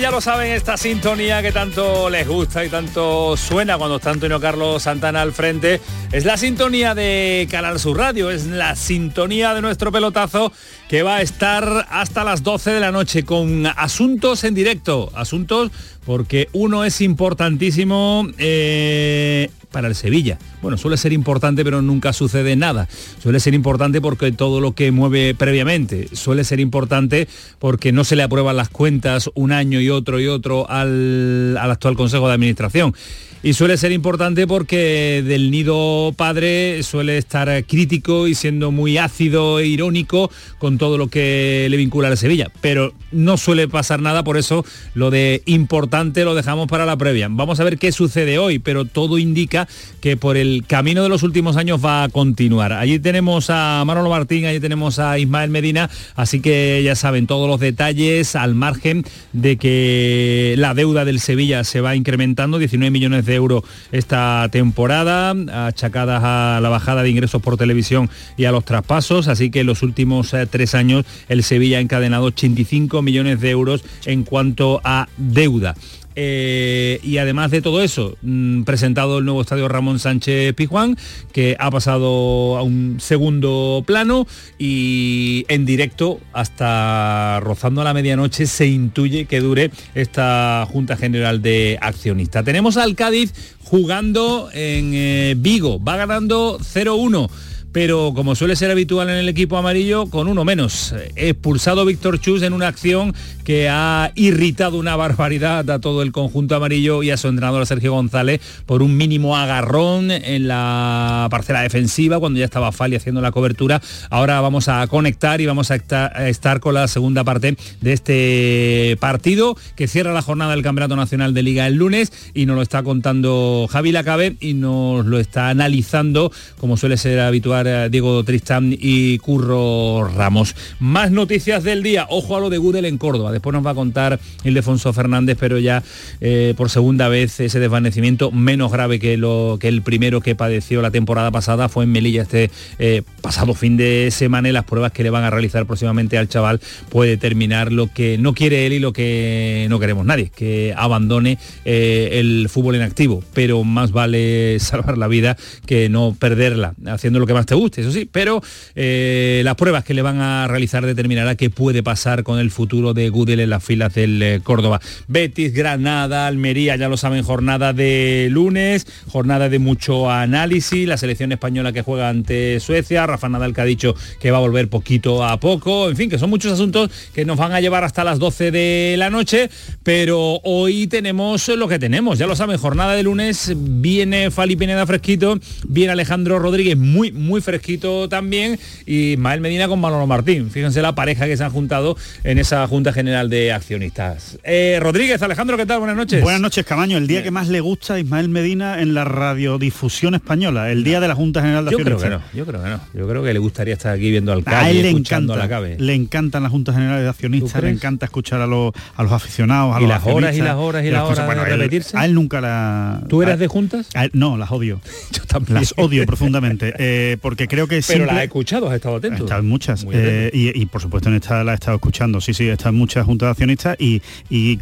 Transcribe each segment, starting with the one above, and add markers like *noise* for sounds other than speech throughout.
Ya lo saben, esta sintonía que tanto les gusta y tanto suena cuando está Antonio Carlos Santana al frente, es la sintonía de Canal Sur Radio, es la sintonía de nuestro pelotazo que va a estar hasta las 12 de la noche con asuntos en directo, asuntos porque uno es importantísimo eh, para el Sevilla. Bueno, suele ser importante, pero nunca sucede nada. Suele ser importante porque todo lo que mueve previamente. Suele ser importante porque no se le aprueban las cuentas un año y otro y otro al, al actual Consejo de Administración y suele ser importante porque del nido padre suele estar crítico y siendo muy ácido e irónico con todo lo que le vincula a la Sevilla. Pero no suele pasar nada, por eso lo de importante lo dejamos para la previa. Vamos a ver qué sucede hoy, pero todo indica que por el camino de los últimos años va a continuar. Allí tenemos a Manolo Martín, allí tenemos a Ismael Medina, así que ya saben todos los detalles al margen de que la deuda del Sevilla se va incrementando, 19 millones de euro esta temporada, achacadas a la bajada de ingresos por televisión y a los traspasos, así que en los últimos eh, tres años el Sevilla ha encadenado 85 millones de euros en cuanto a deuda. Eh, y además de todo eso, mm, presentado el nuevo estadio Ramón Sánchez Pijuán, que ha pasado a un segundo plano y en directo hasta rozando a la medianoche se intuye que dure esta Junta General de Accionistas. Tenemos al Cádiz jugando en eh, Vigo, va ganando 0-1 pero como suele ser habitual en el equipo amarillo, con uno menos. Expulsado Víctor Chus en una acción que ha irritado una barbaridad a todo el conjunto amarillo y a su entrenador Sergio González por un mínimo agarrón en la parcela defensiva cuando ya estaba Fali haciendo la cobertura. Ahora vamos a conectar y vamos a estar con la segunda parte de este partido que cierra la jornada del Campeonato Nacional de Liga el lunes y nos lo está contando Javi Lacabe y nos lo está analizando como suele ser habitual Diego Tristán y Curro Ramos. Más noticias del día. Ojo a lo de Gudel en Córdoba. Después nos va a contar Ildefonso Fernández, pero ya eh, por segunda vez ese desvanecimiento menos grave que, lo, que el primero que padeció la temporada pasada fue en Melilla este eh, pasado fin de semana y las pruebas que le van a realizar próximamente al chaval puede determinar lo que no quiere él y lo que no queremos nadie, que abandone eh, el fútbol en activo, pero más vale *laughs* salvar la vida que no perderla, haciendo lo que más te guste, eso sí, pero eh, las pruebas que le van a realizar determinará qué puede pasar con el futuro de Gudel en las filas del eh, Córdoba. Betis, Granada, Almería, ya lo saben, jornada de lunes, jornada de mucho análisis, la selección española que juega ante Suecia, Rafa Nadal que ha dicho que va a volver poquito a poco, en fin, que son muchos asuntos que nos van a llevar hasta las 12 de la noche, pero hoy tenemos lo que tenemos, ya lo saben, jornada de lunes, viene Fali Pineda fresquito, viene Alejandro Rodríguez muy, muy fresquito también y Ismael Medina con Manolo Martín. Fíjense la pareja que se han juntado en esa Junta General de Accionistas. Eh, Rodríguez, Alejandro, ¿qué tal? Buenas noches. Buenas noches, Camaño. El día que más le gusta a Ismael Medina en la radiodifusión española, el día de la Junta General de Accionistas. Yo creo que no, yo creo que no. Yo creo que le gustaría estar aquí viendo al a él le encanta, la. Le encantan las Juntas Generales de Accionistas, le encanta escuchar a los, a los aficionados, a ¿Y los las horas y las horas y las horas de repetirse? A él nunca la... ¿Tú eras de juntas? no, las odio. *laughs* yo también. Las odio profundamente, eh, *laughs* porque creo que la he escuchado, has estado atento. En muchas. Eh, y, por supuesto en esta la he estado escuchando. Sí, sí, están muchas juntas de accionistas y,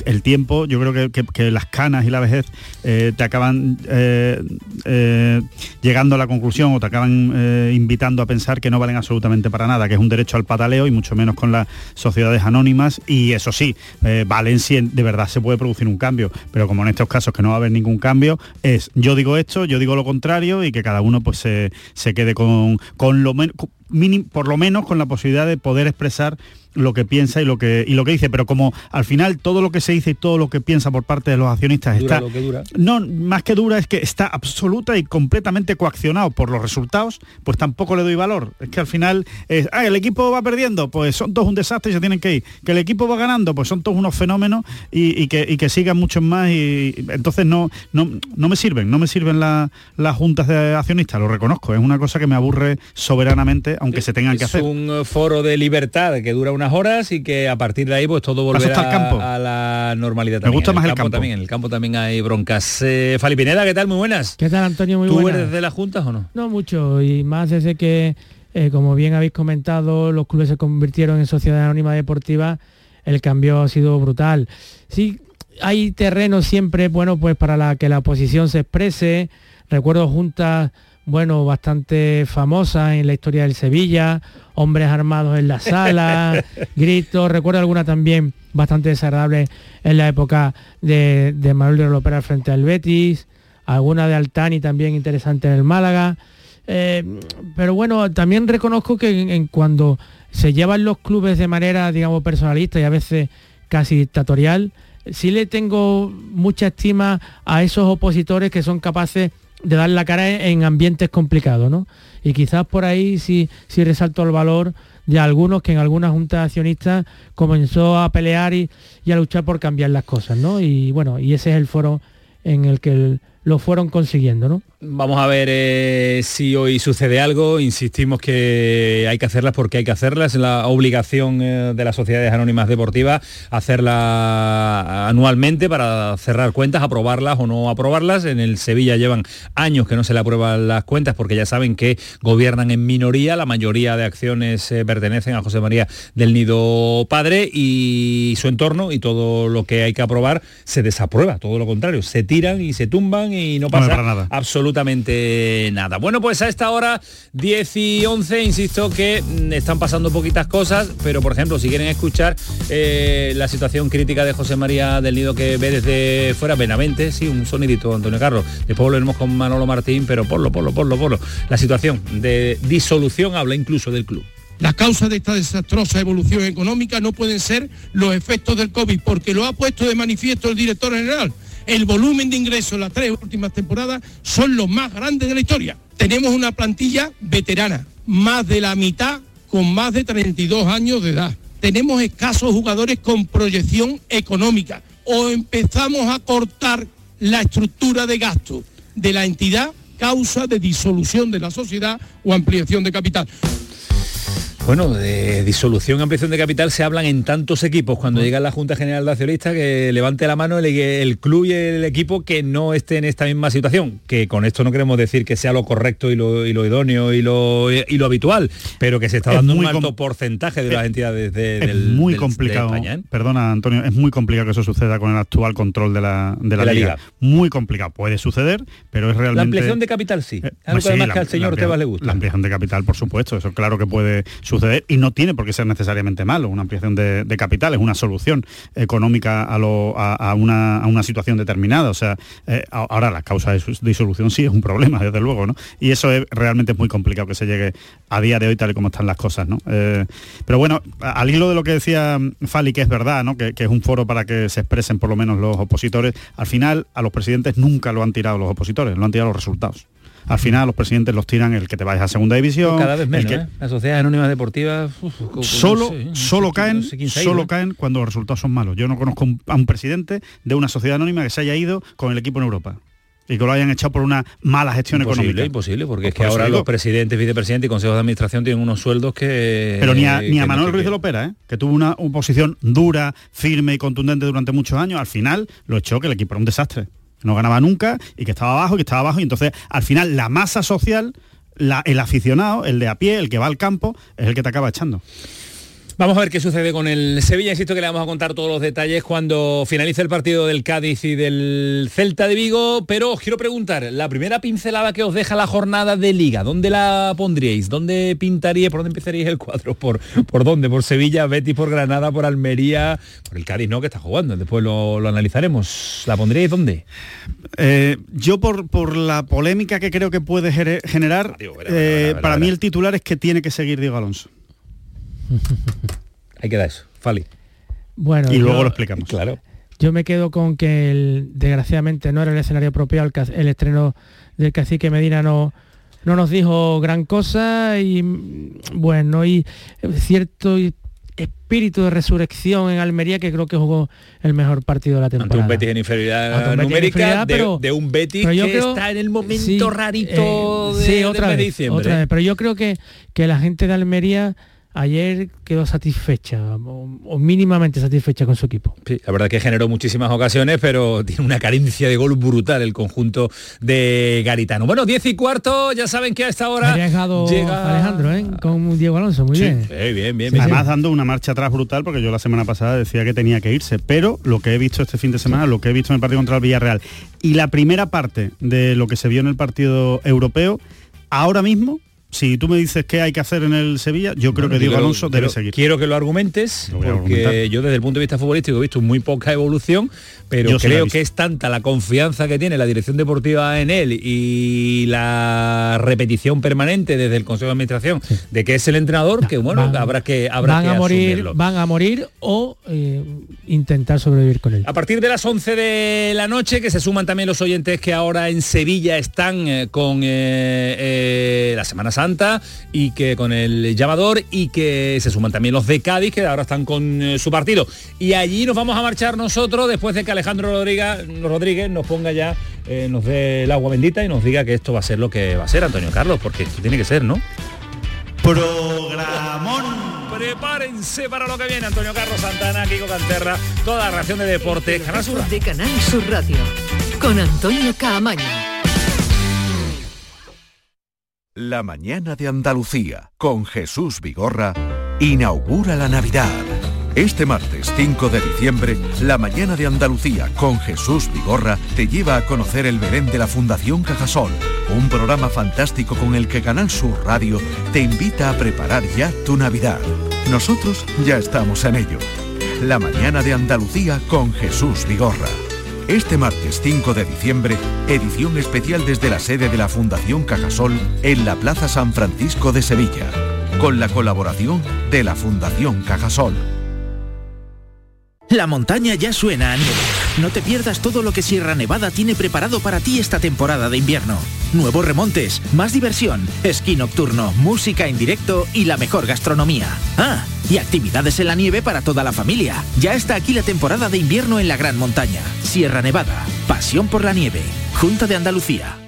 el tiempo, yo creo que, las canas y la vejez eh, te acaban eh, llegando a la conclusión o te acaban invitando a pensar que no valen absolutamente para nada, que es un derecho al pataleo y mucho menos con las sociedades anónimas. Y eso sí, valen si de verdad se puede producir un cambio. Pero como en estos casos que no va a haber ningún cambio, es yo digo esto, yo digo lo contrario y que cada uno pues se, se quede con, con lo menos por lo menos con la posibilidad de poder expresar lo que piensa y lo que y lo que dice. Pero como al final todo lo que se dice y todo lo que piensa por parte de los accionistas está lo que dura. no más que dura es que está absoluta y completamente coaccionado por los resultados pues tampoco le doy valor. Es que al final es ah, el equipo va perdiendo pues son todos un desastre y se tienen que ir. Que el equipo va ganando pues son todos unos fenómenos y, que, y que sigan muchos más y entonces no no, no me sirven no me sirven las juntas de accionistas lo reconozco es una cosa que me aburre soberanamente aunque se tengan que hacer es un foro de libertad que dura unas horas y que a partir de ahí pues todo volverá a la normalidad. Me gusta más el campo, También, en el campo también hay broncas. Eh, Falipineda, ¿qué tal? Muy buenas. ¿Qué tal, Antonio? Muy ¿Tú eres de las juntas o no? No mucho, y más desde que, eh, como bien habéis comentado, los clubes se convirtieron en sociedad anónima deportiva, el cambio ha sido brutal. Sí, hay terreno siempre, bueno, pues para la que la oposición se exprese. Recuerdo juntas bueno, bastante famosa en la historia del Sevilla, hombres armados en la *laughs* sala, gritos, recuerdo alguna también bastante desagradable en la época de, Manuel de Lopera frente al Betis, alguna de Altani también interesante en el Málaga. Eh, pero bueno, también reconozco que en, cuando se llevan los clubes de manera, digamos, personalista y a veces casi dictatorial, sí le tengo mucha estima a esos opositores que son capaces de dar la cara en ambientes complicados, ¿no? Y quizás por ahí sí, sí resalto el valor de algunos que en algunas juntas accionistas comenzó a pelear y, y, a luchar por cambiar las cosas, ¿no? Y bueno, y ese es el foro en el que el, lo fueron consiguiendo, ¿no? Vamos a ver eh, si hoy sucede algo. Insistimos que hay que hacerlas porque hay que hacerlas. Es la obligación eh, de las sociedades anónimas deportivas hacerla anualmente para cerrar cuentas, aprobarlas o no aprobarlas. En el Sevilla llevan años que no se le aprueban las cuentas porque ya saben que gobiernan en minoría. La mayoría de acciones eh, pertenecen a José María del Nido Padre y su entorno y todo lo que hay que aprobar se desaprueba. Todo lo contrario, se tiran y se tumban y no pasa nada. absolutamente nada. Bueno, pues a esta hora 10 y 11, insisto que mm, están pasando poquitas cosas, pero por ejemplo, si quieren escuchar eh, la situación crítica de José María del Nido que ve desde fuera, Benavente, sí, un sonidito, Antonio Carlos. Después volveremos con Manolo Martín, pero por lo, por lo, por lo, por lo. La situación de disolución habla incluso del club. Las causas de esta desastrosa evolución económica no pueden ser los efectos del COVID, porque lo ha puesto de manifiesto el director general el volumen de ingresos en las tres últimas temporadas son los más grandes de la historia. Tenemos una plantilla veterana, más de la mitad con más de 32 años de edad. Tenemos escasos jugadores con proyección económica. O empezamos a cortar la estructura de gasto de la entidad causa de disolución de la sociedad o ampliación de capital. Bueno, de disolución, ampliación de capital se hablan en tantos equipos cuando llega la Junta General de Accionistas que levante la mano el, club y el equipo que no esté en esta misma situación. Que con esto no queremos decir que sea lo correcto y lo, idóneo y lo, lo, habitual, pero que se está dando un alto porcentaje de las entidades de, es muy complicado. ¿eh? Perdona, Antonio, es muy complicado que eso suceda con el actual control de la, de la, liga. Muy complicado. Puede suceder, pero es realmente... La ampliación de capital sí. Eh, Algo pues que al señor Tebas le gusta. La ampliación de capital, por supuesto, eso claro que puede suceder y no tiene por qué ser necesariamente malo. Una ampliación de, capital es una solución económica a, una, situación determinada. O sea, eh, ahora la causa de disolución sí es un problema, *laughs* desde luego, ¿no? Y eso es realmente muy complicado que se llegue a día de hoy tal y como están las cosas, ¿no? Eh, pero bueno, al hilo de lo que decía Fali, que es verdad, ¿no? Que, que es un foro para que se expresen por lo menos los opositores, al final a los presidentes nunca lo han tirado los opositores, lo han tirado los resultados al final los presidentes los tiran el que te vayas a segunda división. cada vez menos, ¿eh? Las sociedades anónimas deportivas... solo solo caen, solo caen cuando los resultados son malos. Yo no conozco a un presidente de una sociedad anónima que se haya ido con el equipo en Europa y que lo hayan echado por una mala gestión económica. Imposible, porque es que ahora los presidentes, vicepresidentes y consejos de administración tienen unos sueldos que... Pero ni a, ni a Manuel Ruiz de Lopera, ¿eh? que tuvo una oposición dura, firme y contundente durante muchos años, al final lo echó que el equipo era un desastre no ganaba nunca y que estaba abajo y que estaba abajo y entonces al final la masa social, el aficionado, el de a pie, el que va al campo, es el que te acaba echando. Vamos a ver qué sucede con el Sevilla. Insisto que le vamos a contar todos los detalles cuando finalice el partido del Cádiz y del Celta de Vigo. Pero os quiero preguntar, la primera pincelada que os deja la jornada de liga, ¿dónde la pondríais? ¿Dónde pintaríais? ¿Por dónde empezaríais el cuadro? ¿Por, por dónde? ¿Por Sevilla, Betis, por Granada, por Almería? Por el Cádiz, ¿no? Que está jugando. Después lo, lo analizaremos. ¿La pondríais dónde? Eh, yo por, por la polémica que creo que puede generar, eh, para mí el titular es que tiene que seguir Diego Alonso. *laughs* Ahí queda eso, Fali. Bueno, y luego lo explicamos. Claro. Yo me quedo con que el, desgraciadamente no era el escenario apropiado, el, el estreno del cacique Medina no, no nos dijo gran cosa y bueno, y cierto espíritu de resurrección en Almería que creo que jugó el mejor partido de la temporada. Ante un Betis en inferioridad numérica de, de, un Betis que está en el momento rarito eh, de, otra vez, diciembre. Otra vez, pero yo creo que, que la gente de Almería ayer quedó satisfecha o, mínimamente satisfecha con su equipo. Sí, la verdad que generó muchísimas ocasiones, pero tiene una carencia de gol brutal el conjunto de Garitano. Bueno, 10 y cuarto, ya saben que a esta hora llega Alejandro, ¿eh? con Diego Alonso, muy bien. bien, bien, Además dando una marcha atrás brutal, porque yo la semana pasada decía que tenía que irse, pero lo que he visto este fin de semana, lo que he visto en el partido contra el Villarreal y la primera parte de lo que se vio en el partido europeo, ahora mismo si tú me dices qué hay que hacer en el Sevilla, yo creo que Diego Alonso debe seguir. Quiero que lo argumentes, porque yo desde el punto de vista futbolístico he visto muy poca evolución, pero creo que es tanta la confianza que tiene la dirección deportiva en él y la repetición permanente desde el Consejo de Administración de que es el entrenador, que bueno, habrá que habrá van que a morir, van a morir o eh, intentar sobrevivir con él. A partir de las 11 de la noche, que se suman también los oyentes que ahora en Sevilla están eh, con eh, la Semana Santa y que con el llamador y que se suman también los de Cádiz que ahora están con eh, su partido. Y allí nos vamos a marchar nosotros después de que Alejandro Rodríguez, Rodríguez nos ponga ya, eh, nos dé el agua bendita y nos diga que esto va a ser lo que va a ser, Antonio Carlos, porque esto tiene que ser, ¿no? Programón. Prepárense para lo que viene, Antonio Carlos Santana, Kiko Canterra, toda la reacción de deporte. Canal Sur. De Canal Sur Radio, con Antonio Caamaño. La mañana de Andalucía, con Jesús Vigorra, inaugura la Navidad. Este martes 5 de diciembre, la mañana de Andalucía con Jesús Vigorra te lleva a conocer el Belén de la Fundación Cajasol, un programa fantástico con el que Canal Sur Radio te invita a preparar ya tu Navidad. Nosotros ya estamos en ello. La mañana de Andalucía con Jesús Vigorra. Este martes 5 de diciembre, edición especial desde la sede de la Fundación Cajasol en la Plaza San Francisco de Sevilla, con la colaboración de la Fundación Cajasol. La montaña ya suena a nieve. No te pierdas todo lo que Sierra Nevada tiene preparado para ti esta temporada de invierno. Nuevos remontes, más diversión, esquí nocturno, música en directo y la mejor gastronomía. Ah, y actividades en la nieve para toda la familia. Ya está aquí la temporada de invierno en la Gran Montaña. Sierra Nevada, pasión por la nieve. Junta de Andalucía.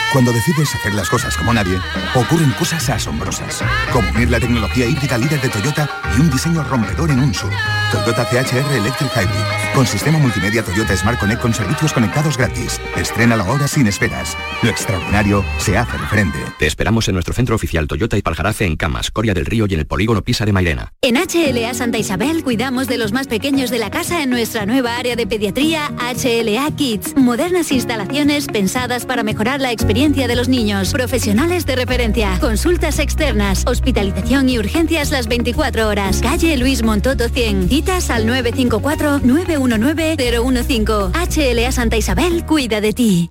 Cuando decides hacer las cosas como nadie, ocurren cosas asombrosas, como unir la tecnología híbrida líder de Toyota y un diseño rompedor en un SUV. Toyota CHR Electric Hybrid, con sistema multimedia Toyota Smart Connect con servicios conectados gratis. Estrena la hora sin esperas. Lo extraordinario se hace de frente. Te esperamos en nuestro centro oficial Toyota y Paljarafe en Camas, Coria del Río y en el polígono Pisa de Mairena. En HLA Santa Isabel cuidamos de los más pequeños de la casa en nuestra nueva área de pediatría HLA Kids. Modernas instalaciones pensadas para mejorar la experiencia experiencia de los niños. Profesionales de referencia. Consultas externas. Hospitalización y urgencias las 24 horas. Calle Luis Montoto 100. Citas al 954-919-015. HLA Santa Isabel cuida de ti.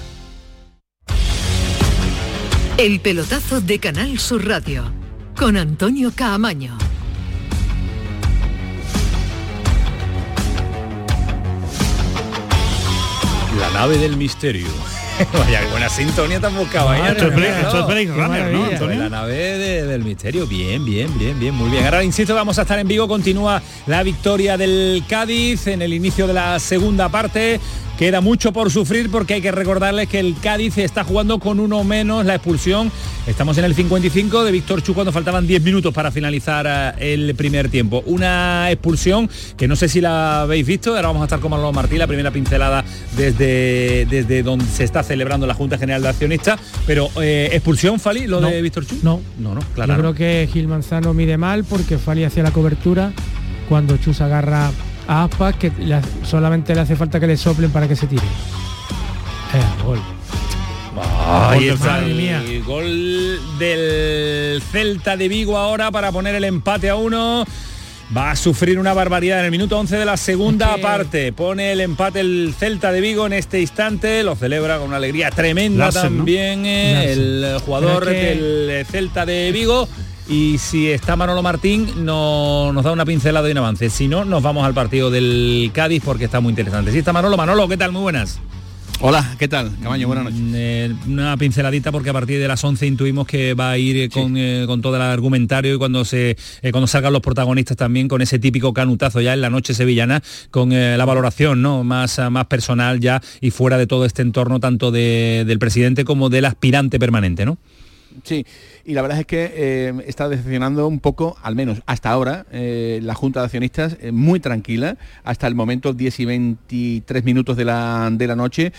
El pelotazo de Canal Sur Radio con Antonio Caamaño. La nave del misterio. *laughs* Vaya, buena sintonía te has buscado ahí. Esto es Blade- Antonio. esto es Blade Qué Runner, ¿no, maravilla. Antonio? La nave de- del misterio. Bien, bien, bien, bien, muy bien. Ahora, insisto, vamos a estar en Vigo. Continúa la victoria del Cádiz en el inicio de la segunda parte. Queda mucho por sufrir porque hay que recordarles que el Cádiz está jugando con uno menos la expulsión. Estamos en el 55 de Víctor Chu cuando faltaban 10 minutos para finalizar eh, el primer tiempo. Una expulsión que no sé si la habéis visto. Ahora vamos a estar con Manolo Martí, la primera pincelada desde, desde donde se está celebrando la Junta General de Accionistas. Pero eh, expulsión, Fali, lo No. de Víctor Chu. No, no, no, claro. Yo creo que Gil Manzano mide mal porque Fali hacia la cobertura cuando Chus agarra a Aspas que solamente le hace falta que le soplen para que se tire. Eh, gol. Ahí está Madre el mía. gol del Celta de Vigo ahora para poner el empate a uno. Va a sufrir una barbaridad en el minuto 11 de la segunda parte. Pone el empate el Celta de Vigo en este instante. Lo celebra con una alegría tremenda Larsen, ¿no? también eh, el jugador que- del Celta de Vigo. Y si está Manolo Martín, no, nos da una pincelada y un avance. Si no, nos vamos al partido del Cádiz porque está muy interesante. Si está Manolo, Manolo, ¿qué tal? Muy buenas. Hola, ¿qué tal? Camaño, buenas noches. Mm, eh, una pinceladita porque a partir de las 11 intuimos que va a ir eh, con, eh, con todo el argumentario y cuando se cuando salgan los protagonistas también con ese típico canutazo ya en la noche sevillana con la valoración no más ah, más personal ya y fuera de todo este entorno tanto de- del presidente como del aspirante permanente no Sí, y la verdad es que eh, está decepcionando un poco, al menos hasta ahora, eh, la Junta de Accionistas eh, muy tranquila, hasta el momento 10 y 23 minutos de la, de la noche.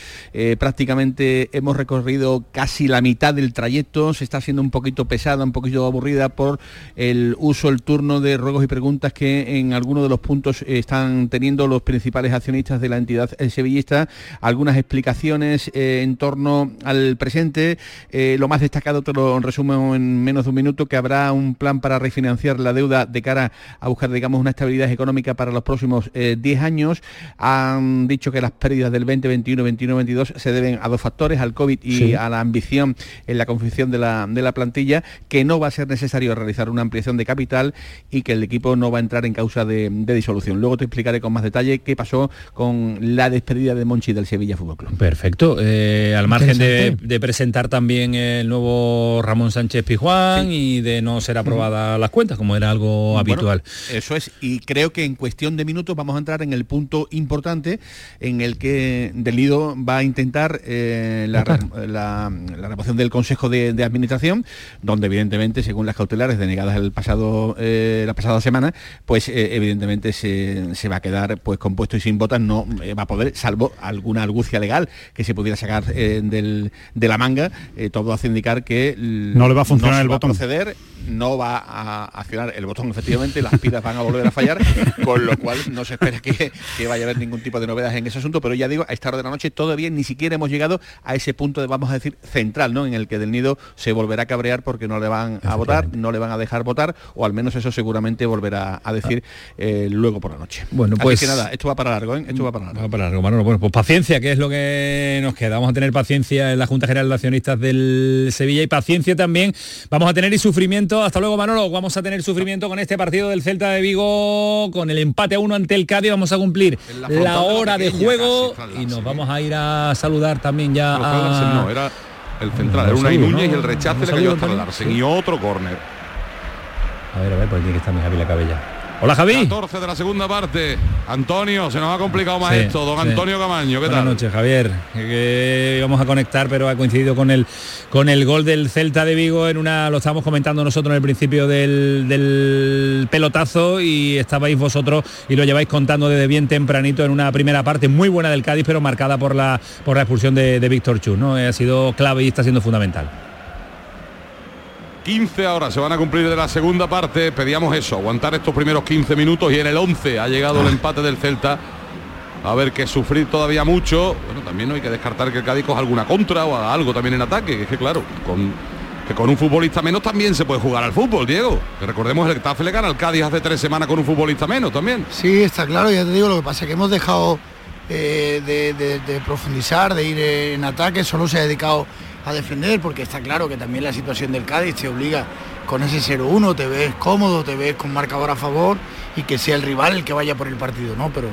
Prácticamente hemos recorrido casi la mitad del trayecto, se está haciendo un poquito pesada, un poquito aburrida por el uso, el turno de ruegos y preguntas que en algunos de los puntos están teniendo los principales accionistas de la entidad sevillista, algunas explicaciones en torno al presente, lo más destacado te lo resumo en menos de un minuto, que habrá un plan para refinanciar la deuda de cara a buscar, digamos, una estabilidad económica para los próximos eh, 10 años. Han dicho que las pérdidas del 2021, 21, 22 se deben a dos factores, al COVID y Sí. a la ambición en la confección de la, de la plantilla, que no va a ser necesario realizar una ampliación de capital y que el equipo no va a entrar en causa de, de disolución. Luego te explicaré con más detalle qué pasó con la despedida de Monchi del Sevilla Fútbol Club. Perfecto. Eh, al margen de presentar también el nuevo Ramón Sánchez Pijuán y de no ser aprobadas las cuentas, como era algo habitual. Bueno, eso es, y creo que en cuestión de minutos vamos a entrar en el punto importante en el que Del Nido va a intentar eh, la, re- la, la renovación del Consejo de, de Administración, donde evidentemente, según las cautelares denegadas el pasado, eh, la pasada semana, pues eh, evidentemente se, se va a quedar pues compuesto y sin votas, no eh, va a poder, salvo alguna argucia legal que se pudiera sacar eh, del- de la manga, eh, todo hace indicar que No le va a funcionar se el va a botón. proceder, no va a accionar el botón efectivamente, las pilas van a volver a fallar, *laughs* con lo cual no se espera que, que vaya a haber ningún tipo de novedades en ese asunto, pero ya digo, a esta hora de la noche todavía ni siquiera hemos llegado a ese punto de, vamos a decir, central, ¿no? En el que Del Nido se volverá a cabrear porque no le van a votar, no le van a dejar votar, o al menos eso seguramente volverá a decir eh, luego por la noche. Bueno, Así pues- que nada, esto va para largo, ¿eh? Esto va para largo. Va para largo, Manolo. Bueno, pues paciencia, que es lo que nos queda. Vamos a tener paciencia en la Junta General de Accionistas del Sevilla y paciencia también vamos a tener y sufrimiento. Hasta luego, Manolo. Vamos a tener sufrimiento con este partido del Celta de Vigo, con el empate a uno ante el Cádiz. Vamos a cumplir la hora de juego casi, y nos vamos a ir a saludar también ya No, Fran Larsen a... no, era el central, era Un Unai saludo, Núñez y el rechace le cayó saludo a Fran también, Larsen sí. y otro córner. A ver, a ver, pues tiene que estar mi Javi la cabella. Hola, Javi. 14 de la segunda parte. Antonio, se nos ha complicado más Sí, esto. Don sí. Antonio Camaño, ¿qué Buenas tal? noches, Javier. Que íbamos a conectar, pero ha coincidido con el con el gol del Celta de Vigo en una. Lo estábamos comentando nosotros en el principio del, del pelotazo y estabais vosotros y lo lleváis contando desde bien tempranito en una primera parte muy buena del Cádiz, pero marcada por la por la expulsión de, de Víctor Chus, ¿no? Ha sido clave y está siendo fundamental. 15 ahora se van a cumplir de la segunda parte. Pedíamos eso, aguantar estos primeros 15 minutos y en el 11 ha llegado el empate del Celta. A ver que sufrir todavía mucho. Bueno, también no hay que descartar que el Cádiz coja alguna contra o algo también en ataque. Que es que claro, con, que con un futbolista menos también se puede jugar al fútbol, Diego. Que recordemos el Getafe le gana al Cádiz hace tres semanas con un futbolista menos también. Sí, está claro, ya te digo, lo que pasa es que hemos dejado eh, de, de- de profundizar, de ir en ataque, solo se ha dedicado a defender, porque está claro que también la situación del Cádiz te obliga con ese 0-1, te ves cómodo, te ves con marcador a favor y que sea el rival el que vaya por el partido, ¿no? Pero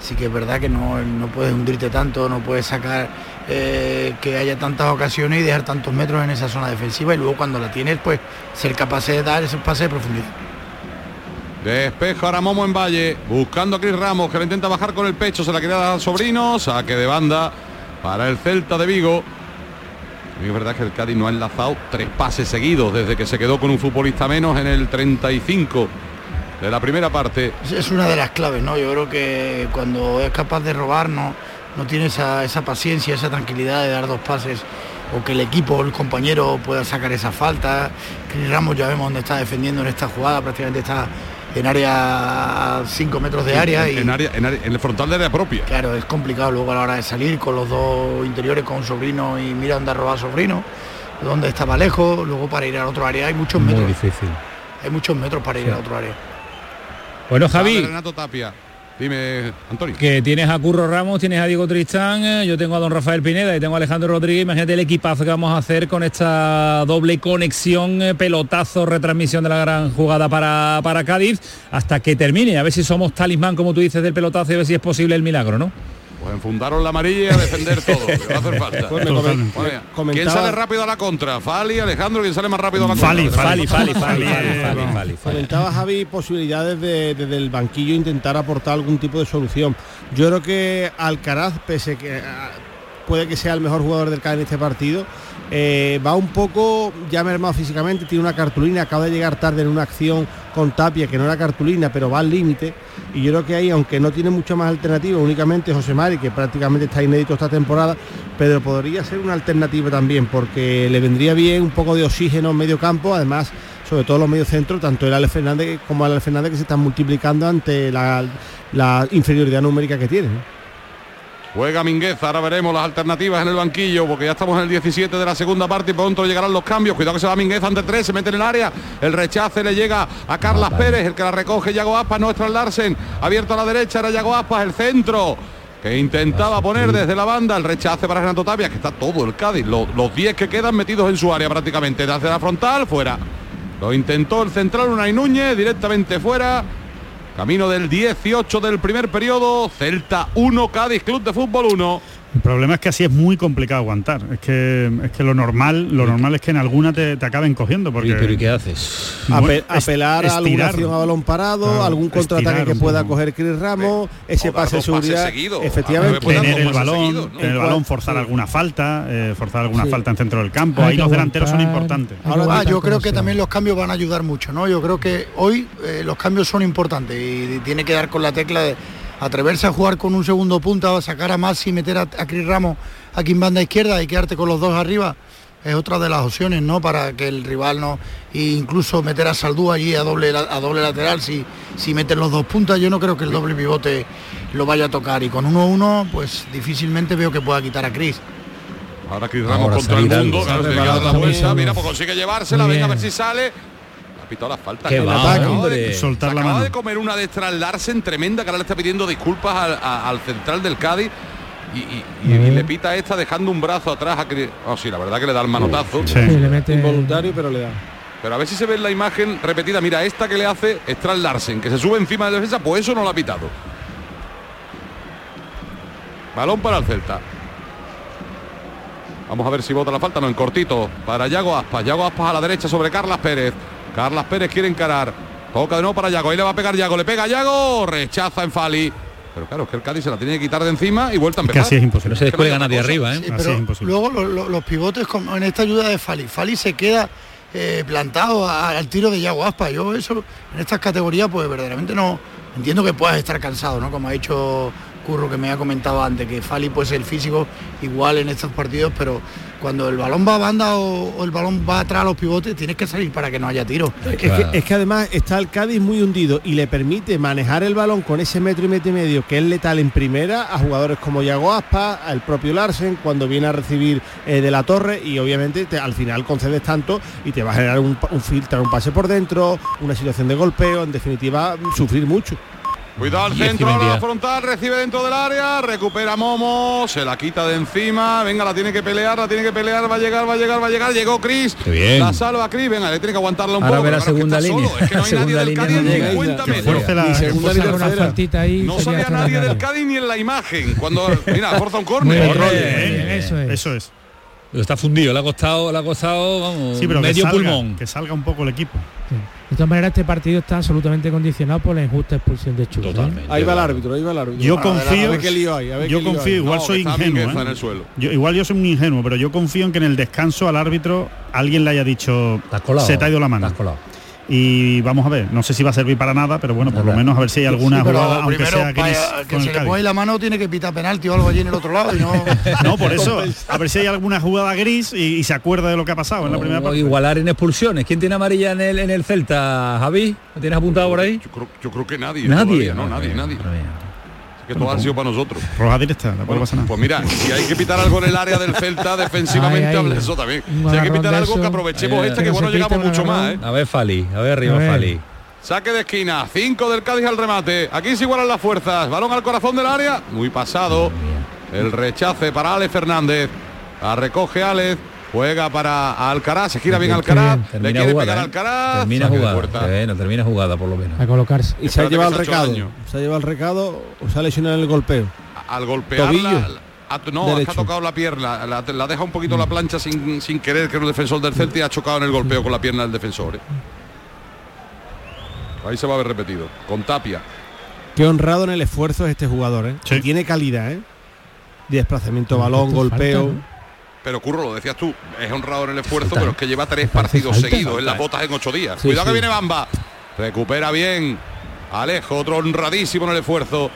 sí que es verdad que no, no puedes hundirte tanto, no puedes sacar eh, que haya tantas ocasiones y dejar tantos metros en esa zona defensiva y luego cuando la tienes, pues ser capaz de dar esos pases de profundidad. Despeja ahora Momo en Valle, buscando a Cris Ramos, que lo intenta bajar con el pecho, se la quería dar al sobrino, saque de banda para el Celta de Vigo. Es verdad que el Cádiz no ha enlazado tres pases seguidos desde que se quedó con un futbolista menos en el 35 de la primera parte. Es- una de las claves, ¿no? Yo creo que cuando es capaz de robar no, no tiene esa, esa paciencia, esa tranquilidad de dar dos pases o que el equipo o el compañero pueda sacar esa falta. Cris Ramos ya vemos dónde está defendiendo en esta jugada, prácticamente está en área a 5 metros de área en, y en área, en área- en el frontal de área propia. claro, es complicado luego a la hora de salir con los dos interiores con sobrino y mira dónde ha robado sobrino, dónde estaba lejos, luego para ir al otro área hay muchos Muy metros, difícil. hay muchos metros para ir Sí. al otro área. Bueno, Javi. Renato Tapia. Dime, Antonio. que tienes a Curro Ramos, tienes a Diego Tristán, eh, yo tengo a don Rafael Pineda y tengo a Alejandro Rodríguez, imagínate el equipazo que vamos a hacer con esta doble conexión, eh, pelotazo, retransmisión de la gran jugada para, para Cádiz, hasta que termine, a ver si somos talismán, como tú dices, del pelotazo y a ver si es posible el milagro, ¿no? Pues enfundaron la amarilla y a defender todo, que va a hacer falta. Pues me comen- me ¿Quién comentaba- sale rápido a la contra? Fali, Alejandro, ¿quién sale más rápido a la Fali, contra? Fali, Fali, Fali, Fali, Fali, Fali, Fali. Comentaba Javi posibilidades de desde el banquillo intentar aportar algún tipo de solución. Yo creo que Alcaraz, pese que ah, puede que sea el mejor jugador del Cádiz en este partido, eh, va un poco ya mermado físicamente, tiene una cartulina, acaba de llegar tarde en una acción con Tapia que no era cartulina, pero va al límite. Y yo creo que ahí, aunque no tiene mucha más alternativa, únicamente José Mari, que prácticamente está inédito esta temporada, pero podría ser una alternativa también, porque le vendría bien un poco de oxígeno en medio campo, además sobre todo los medios centros, tanto el Alex Fernández como el Alex Fernández que se están multiplicando ante la, la inferioridad numérica que tienen. Juega Mingueza, ahora veremos las alternativas en el banquillo, porque ya estamos en el 17 de la segunda parte y pronto llegarán los cambios. Cuidado que se va Mingueza ante tres, se mete en el área. El rechace le llega a Carlas Pérez, el que la recoge Yago Aspas, no es Larsen. Abierto a la derecha, era Yago Aspas, el centro. Que intentaba poner desde la banda el rechace para Renato Tapia, que está todo el Cádiz. Los, los 10 que quedan metidos en su área prácticamente. Desde la frontal, fuera. Lo intentó el central Unai Núñez, directamente fuera. Camino del 18 del primer periodo, Celta 1, Cádiz Club de Fútbol 1. El problema es que así es muy complicado aguantar. Es que es que lo normal, lo normal es que en alguna te, te acaben cogiendo. Porque, pero ¿y qué haces? Ape- apelar a alguna acción a balón parado, Claro, algún contraataque que pueda coger Chris Ramos, ese pase de seguridad. seguidos. Efectivamente. Tener el balón, tener el balón, forzar sí. alguna falta, eh, forzar alguna Sí. falta en centro del campo. Hay Ahí los delanteros son importantes. Ahora, ah, yo creo que sea. también los cambios van a ayudar mucho, ¿no? Yo creo que hoy eh, los cambios son importantes y tiene que dar con la tecla de atreverse a jugar con un segundo punta o sacar a Maxi y meter a, a Cris Ramos aquí en banda izquierda y quedarte con los dos arriba es otra de las opciones, ¿no? Para que el rival no e incluso meter a Saldú allí a doble a doble lateral si si meten los dos puntas, yo no creo que el doble pivote lo vaya a tocar y con 1-1 pues difícilmente veo que pueda quitar a Cris. Ahora Cris Ramos Ahora contra el mundo, claro, la vuelta, mira, pues consigue llevársela, venga a ver si sale. Ha pitado la falta. Qué que va, de- hombre. Soltar se la acaba mano. de comer una de Larsen tremenda que ahora le está pidiendo disculpas al, a- al central del Cádiz y, y- y- y le pita esta dejando un brazo atrás a Cris. Oh, sí, la verdad que le da el manotazo. Sí. Sí, le mete Involuntario, pero le da. Pero a ver si se ve en la imagen repetida. Mira, esta que le hace Strand Larsen, que se sube encima de la defensa, pues eso no lo ha pitado. Balón para el Celta. Vamos a ver si vota la falta. No, en cortito. Para Yago Aspas. Yago Aspas a la derecha sobre Carlas Pérez. Carlas Pérez quiere encarar. Toca de nuevo para Yago. Ahí le va a pegar Yago. Le pega Yago. Rechaza en Fali. Pero claro, es que el Cádiz se la tiene que quitar de encima y vuelta a empezar. así es imposible. No se descuelga nadie arriba, ¿eh? Sí, Así es imposible. luego lo- lo- los pivotes como en esta ayuda de Fali. Fali se queda eh, plantado a- al tiro de Yago Aspa. Yo eso en estas categorías pues verdaderamente no entiendo que puedas estar cansado, ¿no? Como ha dicho Curro que me ha comentado antes, que Fali pues el físico igual en estos partidos, pero cuando el balón va a banda o, o el balón va atrás a los pivotes, tienes que salir para que no haya tiro. Es que, es que además está el Cádiz muy hundido y le permite manejar el balón con ese metro y metro y medio que es letal en primera a jugadores como Yago Aspa, al propio Larsen cuando viene a recibir eh, de la torre y obviamente te- al final concedes tanto y te va a generar un, un filtrar un pase por dentro, una situación de golpeo, en definitiva sufrir mucho. Cuidado al centro, ahora la frontal, recibe dentro del área, recupera Momo, se la quita de encima, venga, la tiene que pelear, la tiene que pelear, va a llegar, va a llegar, va a llegar, llegó Cris, la salva Cris, venga, le tiene que aguantarla un Ahora poco. ve la pero claro, segunda línea. solo, es que no hay *laughs* La nadie segunda del línea Cádiz no ni llega. 50 Que metros. fuerce la- segunda Saca una tercera. faltita ahí. No salía nadie del. Cádiz ni en la imagen. Cuando, *laughs* mira, forza un córner. bien, eso es. Eso es. Pero está fundido, le ha costado, le ha costado, vamos, Sí, pero que medio salga, pulmón. que salga un poco el equipo. De todas maneras, este partido está absolutamente condicionado por la injusta expulsión de Chus. ¿eh? Totalmente. Ahí va el árbitro, ahí va el árbitro. Yo A confío- ver qué lío hay, a ver Yo confío, hay. igual No, soy ingenuo. ¿eh? en el suelo. Yo, igual yo soy un ingenuo, pero yo confío en que en el descanso al árbitro alguien le haya dicho colado, se te ha ido la mano. te has colado. Y vamos a ver, no sé si va a servir para nada, pero bueno, por lo menos a ver si hay alguna Sí, pero jugada, aunque sea gris para que con se el le Cádiz. pone la mano tiene que pitar penalti o algo allí en el otro lado y no... *laughs* No, por *laughs* eso, a ver si hay alguna jugada gris y, y se acuerda de lo que ha pasado en la primera parte. igualar en expulsiones. ¿Quién tiene amarilla en el, en el Celta, Javi? ¿Lo tienes apuntado por ahí? Yo creo, yo creo que nadie. Nadie. todavía, no, nadie, nadie. Que todo ha sido para nosotros. Roja directa, no puede Bueno, pasar nada. pues mira, si hay que pitar algo en el área del Celta *laughs* defensivamente, Ay, ay. habla eso también. Si hay que pitar algo, que aprovechemos Eh, esta, que que bueno, llegamos mucho más, ¿eh? A ver, Fali, a ver arriba, A ver. Fali. Saque de esquina, 5 del Cádiz al remate. Aquí se igualan las fuerzas. Balón al corazón del área. Muy pasado. El rechace para Alex Fernández. La recoge Alex. Juega para Alcaraz. Se gira bien Alcaraz. bien. Le Termina quiere jugada. pegar ¿eh? Alcaraz. Termina jugada. puerta. Bueno, termina jugada por lo menos. A colocarse. Y se ha llevado el ha recado. daño. Se ha llevado el recado o se ha lesionado en el golpeo. Al golpear Tobillo. la- a- no, Derecho. ha tocado la pierna, la, la deja un poquito la plancha sin, sin querer, que era un defensor del Celta y ha chocado en el golpeo con la pierna del defensor. ¿eh? Ahí se va a ver repetido. Con Tapia. Qué honrado en el esfuerzo es este jugador, ¿eh? Sí. Que tiene calidad, ¿eh? De desplazamiento, balón, falta, golpeo. ¿no? Pero Curro, lo decías tú, es honrado en el esfuerzo, pero ¿eh? es que lleva tres partidos falta. seguidos en las ¿eh? botas en ocho días. Sí, Cuidado sí. que viene Bamba. Recupera bien. Alejo, otro honradísimo en el esfuerzo.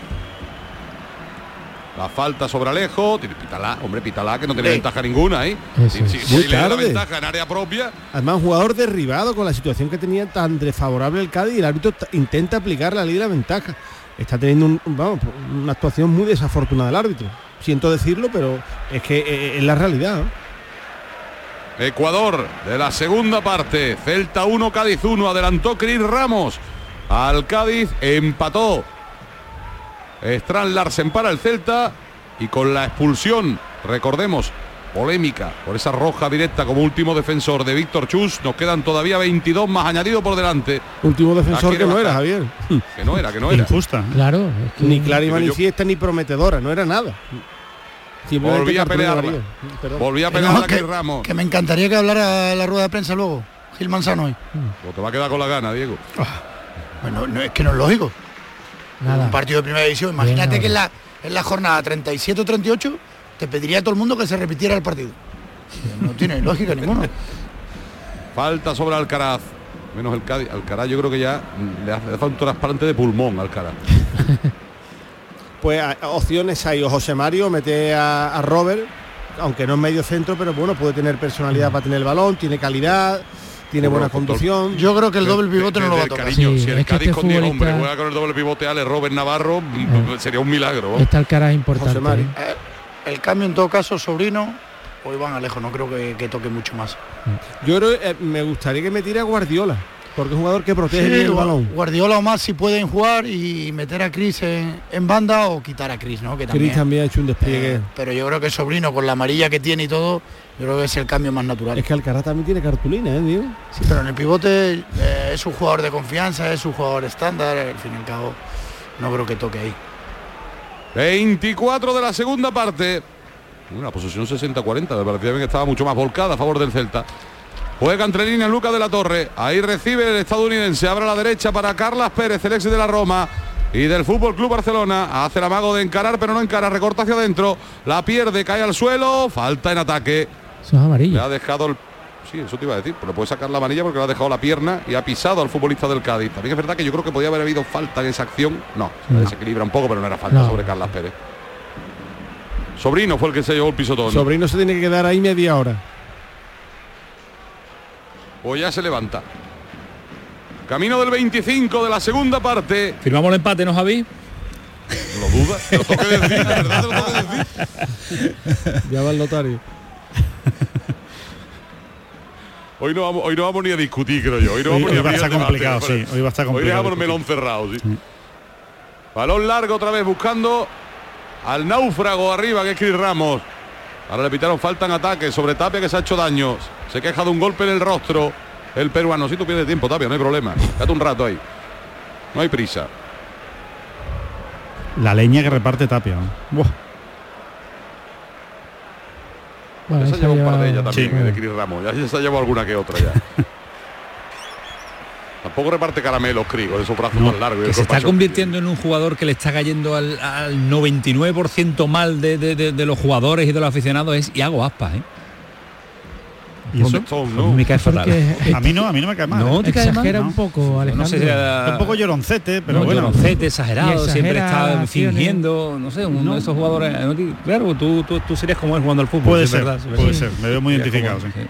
La falta sobre Alejo. Pítala, hombre, pítala, que no tiene Sí. ventaja ninguna, ¿eh? Eso Si, le da la tarde. ventaja en área propia, Además, un jugador derribado con la situación que tenía tan desfavorable el Cádiz y el árbitro intenta aplicar la ley de la ventaja. Está teniendo un- un- vamos, una actuación muy desafortunada del árbitro. Siento decirlo, pero es que eh, es la realidad. Ecuador de la segunda parte. Celta 1, Cádiz 1. Adelantó Cris Ramos. Al Cádiz empató. Strand Larsen para el Celta. Y con la expulsión, recordemos, polémica por esa roja directa como último defensor de Víctor Chus, nos quedan todavía 22 más añadido por delante. Último defensor que no era. Javier. Que no era, que no era. Injusta. Claro. es que- Ni clara y yo- ni prometedora, no era nada. Volví a pelearla. Volví a pegar no, a que, Ramos. que me encantaría que hablara la rueda de prensa luego, Gil Manzano hoy. O te va a quedar con la gana, Diego. Bueno, no, es que no es lógico. Nada. Un partido de primera división. Imagínate Bien, que en la, en la jornada 37 o 38 te pediría a todo el mundo que se repitiera el partido. No tiene *laughs* lógica ninguna. Falta sobre Alcaraz. Menos el Cádiz. Alcaraz yo creo que ya mm, le hace, le hace un trasplante de pulmón a Alcaraz. *laughs* Pues a- opciones hay. O José Mario mete a, a Robert, aunque no es medio centro, pero bueno, puede tener personalidad para tener el balón, tiene calidad, tiene buena conducción. Yo creo que el doble pivote no lo va a tocar. Cariño, Sí, si el Cádiz este con 10 futbolista- hombres juega con el doble pivote Ale Robert Navarro, mm, sería un milagro. Está el cara importante. José Mari. ¿eh? El cambio en todo caso, sobrino, o Iván Alejo, no creo que, que toque mucho más. Yo creo, eh, me gustaría que metiera a Guardiola. Porque es un jugador que protege Sí, el balón. Guardiola o más si pueden jugar y meter a Cris en, en banda o quitar a Cris, ¿no? Que Cris también. también ha hecho un despliegue. Eh, pero yo creo que Sobrino con la amarilla que tiene y todo, yo creo que es el cambio más natural. Es que Alcaraz también tiene cartulina, ¿eh, Diego? Sí, pero en el pivote eh, es un jugador de confianza, es un jugador estándar, al fin y al cabo no creo que toque ahí. 24 de la segunda parte. Una posesión 60-40, me parecía bien que estaba mucho más volcada a favor del Celta. Juega entre líneas Lucas de la Torre. Ahí recibe el estadounidense. Abre a la derecha para Carlas Pérez, el ex de la Roma. Y del Fútbol Club Barcelona. Hace el amago de encarar, pero no encara. Recorta hacia adentro. La pierde, cae al suelo. Falta en ataque. Eso es amarillo. Le ha dejado el. Sí, eso te iba a decir. Pero puede sacar la amarilla porque le ha dejado la pierna y ha pisado al futbolista del Cádiz. También es verdad que yo creo que podía haber habido falta en esa acción. No, se No. desequilibra un poco, pero no era falta No. sobre Carlas Pérez. Sobrino fue el que se llevó el pisotón. Sobrino se tiene que quedar ahí media hora. Pues ya se levanta. Camino del 25 de la segunda parte. Firmamos el empate, ¿no, Javi? Lo duda. Lo tengo que decir, de verdad te lo tengo que decir. Ya va el notario. *laughs* Hoy no, vamos, hoy no vamos ni a discutir, creo yo. Hoy no Hoy- ni hoy va a estar debate, complicado, pero- sí, hoy va a estar Hoy complicado dejamos el melón cerrado, sí. Balón largo otra vez buscando al náufrago arriba, que es Cris Ramos. Ahora le pitaron falta en ataque sobre Tapia que se ha hecho daño. Se queja de un golpe en el rostro. El peruano, si tú pierdes tiempo, Tapia, no hay problema. Quédate un rato ahí. No hay prisa. La leña que reparte Tapia. Buah. Bueno, ya se ha llevado un par de ellas también, Sí. eh, de Cris Ramos. Ya se ha llevado alguna que otra ya. *laughs* Tampoco reparte caramelos, Cris, con esos brazos tan largos. y el que se está convirtiendo en un jugador que le está cayendo al, al 99% mal de, de- de- de los jugadores y de los aficionados es Iago Aspas, ¿eh? ¿Y eso? Mí me cae fatal. Porque A mí no, a mí no me cae mal. No, ¿eh? te cae mal. exagera ¿no? un poco, Alejandro. No sé si era- Está un poco lloroncete, pero no, bueno. lloroncete, exagerado, siempre está fingiendo, no sé, uno No. de esos jugadores. ¿no? Claro, tú, tú, tú serías como él jugando al fútbol. Puede es ser, verdad, puede ser. Me veo muy identificado, como- sí.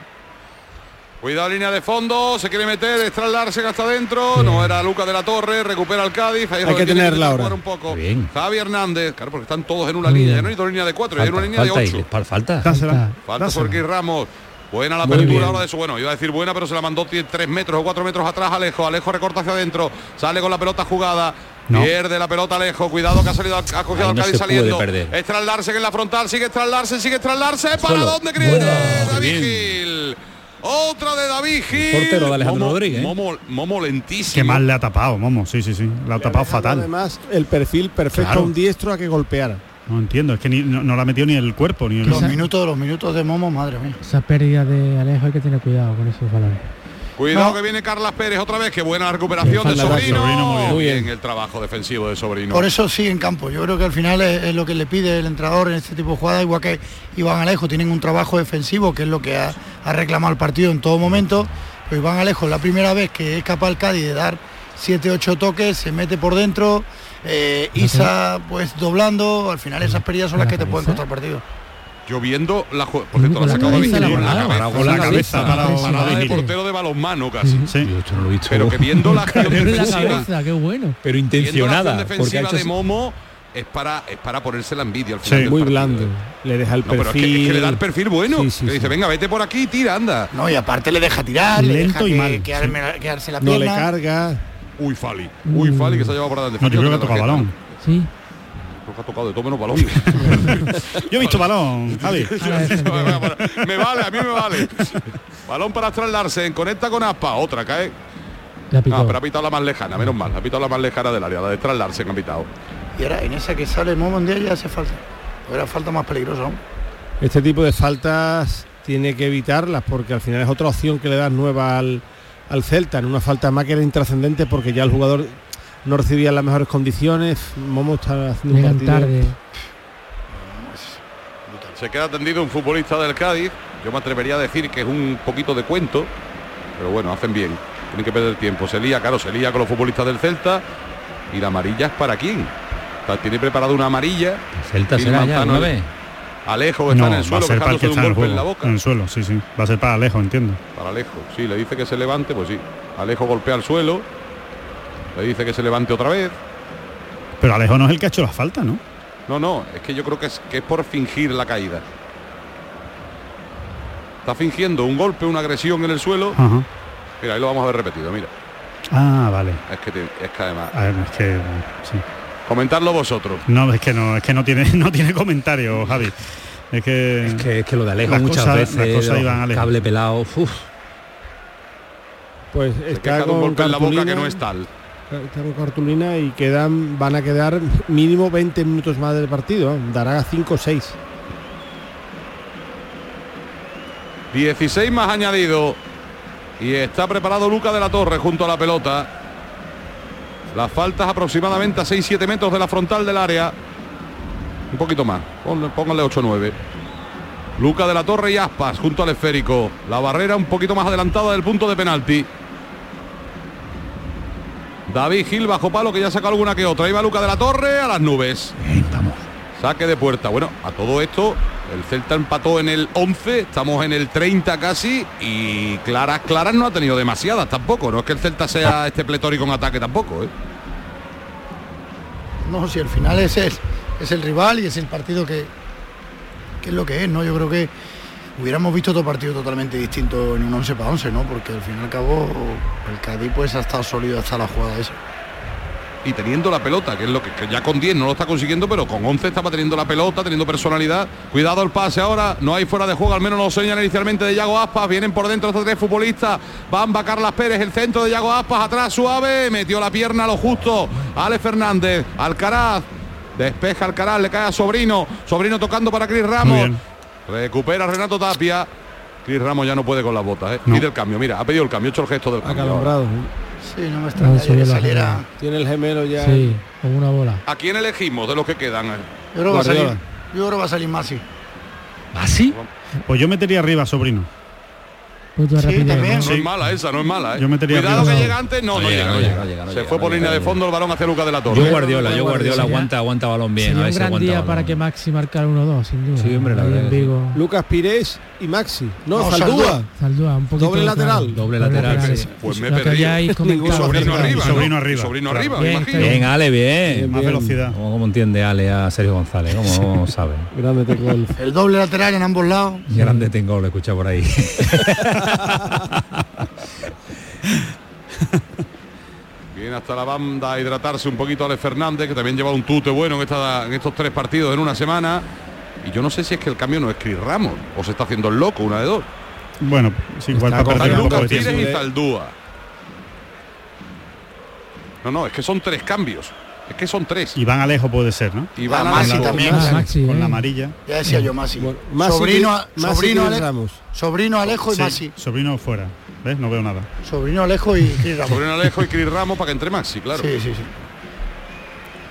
Cuidado línea de fondo, se quiere meter, Estral Larsen hasta adentro, no era Lucas de la Torre, recupera el Cádiz, ahí es Hay que tiene tenerla ahora. jugar un poco. Bien. Javi Hernández, claro, porque están todos en una Muy línea, bien. ya no hay dos líneas de cuatro, hay Falta, una línea de falta, ocho. falta. Falta Cris Ramos. Buena la apertura ahora de su bueno, iba a decir buena, pero se la mandó tie- tres metros o cuatro metros atrás Alejo. Alejo recorta hacia adentro, sale con la pelota jugada. No. Pierde la pelota Alejo, cuidado que ha salido, ha cogido Ahí al Cádiz saliendo. perder. Estral Larsen en la frontal, sigue Estral Larsen, sigue Estral Larsen. ¿Para Solo. dónde cree Bueno, David bien. Gil? Otra de David Gil. portero de Alejandro Momo- Rodríguez, ¿eh? Momo, Momo lentísimo. Qué mal le ha tapado, Momo. Sí, sí, sí. Le ha tapado fatal. Además, el perfil perfecto Claro. a un diestro a que golpeara. No entiendo, es que ni- no, no le ha metido ni el cuerpo, ni el... Los minutos, los minutos de Momo, madre mía. Esa pérdida de Alejo hay que tener cuidado con esos balones. Cuidado No. que viene Carlas Pérez otra vez, qué buena recuperación de Sobrino. Sobrino, muy bien. Muy bien el trabajo defensivo de Sobrino. Por eso sigue en campo. Yo creo que al final es, es lo que le pide el entrenador en este tipo de jugadas, igual que Iván Alejo, tienen un trabajo defensivo, que es lo que ha, ha reclamado el partido en todo momento. Pero Iván Alejo es la primera vez que es capaz el Cádiz de dar 7-8 toques, se mete por dentro, eh, Isa pues doblando, al final esas pérdidas son las que te pueden costar el partido. Yo viendo la por cierto, la Con la la la cabeza. La Parada de portero de balonmano casi. Sí. Yo no lo he visto. Pero que viendo la acción En la defensiva, cabeza, qué bueno. pero la intencionada. Porque ha defensiva de Momo es para es para ponerse la envidia al final Sí, del Muy blando. Le deja el No, pero es perfil. que, es que le da el perfil bueno. Sí, sí, que dice, venga, vete por aquí, tira, anda. No, y aparte le deja tirar, le Lento deja y que- mal, quedarse la No le pierna. carga. Uy, Fali. Uy, Fali que se ha llevado por adelante. No, yo creo que ha tocado balón. Sí. Creo que ha tocado de todo menos balón. *laughs* Yo he visto balón, Javi. *laughs* me vale, a mí me vale. Balón para Astral Larsen, conecta con Aspa, otra cae. No, pero ha pitado la más lejana, menos mal. Ha pitado la más lejana del área, la de Astral Larsen ha pitado. Y ahora en esa que sale un día ya hace falta. Era falta más peligrosa aún. Este tipo de faltas tiene que evitarlas porque al final es otra opción que le das nueva al, al Celta. En una falta más que era intrascendente porque ya el jugador no recibía las mejores condiciones. Momo está haciendo un Llegan partido. tarde. Se queda tendido un futbolista del Cádiz. Yo me atrevería a decir que es un poquito de cuento, pero bueno, hacen bien. Tienen que perder tiempo. Se lía, claro, se lía con los futbolistas del Celta. ¿Y la amarilla es para quién? O sea, tiene preparado una amarilla. Celta será ya, ¿no? Alejo está No, en el va a suelo, ser para el que un en el golpe en la boca. En el suelo, sí, sí. Va a ser para lejos, entiendo. Para Alejo, sí, le dice que se levante, pues sí. Alejo golpea al suelo. Le dice que se levante otra vez. Pero Alejo no es el que ha hecho la falta, ¿no? No, no, es que yo creo que es, que es por fingir la caída. Está fingiendo un golpe, una agresión en el suelo. Ajá. Mira, ahí lo vamos a ver repetido, mira. Ah, vale. Es que, tiene- es que además... Ver, es que sí. Comentarlo vosotros. No, es que no, es que no tiene, *laughs* no tiene comentario, Javi. Es que, Es que, es que lo de Alejo muchas cosas- veces, las cosas iban Alejo. cable pelado, uf. Pues está de un golpe en la boca que no es tal. Está con cartulina y quedan, van a quedar mínimo 20 minutos más del partido. ¿eh? Dará 5 o 6. 16 más añadido. Y está preparado Luca de la Torre junto a la pelota. Las faltas aproximadamente a 6-7 metros de la frontal del área. Un poquito más. Pónganle 8-9. Luca de la Torre y Aspas junto al esférico. La barrera un poquito más adelantada del punto de penalti. David Gil bajo palo que ya saca alguna que otra. Va Luca de la Torre a las nubes. Saque de puerta. Bueno, a todo esto, el Celta empató en el 11, estamos en el 30 casi y claras, claras no ha tenido demasiadas tampoco. No es que el Celta sea este pletórico en ataque tampoco. ¿eh? No, si al final es el, es el rival y es el partido que, que es lo que es, ¿no? Yo creo que hubiéramos visto otro partido totalmente distinto en un 11 para 11, ¿no? Porque al fin y al cabo el Cádiz pues ha estado sólido hasta la jugada esa. Y teniendo la pelota, que es lo que, que ya con 10 no lo está consiguiendo, pero con 11 estaba teniendo la pelota, teniendo personalidad. Cuidado el pase ahora, no hay fuera de juego, al menos lo señala inicialmente de Yago Aspas. Vienen por dentro estos tres futbolistas. Bamba Carlas Pérez, el centro de Yago Aspas, atrás suave, metió la pierna a lo justo. Ale Fernández, Alcaraz, despeja Alcaraz, le cae a Sobrino. Sobrino tocando para Cris Ramos. Recupera Renato Tapia. Cris Ramos ya no puede con las botas, ¿eh? Pide el cambio, mira, ha pedido el cambio, ha hecho el gesto del cambio. Acalombrado. Sí, no me la saliera. Tiene el gemelo ya. Sí, con una bola. ¿A quién elegimos de los que quedan? Yo creo que va a salir, yo creo que va a salir Masi. ¿Ah, sí? Pues yo metería arriba, sobrino. Sí, rapidez, también. ¿no? No es mala esa, no es mala. ¿eh? Yo metería Cuidado que llega antes. No, no, llega, no llega. Se fue por línea de fondo el balón hacia Lucas de la Torre. Yo Guardiola, yo Guardiola aguanta, aguanta balón bien. a Sería ver un si gran día balón. para que Maxi marcara 1-2, sin duda. Sí, hombre, la verdad. Lucas Pires y Maxi. No, No. Saldúa, un poquito Doble lateral. Doble lateral. sí. Pues me comentado. Sobrino arriba. ¿no? Sobrino arriba. Sobrino arriba, Bien, imagino. Bien, Ale, bien. Más velocidad. ¿Cómo, entiende Ale a Sergio González? ¿Cómo, sabe? Grande tengo el. El doble lateral en ambos lados. Grande tengo, lo escucha por ahí. *laughs* Viene hasta la banda a hidratarse un poquito Ale Fernández, que también lleva un tute bueno en, esta- en estos tres partidos en una semana. Y yo no sé si es que el cambio no es Cris Ramos o se está haciendo el loco, una de dos. Bueno, sí, igual Está para Lucas Pires y Zaldúa. No, no, es que son tres cambios. Es que son tres. Iván Alejo puede ser, ¿no? Y van Ah, a Maxi la- también. Ah, Maxi, Con eh. la amarilla. Ya decía yo Masi. Bueno, Masi sobrino, que- Masi sobrino, que Ale- Ramos. sobrino Alejo y Sí, Masi. sobrino fuera. ¿Ves? No veo nada. Sobrino Alejo y Cris Ramos. Sobrino Alejo y Cris Ramos para que entre Maxi, claro. Sí, sí, sí.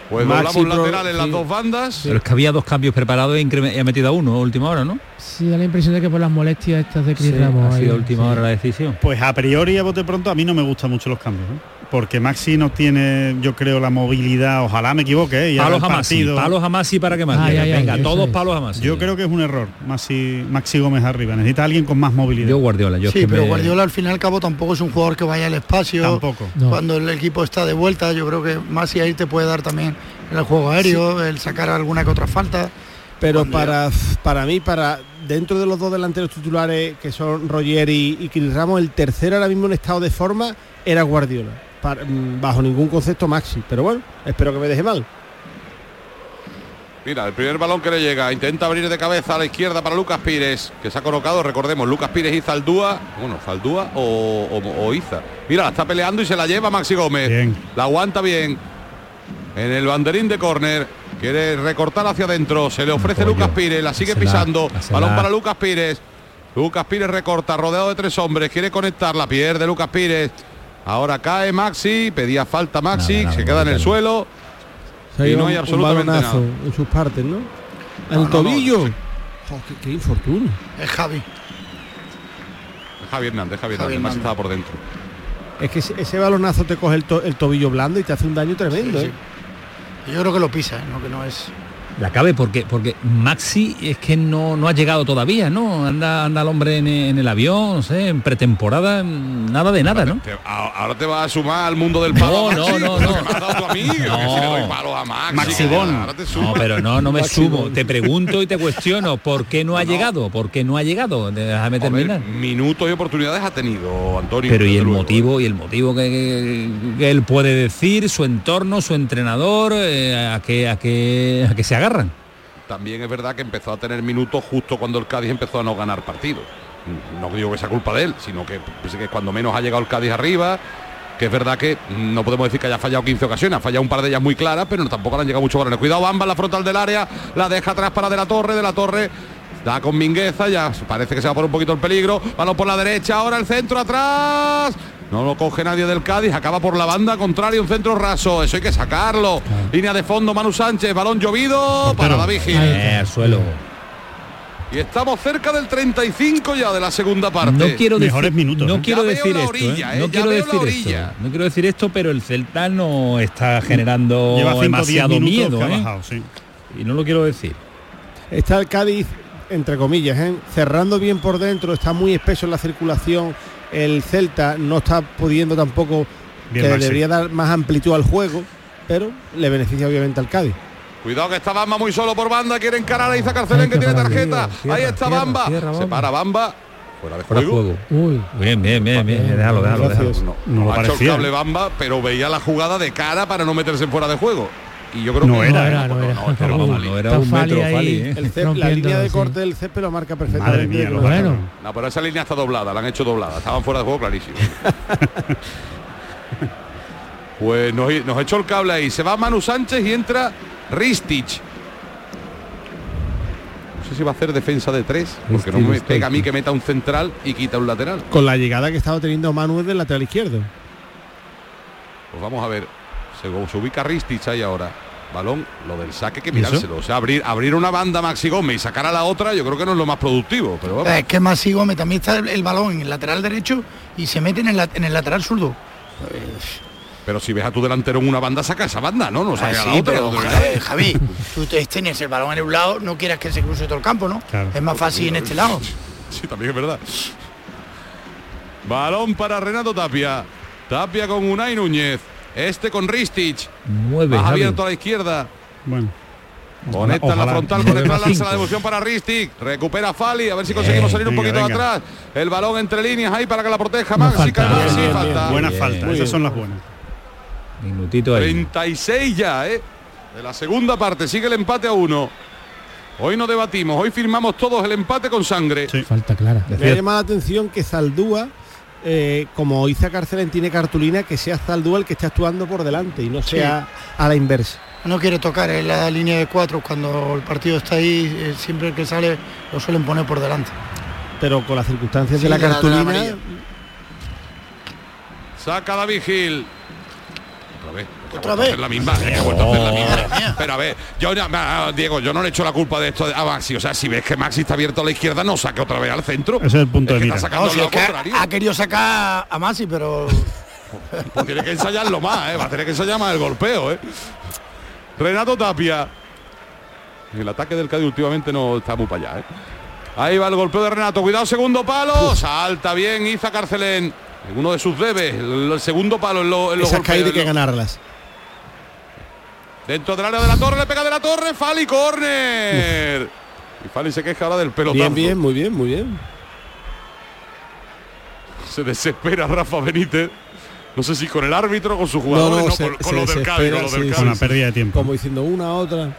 Pues Maxi doblamos pro- lateral en las sí. dos bandas. Pero es que había dos cambios preparados y, increme- y ha metido a uno a última hora, ¿no? Sí, da la impresión de que por las molestias estas de Chris Sí, Ramos. ha sido a última sí. hora la decisión. Pues a priori, a bote pronto, a mí no me gustan mucho los cambios. ¿eh? Porque Maxi no tiene, yo creo, la movilidad, ojalá me equivoque, ¿eh? Palos a partido. palos a Masi para que más Ay, ay, ay, Venga, todos es. palos a Masi. Yo creo que es un error. Maxi, Maxi Gómez arriba. Necesita alguien con más movilidad. Yo Guardiola, yo es Sí, que pero me- Guardiola al fin y al cabo tampoco es un jugador que vaya al espacio. Tampoco. No. Cuando el equipo está de vuelta, yo creo que Masi ahí te puede dar también el juego aéreo, el sacar alguna que otra falta. Pero para, para mí, para dentro de los dos delanteros titulares que son Roger y, y Chris Ramos, el tercero ahora mismo en estado de forma era Guardiola. Para- mm, bajo ningún concepto Maxi. Pero bueno, espero que me deje mal. Mira, el primer balón que le llega, intenta abrir de cabeza a la izquierda para Lucas Pires, que se ha colocado, recordemos, Lucas Pires y Zaldúa, bueno, Zaldúa o, o- o Iza. Mira, la está peleando y se la lleva Maxi Gómez. Bien. La aguanta bien. En el banderín de córner, quiere recortar hacia adentro, se le ofrece. Lucas Pires, la sigue pisando, balón para Lucas Pires. Lucas Pires recorta, rodeado de tres hombres, quiere conectar, la pierde Lucas Pires. Ahora cae Maxi, pedía falta Maxi, Nada, nada, se queda en el suelo. Se Y no hay un- absolutamente un nada. en sus partes, ¿no? El no, tobillo. no, qué, qué infortunio. Es Javi. Javi Hernández, Javi Hernández, más estaba por dentro. Es que ese, ese balonazo te coge el, to- el tobillo blando y te hace un daño tremendo, Sí, ¿eh? sí. Yo creo que lo pisa, ¿eh? no que no es. La acabe porque porque Maxi es que no, no ha llegado todavía, ¿no? Anda, anda el hombre en, en el avión, no sé, en pretemporada, nada de nada, ¿no? Te- ahora te vas a sumar al mundo del palo. No, Maxi, no, no, no. me has dado tú a mí, que si le doy No. palos a Maxi. Ahora te. No, pero no, no me sumo. Te pregunto y te cuestiono, ¿por qué no ha llegado? ¿Por qué no ha llegado? Déjame terminar. Minutos y oportunidades ha tenido Antonio. Pero y el luego. motivo, y el motivo que, que- que él puede decir, su entorno, su entrenador, eh, a qué a qué a qué se También es verdad que empezó a tener minutos justo cuando el Cádiz empezó a no ganar partidos. No digo que sea culpa de él, sino que, pues, que cuando menos ha llegado el Cádiz arriba, que es verdad que no podemos decir que haya fallado 15 ocasiones, ha fallado un par de ellas muy claras, pero tampoco le han llegado muchos balones. Cuidado, Bamba la frontal del área, la deja atrás para De la Torre, De la Torre da con Mingueza, ya parece que se va por un poquito el peligro, balón por la derecha, ahora el centro atrás. No lo coge nadie del Cádiz, acaba por la banda contraria, un centro raso, eso hay que sacarlo. Línea de fondo, Manu Sánchez, balón llovido para David Gil. Eh, al suelo. Y estamos cerca del 35 ya de la segunda parte. No quiero decir, No quiero Ya veo decir la esto, orilla, no Ya quiero veo la decir orilla. esto. No quiero decir esto, pero el Celta no está generando Lleva cinco, demasiado minutos miedo, que ha ¿eh? bajado, sí. Y no lo quiero decir. Está el Cádiz, entre comillas, ¿eh? cerrando bien por dentro, está muy espeso en la circulación. El Celta no está pudiendo tampoco, Bien, que Maxi. debería dar más amplitud al juego, pero le beneficia obviamente al Cádiz. Cuidado que está Bamba muy solo por banda, quiere encarar a Isa Carcelén que tiene tarjeta. Ahí está Bamba. Se para Bamba. Fuera de Fuera de juego. juego. Uy. Bien, bien, bien, bien. Déjalo, déjalo, déjalo. No, No lo ha hecho el cable Bamba, pero veía la jugada de cara para no meterse en fuera de juego. Y yo creo No que era, No era, no era. no, era un metro, ahí. Fali, ¿eh? El la línea de sí. corte del césped lo marca perfectamente. Madre mía, lo Bueno, No, pero esa línea está doblada, la han hecho doblada. Estaban fuera de juego clarísimo. *laughs* pues nos, nos echó el cable ahí. Se va Manu Sánchez y entra Ristich. No sé si va a hacer defensa de tres, porque no me pega a mí que meta un central y quita un lateral. Con la llegada que estaba teniendo Manuel del lateral izquierdo. Pues vamos a ver. Se, se ubica Ristich ahí ahora. Balón, lo del saque que mirárselo. O sea, abrir, abrir una banda Maxi Gómez y sacar a la otra, yo creo que no es lo más productivo. Pero vamos. Es que Maxi Gómez también está el, el balón en el lateral derecho y se mete en el, la- en el lateral zurdo. Pero si ves a tu delantero en una banda, saca esa banda, ¿no? No Ah, saca a la sí, otra. pero Javi, *laughs* tú te- tienes el balón en un lado, no quieras que se cruce todo el campo, ¿no? Claro. Es más fácil en este lado. Sí, también es verdad. Balón para Renato Tapia. Tapia con Unai Núñez. Este con Ristich. Mueve, Más abierto a la izquierda. Bueno. Conecta en la Ojalá. frontal, conecta más lanza la devolución para Ristic. Recupera Fali, a ver si conseguimos salir un venga, poquito venga. atrás. El balón entre líneas ahí para que la proteja No Maxi. falta. Calle, Bien, sí, bien, falta. Buenas bien, faltas, muy esas son las buenas. Minutito ahí. 36 ya, ¿eh? De la segunda parte, sigue el empate a uno. Hoy no debatimos, hoy firmamos todos el empate con sangre. Sí. Falta clara. Me ha llamado la atención que Zaldúa, eh, como Iza Carcelén tiene cartulina, que sea Zaldúa el que esté actuando por delante y no sea a la inversa. No quiere tocar en la línea de cuatro cuando el partido está ahí, eh, siempre el que sale lo suelen poner por delante. Pero con las circunstancias Sí, de la la- de la cartulina. Saca David Gil. Otra vez. La misma. eh, ha vuelto a hacer la misma. Pero a ver, yo ah, Diego, yo no le echo la culpa de esto a Maxi. O sea, si ves que Maxi está abierto a la izquierda, no saque otra vez al centro. Ese es el punto de mira. No, si es que ha querido sacar a Masi, pero *laughs* Pues tiene que ensayarlo más, ¿eh? va a tener que ensayar más el golpeo. ¿eh? Renato Tapia. El ataque del Cádiz últimamente no está muy para allá. ¿eh? Ahí va el golpeo de Renato. Cuidado, segundo palo. Salta bien Iza Carcelén. En uno de sus debes. El, segundo palo en, lo- en los esas hay que lo- ganarlas. Dentro del área de la torre, le pega de la torre. Fali, córner. Y Fali se queja ahora del pelotazo. Bien, bien, muy bien, muy bien. Se desespera Rafa Benítez. No sé si con el árbitro, con sus jugadores, no, se- con, con se lo del Cádiz, con lo del sí, Cádiz. Con la pérdida de tiempo. Como diciendo una, otra.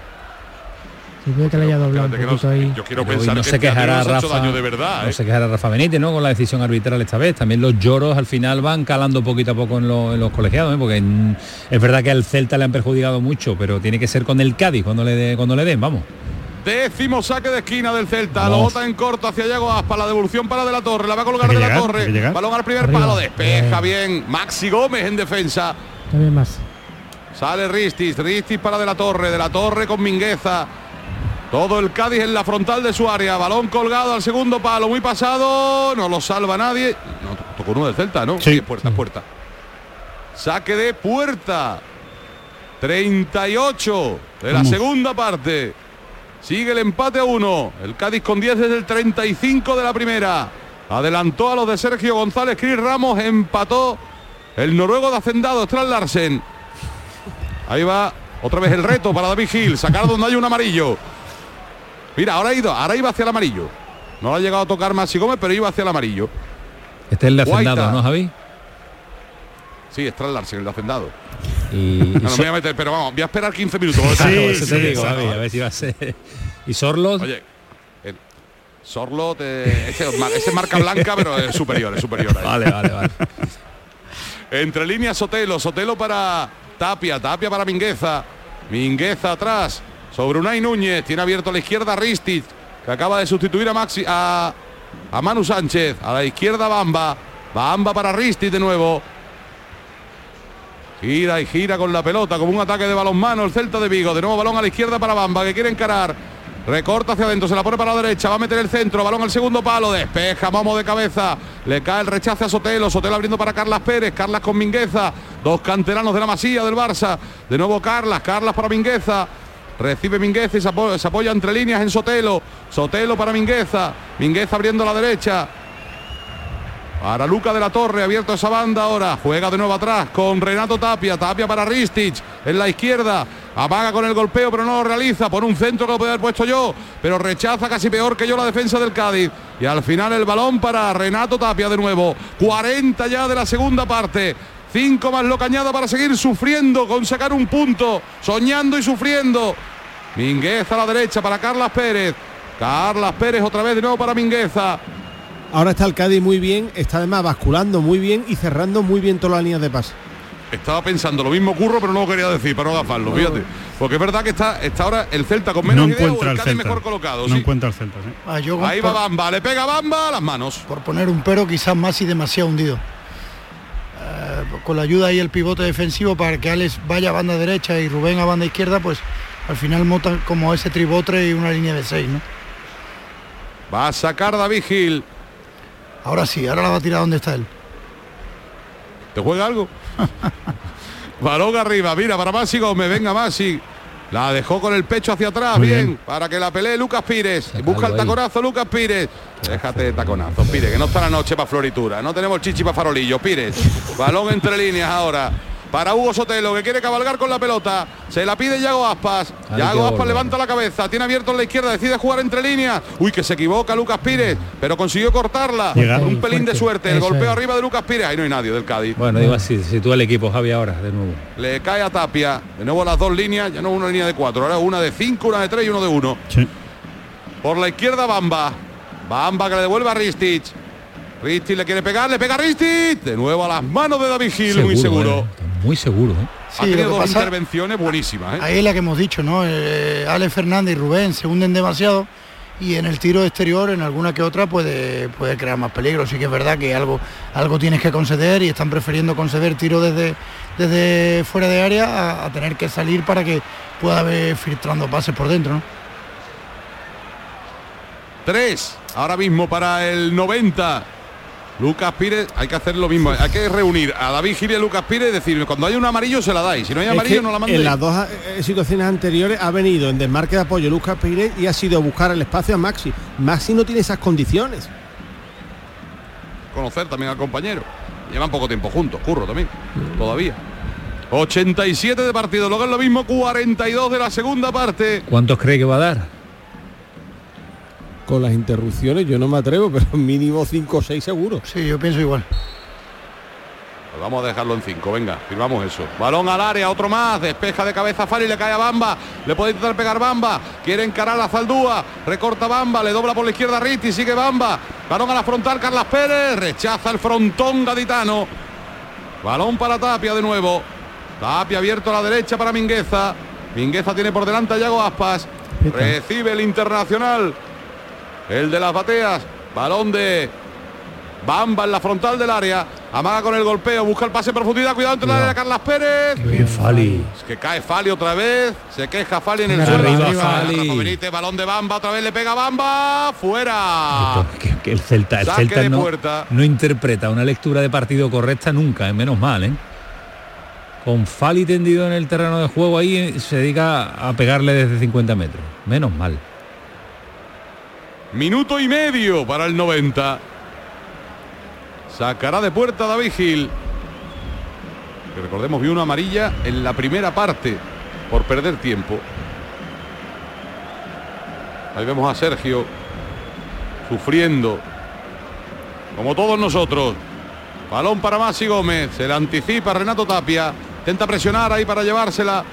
Si puede que le haya doblado un Espérate que no- ahí. yo quiero Pero pensar no que se este quejará nos ha hecho Rafa daño de verdad. no ¿eh? se quejará Rafa Benítez no con la decisión arbitral esta vez también los lloros al final van calando poquito a poco en, lo- en los colegiados ¿eh? porque es verdad que al Celta le han perjudicado mucho pero tiene que ser con el Cádiz cuando le dé- cuando le den vamos Décimo saque de esquina del Celta. Vamos. Lo bota en corto hacia Yago Aspa. La devolución para De la Torre. La va a colgar de la Torre. Balón al primer Arriba. palo. Despeja Bien. bien. Maxi Gómez en defensa. También más. Sale Ristis. Ristis para De la Torre. De la Torre con Mingueza. Todo el Cádiz en la frontal de su área. Balón colgado al segundo palo. Muy pasado. No lo salva nadie. No, tocó uno del Celta, ¿no? Sí. es puerta, es puerta. Saque de puerta. 38 de la segunda parte. Sigue el empate a uno. El Cádiz con 10 desde el 35 de la primera. Adelantó a los de Sergio González. Cris Ramos empató el noruego de Hacendado, Strand Larsen. Ahí va otra vez el reto para David Gil. Sacar donde hay un amarillo. Mira, ahora ha ido, ahora iba hacia el amarillo. No lo ha llegado a tocar Maxi Gómez, pero iba hacia el amarillo. Este es el de. Hacendado, ¿no, Javi? Sí, Strand Larsen, el de Hacendado. Y, No, no me voy a meter, pero vamos, voy a esperar 15 minutos. Claro, eso te digo, Javi, a ver si va a ser. ¿Y Sorlos? Oye, el Sorlot, eh, ese, ese marca blanca, pero es superior, es superior. a él. Vale, vale, vale. Entre líneas Sotelo, Sotelo para Tapia, Tapia para Mingueza. Mingueza atrás, sobre Unai Núñez, tiene abierto a la izquierda Ristic, que acaba de sustituir a Maxi a, a Manu Sánchez, a la izquierda Bamba, Bamba para Ristic de nuevo. Gira y gira con la pelota como un ataque de balonmano el Celta de Vigo. De nuevo balón a la izquierda para Bamba que quiere encarar. Recorta hacia adentro, se la pone para la derecha, va a meter el centro, balón al segundo palo, despeja, Momo de cabeza, le cae el rechace a Sotelo, Sotelo abriendo para Carlas Pérez, Carlas con Mingueza, dos canteranos de la Masía del Barça, de nuevo Carlas, Carlas para Mingueza, recibe Mingueza y se apoya, entre líneas en Sotelo, Sotelo para Mingueza, Mingueza abriendo la derecha, para Luca de la Torre, abierto esa banda ahora. Juega de nuevo atrás con Renato Tapia. Tapia para Ristich en la izquierda. Amaga con el golpeo, pero no lo realiza. Por un centro que lo puede haber puesto yo. Pero rechaza casi peor que yo la defensa del Cádiz. Y al final el balón para Renato Tapia de nuevo. 40 ya de la segunda parte. Cinco más lo cañada para seguir sufriendo con sacar un punto. Soñando y sufriendo. Mingueza a la derecha para Carlas Pérez. Carlas Pérez otra vez de nuevo para Mingueza. Ahora está el Cádiz muy bien, está además basculando muy bien y cerrando muy bien todas las líneas de pase. Estaba pensando lo mismo curro, pero no lo quería decir para no gafarlo, fíjate. Porque es verdad que está, está ahora el Celta con menos No idea o el el Cádiz Celta. mejor colocado. No sí. encuentra el Celta, sí. Ah, yo Ahí va Bamba, le pega Bamba a las manos. por poner un pero quizás más y demasiado hundido. Eh, con la ayuda y el pivote defensivo para que Alex vaya a banda derecha y Rubén a banda izquierda, pues al final montan como ese tribotre y una línea de seis, ¿no? Va a sacar David Gil. Ahora sí, ahora la va a tirar donde está él. ¿Te juega algo? *laughs* Balón arriba, mira, para Masi Gómez, venga Masi. La dejó con el pecho hacia atrás, bien, bien. para que la pelee Lucas Pires. Busca el ahí. taconazo Lucas Pires. Déjate de taconazo, Pires, que no está la noche para floritura. No tenemos chichi para farolillo, Pires. Balón entre líneas ahora. Para Hugo Sotelo, que quiere cabalgar con la pelota. Se la pide Yago Aspas. Hay Yago Aspas levanta la cabeza. Tiene abierto en la izquierda. Decide jugar entre líneas. Uy, que se equivoca Lucas Pires. Pero consiguió cortarla. Un pelín de suerte. El Eso golpeo es. arriba de Lucas Pires. Ahí no hay nadie del Cádiz. Bueno, digo así, si tú el equipo, Javi, ahora, de nuevo. Le cae a Tapia. De nuevo las dos líneas, ya no una línea de cuatro, ahora una de cinco, una de tres y uno de uno. Sí. Por la izquierda Bamba. Bamba que le devuelve a Ristich. Ristich le quiere pegar, le pega a Ristich. De nuevo a las manos de David Gil, muy seguro. eh, muy seguro, ¿eh? ha Sí, tenido lo que dos pasa- intervenciones buenísimas. ¿eh? Ahí es la que hemos dicho, ¿no? Eh, Alex Fernández y Rubén se hunden demasiado y en el tiro exterior, en alguna que otra, puede, puede crear más peligro. Sí que es verdad que algo, algo tienes que conceder y están prefiriendo conceder tiro desde, desde fuera de área a, a tener que salir para que pueda haber filtrando pases por dentro, ¿no? Tres, ahora mismo para el 90. Lucas Pires, hay que hacer lo mismo, hay que reunir a David Gil y a Lucas Pires y decir, cuando hay un amarillo se la dais, si no hay Es amarillo que no la mandéis. en las dos eh, situaciones anteriores ha venido en desmarque de apoyo Lucas Pires y ha sido buscar el espacio a Maxi. Maxi no tiene esas condiciones. conocer también al compañero. Llevan poco tiempo juntos, curro también, todavía. 87 de partido, luego es lo mismo, 42 de la segunda parte. ¿Cuántos cree que va a dar? Con las interrupciones yo no me atrevo, *laughs* pero mínimo 5 o 6 seguro. Sí, yo pienso igual. Pues vamos a dejarlo en 5, venga, firmamos eso. Balón al área, otro más, despeja de cabeza Fari, le cae a Bamba, le puede intentar pegar Bamba, quiere encarar a Zaldúa, recorta Bamba, le dobla por la izquierda Ritti, sigue Bamba, balón a la frontal Carlas Pérez, rechaza el frontón gaditano. Balón para Tapia de nuevo. Tapia abierto a la derecha para Mingueza. Mingueza tiene por delante a Yago Aspas. Recibe el internacional. El de las bateas. Balón de Bamba en la frontal del área. Amaga con el golpeo. Busca el pase en profundidad. Cuidado entre la área de Carlas Pérez. Bien, Fali. Es que cae Fali otra vez. Se queja Fali en el Arriba, suelo. Fali. Rafa Benítez, balón de Bamba. Otra vez le pega Bamba. Fuera. Que, que el Celta, el Celta no, interpreta una lectura de partido correcta nunca, es menos mal, ¿eh? Con Fali tendido en el terreno de juego ahí eh, se dedica a pegarle desde 50 metros. Menos mal. Minuto y medio para el 90. Sacará de puerta David Gil. Que recordemos, vio una amarilla en la primera parte por perder tiempo. Ahí vemos a Sergio sufriendo, como todos nosotros. Balón para Masi Gómez, se le anticipa Renato Tapia, intenta presionar ahí para llevársela.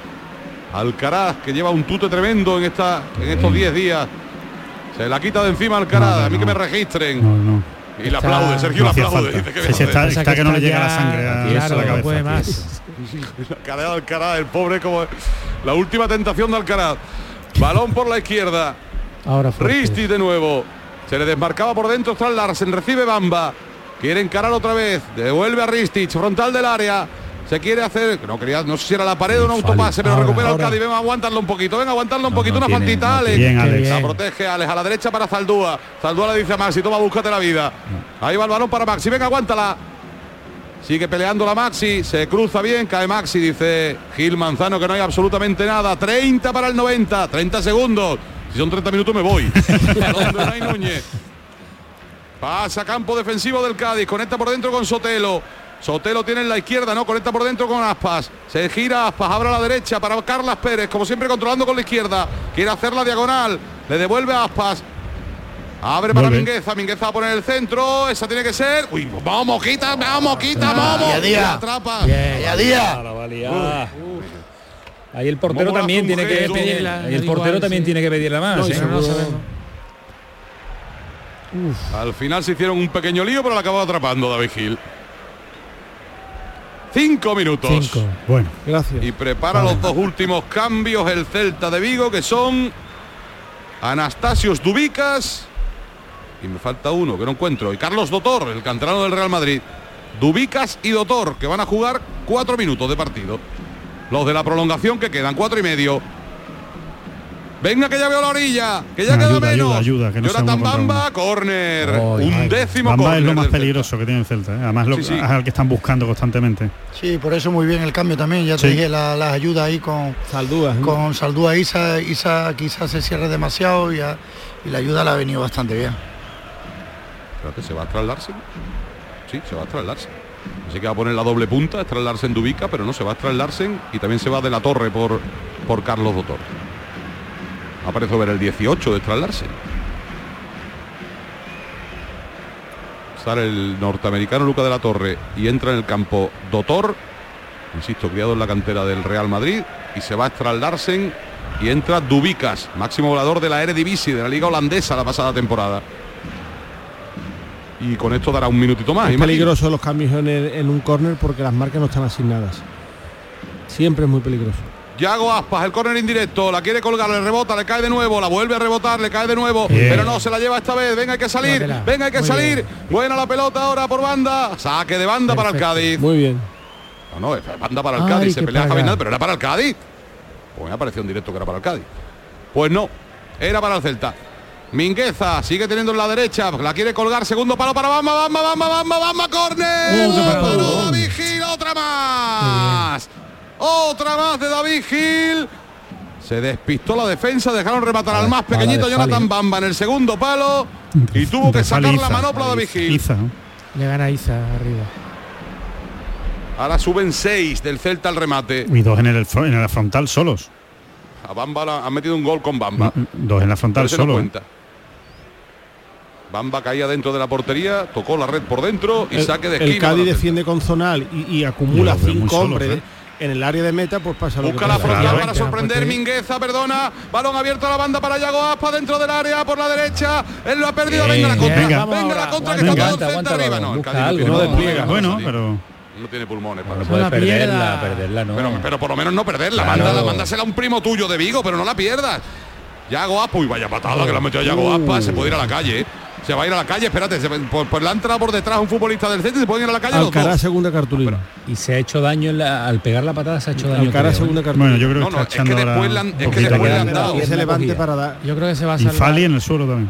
Alcaraz, que lleva un tute tremendo en, esta, en estos 10 días. Se la quita de encima Alcaraz, a mí que me registren. Y le aplaude, Sergio le aplaude. dice que Sí, sí, está, que no le llega la sangre a, Claro, a la no cabeza. puede más. La cara de Alcaraz, el pobre como la última tentación de Alcaraz. Balón por la izquierda. Ahora. Risti de nuevo. Se le desmarcaba por dentro tras Larsen. Recibe Bamba. Quiere encarar otra vez. Devuelve a Ristich. Frontal del área. Se quiere hacer. No quería, no sé si era la pared o un autopase, pero Ahora, recupera el. Cádiz. Venga, aguantarlo un poquito. Venga, aguantarlo un poquito. no Una tiene, faltita, no Alex. tiene. Bien, Alex. La protege Alex a la derecha para Zaldúa. Zaldúa le dice a Maxi, toma, búscate la vida. Ahí va el balón para Maxi. Venga, aguántala. Sigue peleando la Maxi, se cruza bien, cae Maxi, dice Gil Manzano que no hay absolutamente nada. 30 para el 90, 30 segundos. Si son 30 minutos me voy. *laughs* Núñez. Pasa campo defensivo del Cádiz, conecta por dentro con Sotelo. Sotelo tiene en la izquierda, no, conecta por dentro con Aspas. Se gira Aspas, abre a la derecha para Carlas Pérez, como siempre controlando con la izquierda. Quiere hacer la diagonal, le devuelve a Aspas. Abre para. Mingueza, Mingueza va a poner el centro, esa tiene que ser. Uy, vamos, quita, vamos, quita, vamos. Día a día. Atrapa. Día. Ahí el portero Vamos también tiene que Pedirla, el igual, portero también sí. tiene que pedirla más. No, ¿eh? no. Al final se hicieron un pequeño lío, pero la acabó atrapando David Gil. Cinco minutos. Cinco. Bueno, Gracias. Y prepara los dos últimos cambios el Celta de Vigo, que son Anastasios Dubicas. Y me falta uno que no encuentro. Y Carlos Dotor, el canterano del Real Madrid. Dubicas y Dotor, que van a jugar cuatro minutos de partido. Los de la prolongación que quedan cuatro y medio. Venga que ya veo la orilla, que ya No, queda ayuda, menos. ayuda, ayuda, que no Jonathan Bamba, córner. Un ay. décimo Bamba es córner lo más peligroso que tiene el Celta. ¿eh? Además, lo, Sí, sí. es al que están buscando constantemente. Sí, por eso muy bien el cambio también. Ya te Sí. dije la- las ayudas ahí con, Saldúa. ¿no? con Saldúa Isa, Isa quizás se cierre demasiado y, a- y la ayuda la ha venido bastante bien. Espérate, ¿se va a trasladarse? Sí, se va a trasladarse. Así que va a poner la doble punta, es trasladarse en Dubica, pero no, se va a trasladarse y también se va de la torre por, por Carlos Dotor. Aparece ver el 18 de trasladarse. Sale el norteamericano Luca de la Torre y entra en el campo Dotor, insisto, criado en la cantera del Real Madrid, y se va a Straldarsen y entra Dubicas, máximo volador de la Eredivisie, de la liga holandesa la pasada temporada. Y con esto dará un minutito más. Es imagino. peligroso los cambios en, el- en un córner porque las marcas no están asignadas. Siempre es muy peligroso. Yago Aspas, el córner indirecto, la quiere colgar, le rebota, le cae de nuevo, la vuelve a rebotar, le cae de nuevo, Bien. pero no se la lleva esta vez, venga hay que salir, venga hay que Muy salir, bien. buena la pelota ahora por banda, saque de banda para el. Cádiz. Muy bien. No, no, es banda para el Ay, Cádiz, se pelea paga. Javi pero era para el Cádiz. Pues me apareció en directo que era para el Cádiz. Pues no, era para el Celta. Mingueza sigue teniendo en la derecha, la quiere colgar, segundo palo para Bamba, Bamba, Bamba, Bamba, Bamba, córner. Oh, otra más. Otra más de David Gil. Se despistó la defensa, dejaron rematar al más pequeñito de Jonathan. Bamba en el segundo palo y tuvo que De sacar la manopla David Gil. Iza, ¿no? Le gana Isa arriba. Ahora suben seis del Celta al remate. Y dos en el, en la frontal solos. A Bamba la- han metido un gol con Bamba. Dos en la frontal no solos. ¿eh? cuenta. Bamba caía dentro de la portería, tocó la red por dentro y El, saque de el esquina. Cádiz el defiende con zonal y, y acumula cinco solos, hombres ¿eh? En el área de meta, pues pasa lo Busca que la frontal Claro, para sorprender. Mingueza, perdona. Balón abierto a la banda para Yago Aspa dentro del área por la derecha. Él lo ha perdido. Bien, venga la contra. venga. Venga, la contra que Venga. está todo aguanta, arriba. No, el Cádiz no no no despliega. Bueno, pero No tiene pulmones para No puede la perderla, perderla, no. Pero, pero por lo menos no perderla. Claro. Mándala, mándasela a un primo tuyo de Vigo, pero no la pierdas. Yago Aspa, uy, vaya patada que la metió a Yago Aspa, se puede ir a la calle. Se va a ir a la calle, espérate, se, por, por la entrada por detrás un futbolista del Celta y se puede ir a la calle los Alcaraz dos. segunda cartulina. Y se ha hecho daño en la- al pegar la patada, se ha hecho daño. Alcaraz creo, ¿eh? segunda cartulina. bueno, yo creo que No, no, está es que después le han- un es que poquito después le más. han dado. que se levante para dar. Yo creo que se va a Y salvar. Fali en el suelo también.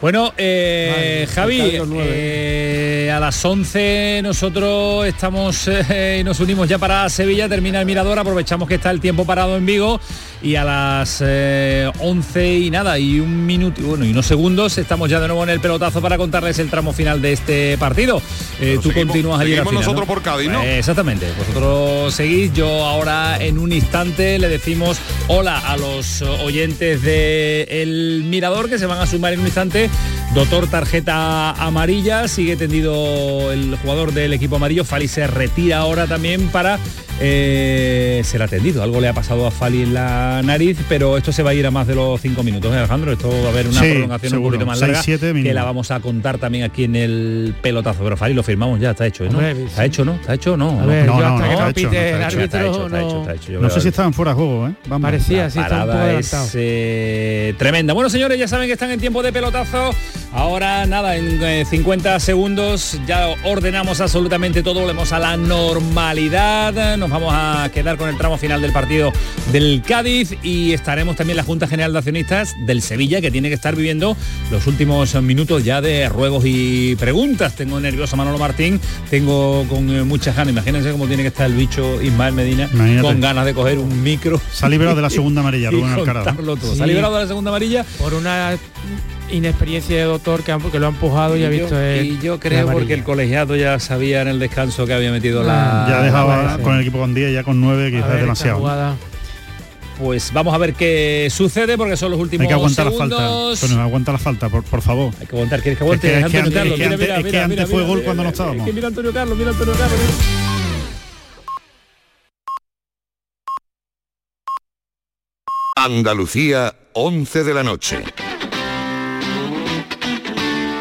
Bueno, eh, Javi, los eh, a las 11 nosotros estamos *laughs* eh, y nos unimos ya para Sevilla, termina el Mirador, aprovechamos que está el tiempo parado en Vigo y a las eh, 11 y nada, y un minuto, y bueno, y unos segundos, estamos ya de nuevo en el pelotazo para contarles el tramo final de este partido. Eh, tú seguimos- continúas allí al seguimos final, nosotros ¿no? por Cádiz, ¿no? Eh, exactamente, vosotros seguís, yo ahora en un instante le decimos hola a los oyentes de El Mirador que se van a sumar en un instante. Doctor tarjeta amarilla, sigue tendido el jugador del equipo amarillo, Fali se retira ahora también para eh, ser atendido. Algo le ha pasado a Fali en la nariz, pero esto se va a ir a más de los cinco minutos, ¿eh, Alejandro. Esto va a haber una Sí, prolongación un seguro. poquito más larga siete que mínimo. la vamos a contar también aquí en el pelotazo. Pero Fali lo firmamos ya, está hecho, ¿no? Hombre, sí. ¿Está hecho, no? ¿Está hecho, no? A ver, No, no, no, está no hecho, no, está hecho, está árbitro, hecho, está hecho, no- está hecho. No sé si estaban fuera de juego, ¿eh? Vamos. Parecía, sí, un es eh, tremenda. Bueno, señores, ya saben que están en tiempo de pelotazo. Ahora, nada, en eh, 50 segundos ya ordenamos absolutamente todo, volvemos a la normalidad. Nos vamos a quedar con el tramo final del partido del Cádiz y estaremos también en la Junta General de Accionistas del Sevilla, que tiene que estar viviendo los últimos minutos ya de ruegos y preguntas. Tengo nervioso a Manolo Martín, tengo con eh, muchas ganas. Imagínense cómo tiene que estar el bicho Ismael Medina, Imagínate. con ganas de coger un micro. Se ha librado de la *laughs* segunda amarilla, Rubén Alcaraz. Se ha liberado de la segunda amarilla Por una inexperiencia de doctor que, han- que lo ha empujado y, ha y visto yo, el- y yo la creo porque el colegiado ya sabía en el descanso que había metido la Ya dejaba parece. con el equipo con 10, ya con 9, A quizás ver, demasiado. jugada. pues vamos a ver qué sucede porque son los últimos Hay que aguantar la segundos. falta. Antonio, aguanta la falta, por, por favor. Hay que aguantar, ¿quieres que aguante? Es que- es que Antonio antes- Carlos, es que mira, antes- mira, es que mira, antes fue mira, gol mira, cuando no estábamos. es que mira Antonio Carlos, mira Antonio Carlos. Andalucía, 11 de la noche.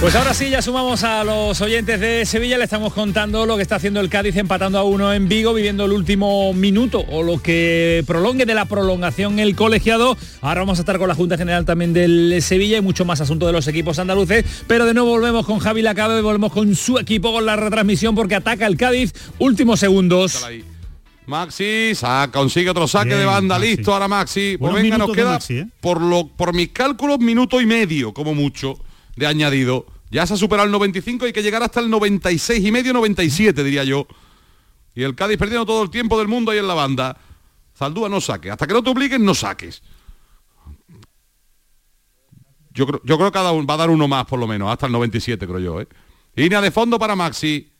Pues ahora sí, ya sumamos a los oyentes de Sevilla, le estamos contando lo que está haciendo el Cádiz empatando a uno en Vigo, viviendo el último minuto o lo que prolongue de la prolongación el colegiado. Ahora vamos a estar con la Junta General también del Sevilla y mucho más asunto de los equipos andaluces, pero de nuevo volvemos con Javi Lacabe, volvemos con su equipo con la retransmisión porque ataca el Cádiz, últimos segundos. Maxi saca, consigue otro saque Bien, de banda, Maxi. listo ahora Maxi. Pues Buenos venga, nos minutos de queda, Maxi, ¿eh? por, lo, por mis cálculos, minuto y medio, como mucho, de añadido. Ya se ha superado el 95, hay que llegar hasta el 96 y medio, 97, diría yo. Y el Cádiz perdiendo todo el tiempo del mundo ahí en la banda. Zaldúa no saque. Hasta que no te obliguen, no saques. Yo creo, yo creo que va a dar uno más, por lo menos, hasta el 97, creo yo. ¿eh? Línea de fondo para Maxi.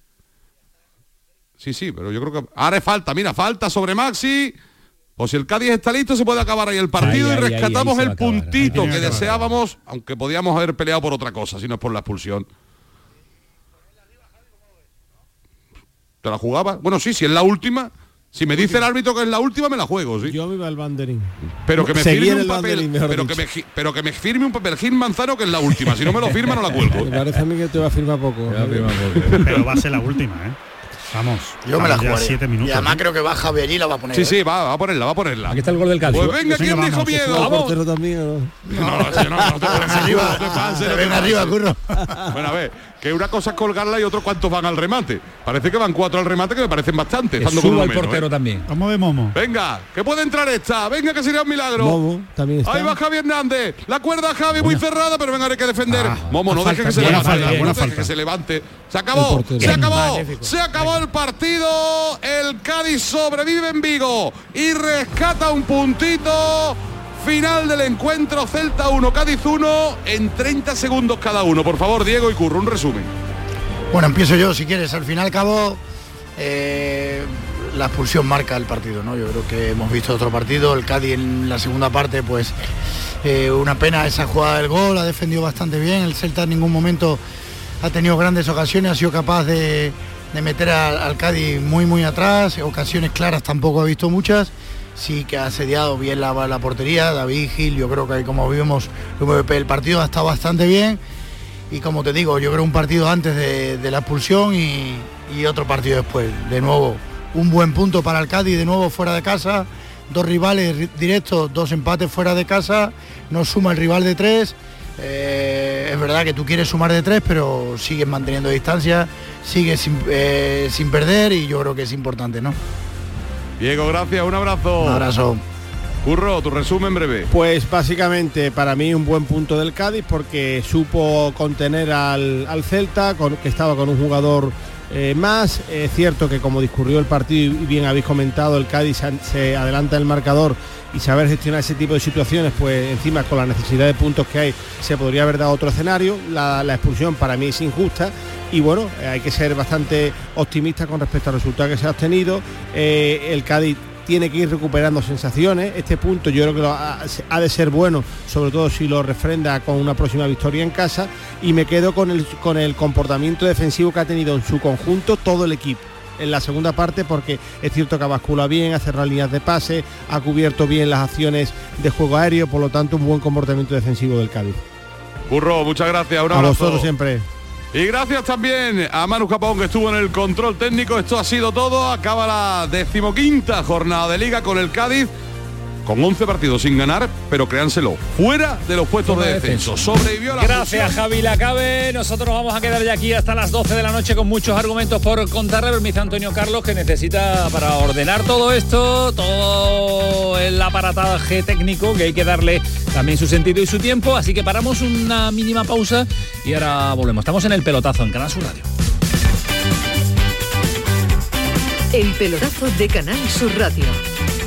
Sí, sí, pero yo creo que ahora es falta, mira, falta sobre Maxi. O si el Cádiz está listo, se puede acabar ahí el partido Ahí, y ahí, ahí, rescatamos ahí va el a puntito que deseábamos, aunque podíamos haber peleado por otra cosa, si no es por la expulsión. ¿Te la jugaba? Bueno, sí, si es la última. Si me dice el árbitro que es la última, me la juego, sí. Yo me iba al banderín. Pero que me Seguir firme un el papel, pero que, me, gi- pero que me firme un papel Gil Manzano que es la última. Si no me lo firma, no la cuelgo. Me parece a mí que te va a firmar poco. Pero va a ser la última, ¿eh? Vamos. Yo me la jugaría. siete y minutos. además ¿eh? creo que va Javi allí y la va a poner. Sí, ¿eh? sí, va, va a ponerla, va a ponerla. Aquí está el gol del Cádiz. Pues venga, ¿quién Venga, dijo miedo? ¿El Vamos. no? No, no, no, no te pases, *laughs* Arriba, no te pases, no ven arriba, curro. Bueno, a ver, que una cosa es colgarla y otro cuántos van al remate. Parece que van cuatro al remate que me parecen bastante. Estando con el menos, portero ¿eh? también. Vamos de Momo. Venga, que puede entrar esta. Venga, que sería un milagro. Momo también está. Ahí va Javi Hernández. La cuerda Javi muy cerrada, pero venga, hay que defender. Momo, no Ah, deje que se levante. falta, no deje que se levante. Se acabó, se acabó, Magnífico. se acabó el partido. El Cádiz sobrevive en Vigo y rescata un puntito. Final del encuentro, Celta 1, Cádiz 1, en 30 segundos cada uno. Por favor, Diego y Curro, un resumen. Bueno, empiezo yo si quieres. Al final, cabo, eh, la expulsión marca el partido, ¿no? Yo creo que hemos visto otro partido. El Cádiz en la segunda parte, pues eh, una pena esa jugada del gol, ha defendido bastante bien. El Celta en ningún momento ha tenido grandes ocasiones, ha sido capaz de, meter al Cádiz muy muy atrás. Ocasiones claras tampoco ha visto muchas. Sí que ha asediado bien la, la portería. David Gil, yo creo que como vimos el partido ha estado bastante bien y como te digo, yo creo un partido antes de, la expulsión y, otro partido después. De nuevo, un buen punto para el Cádiz, de nuevo fuera de casa, dos rivales ri- directos, dos empates fuera de casa, no suma el rival de tres. Eh, es verdad que tú quieres sumar de tres, pero sigues manteniendo distancia, sigues sin, eh, sin perder y yo creo que es importante, ¿no? Diego, gracias, un abrazo. Un abrazo. Curro, tu resumen breve. Pues básicamente para mí un buen punto del Cádiz porque supo contener al, al Celta, con- que estaba con un jugador eh, más. Es cierto que como discurrió el partido y bien habéis comentado, el Cádiz se, adelanta el marcador y saber gestionar ese tipo de situaciones, pues encima con la necesidad de puntos que hay, se podría haber dado otro escenario. La, expulsión para mí es injusta y bueno, eh, hay que ser bastante optimista con respecto al resultado que se ha obtenido. Eh, el Cádiz tiene que ir recuperando sensaciones. Este punto yo creo que lo ha, ha de ser bueno, sobre todo si lo refrenda con una próxima victoria en casa. Y me quedo con el, con el comportamiento defensivo que ha tenido en su conjunto todo el equipo. En la segunda parte, porque es cierto que ha basculado bien, ha cerrado líneas de pase, ha cubierto bien las acciones de juego aéreo, por lo tanto un buen comportamiento defensivo del Cádiz. Curro, muchas gracias. Un A vosotros siempre. Y gracias también a Manu Capón que estuvo en el control técnico. Esto ha sido todo. Acaba la decimoquinta jornada de liga con el Cádiz. Con 11 partidos sin ganar, pero créanselo, fuera de los puestos de de descenso. Sobrevivió a la Gracias expulsión. Javi Lacabe. Nosotros nos vamos a quedar ya aquí hasta las 12 de la noche con muchos argumentos por contarle. Permiso Antonio Carlos que necesita para ordenar todo esto, todo el aparataje técnico que hay que darle también su sentido y su tiempo. Así que paramos una mínima pausa y ahora volvemos. Estamos en el pelotazo en Canal Sur Radio. El pelotazo de Canal Sur Radio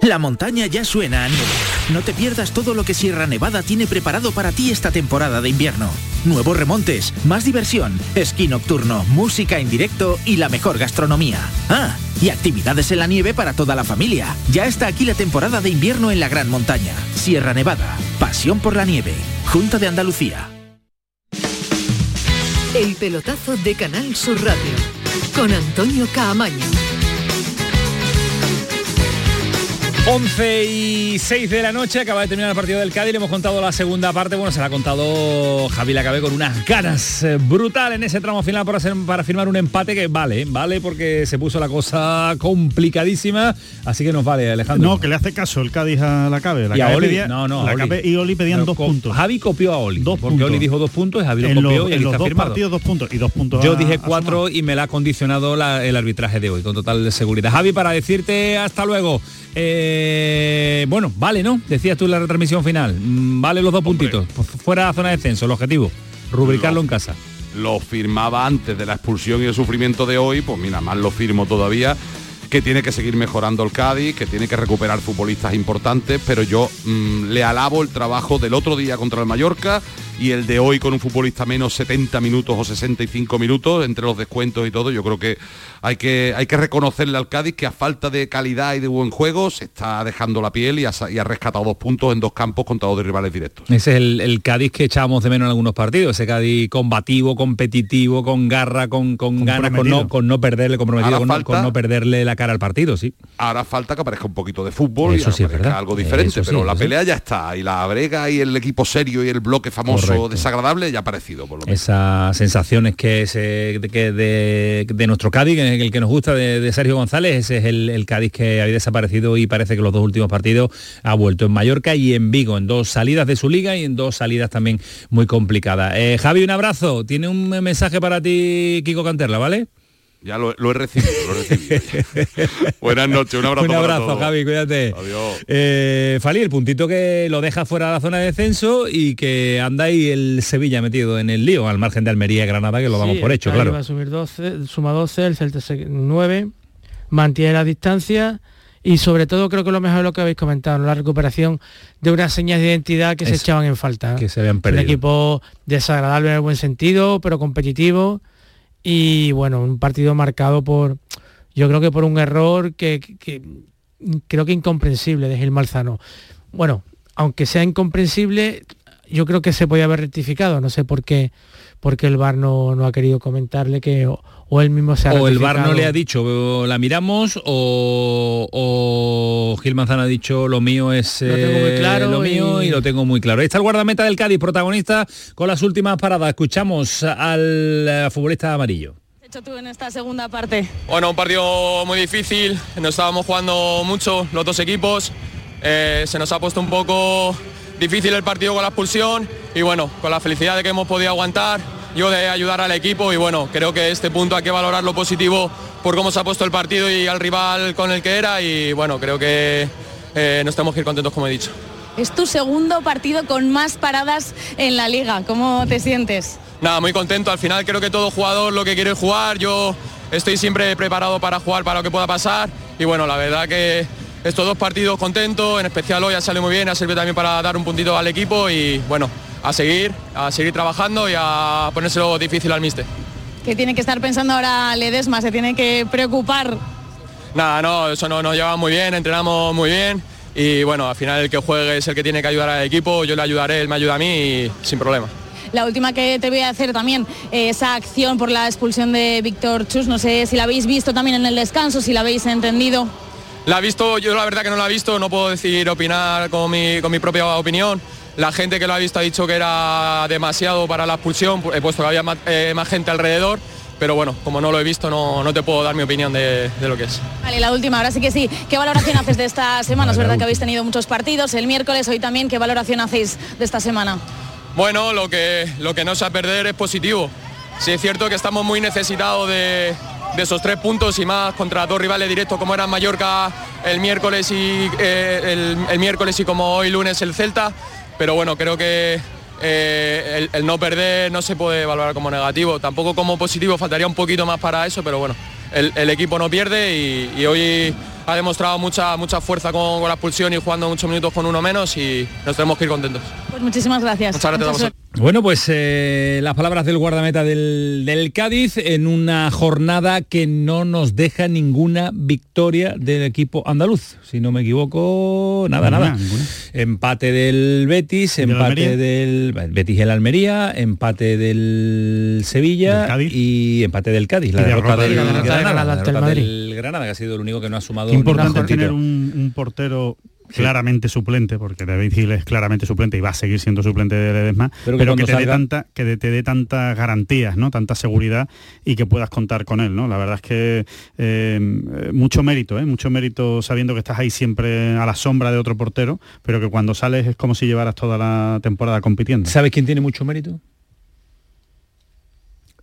La montaña ya suena a nieve. No te pierdas todo lo que Sierra Nevada tiene preparado para ti esta temporada de invierno. Nuevos remontes, más diversión, esquí nocturno, música en directo y la mejor gastronomía. Ah, y actividades en la nieve para toda la familia. Ya está aquí la temporada de invierno en la Gran Montaña. Sierra Nevada, pasión por la nieve. Junta de Andalucía. El pelotazo de Canal Sur Radio con Antonio Caamaño. 11 y 6 de la noche, acaba de terminar el partido del Cádiz, le hemos contado la segunda parte, bueno, se la ha contado Javi Lacabe con unas ganas eh, brutal en ese tramo final para, hacer- para firmar un empate que vale, vale porque se puso la cosa complicadísima, así que nos vale Alejandro. No, que le hace caso el Cádiz a la Cabe. La y a Oli, pedía- no, no, a la Oli. Cabe y Oli pedían No, dos puntos. Javi copió a Oli, Dos porque puntos. Oli dijo dos puntos y Javi lo copió los, y en los dos firmado. partidos dos puntos y dos puntos. Yo a- dije cuatro y me la ha condicionado la- el arbitraje de hoy, con total seguridad. Javi, para decirte hasta luego. eh, bueno, vale, ¿no? Decías tú en la retransmisión final. mm, Vale los dos puntitos. Fu- Fuera de la zona de descenso, el objetivo. Rubricarlo en casa. lo firmaba antes de la expulsión y el sufrimiento de hoy, pues mira, más lo firmo todavía, que tiene que seguir mejorando el Cádiz, que tiene que recuperar futbolistas importantes, pero yo mm, le alabo el trabajo del otro día contra el Mallorca y el de hoy con un futbolista menos 70 minutos o 65 minutos entre los descuentos y todo. Yo creo que hay que, hay que reconocerle al Cádiz que a falta de calidad y de buen juego se está dejando la piel y ha, sa- y ha rescatado dos puntos en dos campos contra dos de rivales directos. Ese es el, el Cádiz que echábamos de menos en algunos partidos. Ese Cádiz combativo, competitivo, con garra, con, con ganas, con no, con no perderle, comprometido, con no, falta- con no perderle la cara al partido, sí. Ahora falta que aparezca un poquito de fútbol Eso y sí es verdad. algo diferente, Eso sí, pero la sí. pelea ya está y la brega y el equipo serio y el bloque famoso Correcto. desagradable ya ha aparecido por lo menos. esas sensaciones que, se, de, que de, de nuestro Cádiz, que el que nos gusta de, Sergio González, ese es el, el Cádiz que había desaparecido y parece que los dos últimos partidos ha vuelto en Mallorca y en Vigo, en dos salidas de su liga y en dos salidas también muy complicadas. Eh, Javi, un abrazo. Tiene un mensaje para ti, Kiko Canterla, ¿vale? Ya lo, lo he recibido, lo he recibido. *laughs* Buenas noches, un abrazo. Un para abrazo, todos. Javi, cuídate. Adiós. Eh, Fali, el puntito que lo deja fuera de la zona de descenso y que anda ahí el Sevilla metido en el lío, al margen de Almería y Granada, que lo damos Sí, por hecho, claro. Va a subir 12, suma 12, el Celta se- 9, mantiene la distancia y sobre todo creo que lo mejor es lo que habéis comentado, ¿no? la recuperación de unas señas de identidad que se echaban en falta. que se habían Un perdido. equipo desagradable en el buen sentido, pero competitivo y bueno, un partido marcado por, yo creo que por un error que, creo que incomprensible de Gil Malzano. Bueno, aunque sea incomprensible, yo creo que se podía haber rectificado, no sé por qué, porque el VAR no, no ha querido comentarle que o él mismo se ha O el VAR no le ha dicho, la miramos, o, o Gil Manzano ha dicho, lo mío es Lo tengo muy eh, claro lo mío y... y- lo tengo muy claro. Ahí está el guardameta del Cádiz, protagonista con las últimas paradas. Escuchamos al eh, futbolista amarillo. hecho tú en esta segunda parte? Bueno, un partido muy difícil, nos estábamos jugando mucho los dos equipos, Eh, se nos ha puesto un poco difícil el partido con la expulsión y bueno, con la felicidad de que hemos podido aguantar, yo de ayudar al equipo y bueno, creo que este punto hay que valorar lo positivo por cómo se ha puesto el partido y al rival con el que era y bueno, creo que eh, nos tenemos que ir contentos como he dicho. Es tu segundo partido con más paradas en la liga. ¿Cómo te sientes? Nada, muy contento. Al final creo que todo jugador lo que quiere es jugar. Yo estoy siempre preparado para jugar para lo que pueda pasar. Y bueno, la verdad que estos dos partidos contentos, en especial hoy ha salido muy bien, ha servido también para dar un puntito al equipo y bueno, a seguir, a seguir trabajando y a ponérselo difícil al míster. ¿Qué tiene que estar pensando ahora Ledesma? ¿Se tiene que preocupar? Nada, no, eso no nos lleva muy bien, entrenamos muy bien y bueno, al final el que juegue es el que tiene que ayudar al equipo, yo le ayudaré, él me ayuda a mí y sin problema. La última que te voy a hacer también, esa acción por la expulsión de Víctor Chus, no sé si la habéis visto también en el descanso, si la habéis entendido. La he visto, yo la verdad que no la he visto, no puedo decir opinar con mi, con mi propia opinión. La gente que lo ha visto ha dicho que era demasiado para la expulsión, he puesto que había más, eh, más gente alrededor, pero bueno, como no lo he visto no, no te puedo dar mi opinión de, de lo que es. Vale, la última, ahora sí que sí. ¿Qué valoración haces de esta semana? Es verdad que habéis tenido muchos partidos, el miércoles, hoy también, ¿qué valoración hacéis de esta semana? Bueno, lo que, lo que no sea perder es positivo. Sí es cierto que estamos muy necesitados de, de esos tres puntos y más contra dos rivales directos como eran Mallorca el miércoles y eh, el, miércoles y como hoy lunes el Celta. Pero bueno, creo que eh, el, no perder no se puede valorar como negativo. Tampoco como positivo, faltaría un poquito más para eso, pero bueno, el, equipo no pierde y hoy ha demostrado mucha, mucha fuerza con, con la expulsión y jugando muchos minutos con uno menos y nos tenemos que ir contentos. Pues muchísimas gracias. Muchas gracias a Mucha vosotros. Bueno, pues eh, las palabras del guardameta del, del Cádiz en una jornada que no nos deja ninguna victoria del equipo andaluz. Si no me equivoco, nada, nada. ninguna. Empate del Betis, ¿Y del empate del el Betis y el Almería, empate del Sevilla y empate del Cádiz. La Y derrota, derrota del, del Granada, Granada la ante el derrota Madrid. del Granada, que ha sido el único que no ha sumado importante tener un, un portero claramente suplente, porque David Gil es claramente suplente y va a seguir siendo suplente de Ledesma, Pero pero, que que, cuando te dé tanta, que te dé tantas garantías, ¿no? Tanta seguridad y que puedas contar con él, ¿no? La verdad es que eh, mucho mérito, ¿eh? Mucho mérito sabiendo que estás ahí siempre a la sombra de otro portero, pero que cuando sales es como si llevaras toda la temporada compitiendo. ¿Sabes quién tiene mucho mérito?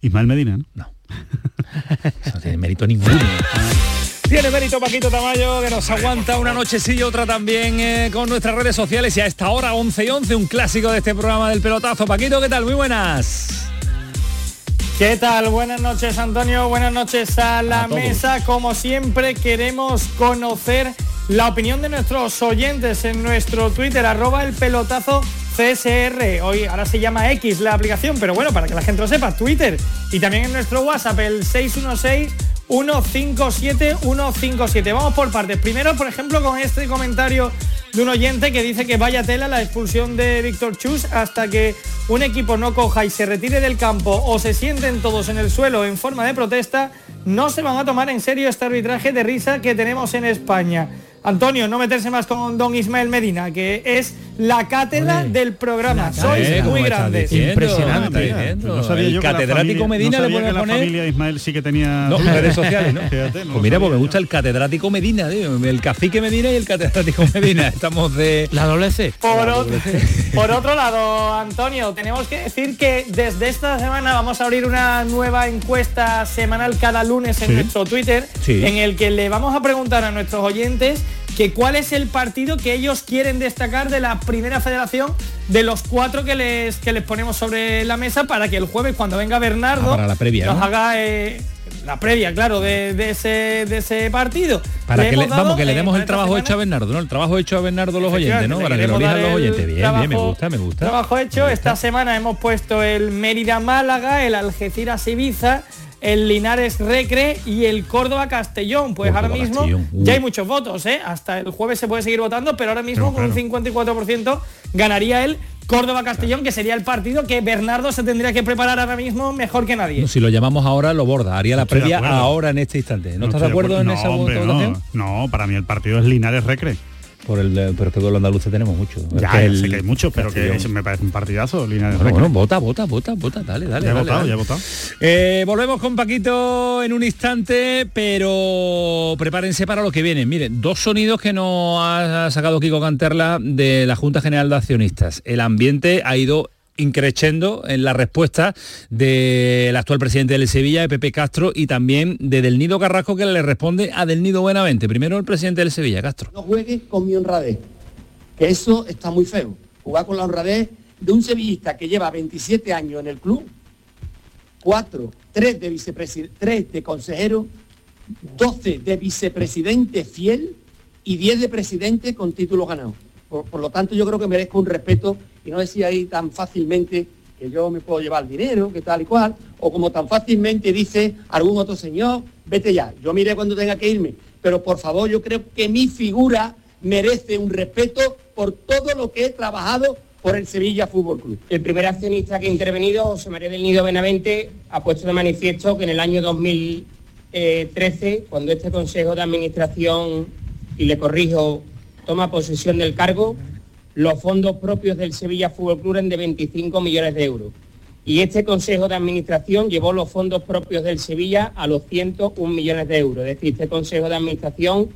Ismael Medina, ¿no? No *laughs* tiene mérito ninguno. *laughs* Tiene mérito Paquito Tamayo, que nos aguanta una noche sí y otra también eh, con nuestras redes sociales y a esta hora 11 y 11, un clásico de este programa del pelotazo. Paquito, ¿qué tal? Muy buenas. ¿Qué tal? Buenas noches Antonio, buenas noches a la A mesa. Como siempre queremos conocer la opinión de nuestros oyentes en nuestro Twitter, arroba el pelotazo CSR. Hoy ahora se llama X la aplicación, pero bueno, para que la gente lo sepa, Twitter. Y también en nuestro WhatsApp, el 616 157 157. Vamos por partes. Primero, por ejemplo, con este comentario de un oyente que dice que vaya tela la expulsión de Víctor Chus hasta que un equipo no coja y se retire del campo o se sienten todos en el suelo en forma de protesta, no se van a tomar en serio este arbitraje de risa que tenemos en España. Antonio, no meterse más con don Ismael Medina, que es la cátedra del programa. Sois Eh, muy ¿cómo estás grandes. diciendo? Impresionante. ¿Cómo estás diciendo? No sabía El yo que la catedrático familia- Medina no le sabía puede que la poner- familia Ismael sí que tenía No, redes sociales, ¿no? *laughs* Fíjate, no pues mira, pues me gusta el catedrático Medina, tío. El cacique Medina y el catedrático Medina. Estamos de... La doble C. Por, otro, *laughs* por otro lado, Antonio, tenemos que decir que desde esta semana vamos a abrir una nueva encuesta semanal cada lunes en Sí. nuestro Twitter, Sí. en el que le vamos a preguntar a nuestros oyentes que cuál es el partido que ellos quieren destacar de la primera federación de los cuatro que les, que les ponemos sobre la mesa para que el jueves cuando venga Bernardo Ah, para la previa, nos ¿no? haga eh, la previa, claro, de, de ese, de ese partido. Para que le, dado, vamos, que le eh, demos el trabajo hecho a Bernardo, ¿no? El trabajo hecho a Bernardo los oyentes, ¿no? Para que lo elijan los oyentes. Bien, bien, me gusta, me gusta. Trabajo hecho. Esta semana hemos puesto el Mérida Málaga, el Algeciras Ibiza, el Linares Recre y el Córdoba Castellón. Pues ahora mismo uh. ya hay muchos votos, ¿eh? Hasta el jueves se puede seguir votando, pero ahora mismo con un 54% ganaría el Córdoba Castellón, que sería el partido que Bernardo se tendría que preparar ahora mismo mejor que nadie. No, si lo llamamos ahora, lo borda. Haría la previa ahora en este instante. ¿No, estás de acuerdo en no, esa hombre, votación? no, no, para mí el partido es Linares Recre. Por el, pero es que con los andaluces tenemos mucho. Ya, que el sé que hay muchos, pero que Castellón- ese me parece un partidazo, Linares Bueno, Recre. bueno, vota, vota, vota, vota, dale, dale. Ya he votado, ya he votado. Eh, volvemos con Paquito en un instante, pero prepárense para lo que viene. Miren, dos sonidos que nos ha sacado Kiko Canterla de la Junta General de Accionistas. El ambiente ha ido increchendo en la respuesta del actual presidente del Sevilla, de Pepe Castro, y también de Del Nido Carrasco, que le responde a Del Nido Buenavente. Primero el presidente del Sevilla, Castro. no juegue con mi honradez, que eso está muy feo. Jugar con la honradez de un sevillista que lleva 27 años en el club, cuatro, tres de vicepresidente, tres de consejero, 12 de vicepresidente fiel y 10 de presidente con título ganado. Por, lo tanto, yo creo que merezco un respeto y no decir ahí tan fácilmente que yo me puedo llevar dinero, que tal y cual, o como tan fácilmente dice algún otro señor, vete ya, yo miré cuando tenga que irme, pero por favor yo creo que mi figura merece un respeto por todo lo que he trabajado por el Sevilla Fútbol Club. El primer accionista que ha intervenido, José María del Nido Benavente, ha puesto de manifiesto que en el año 2013, cuando este Consejo de Administración, y le corrijo, toma posesión del cargo, los fondos propios del Sevilla Fútbol Club eran de 25 millones de euros. Y este Consejo de Administración llevó los fondos propios del Sevilla a los 101 millones de euros. Es decir, este Consejo de Administración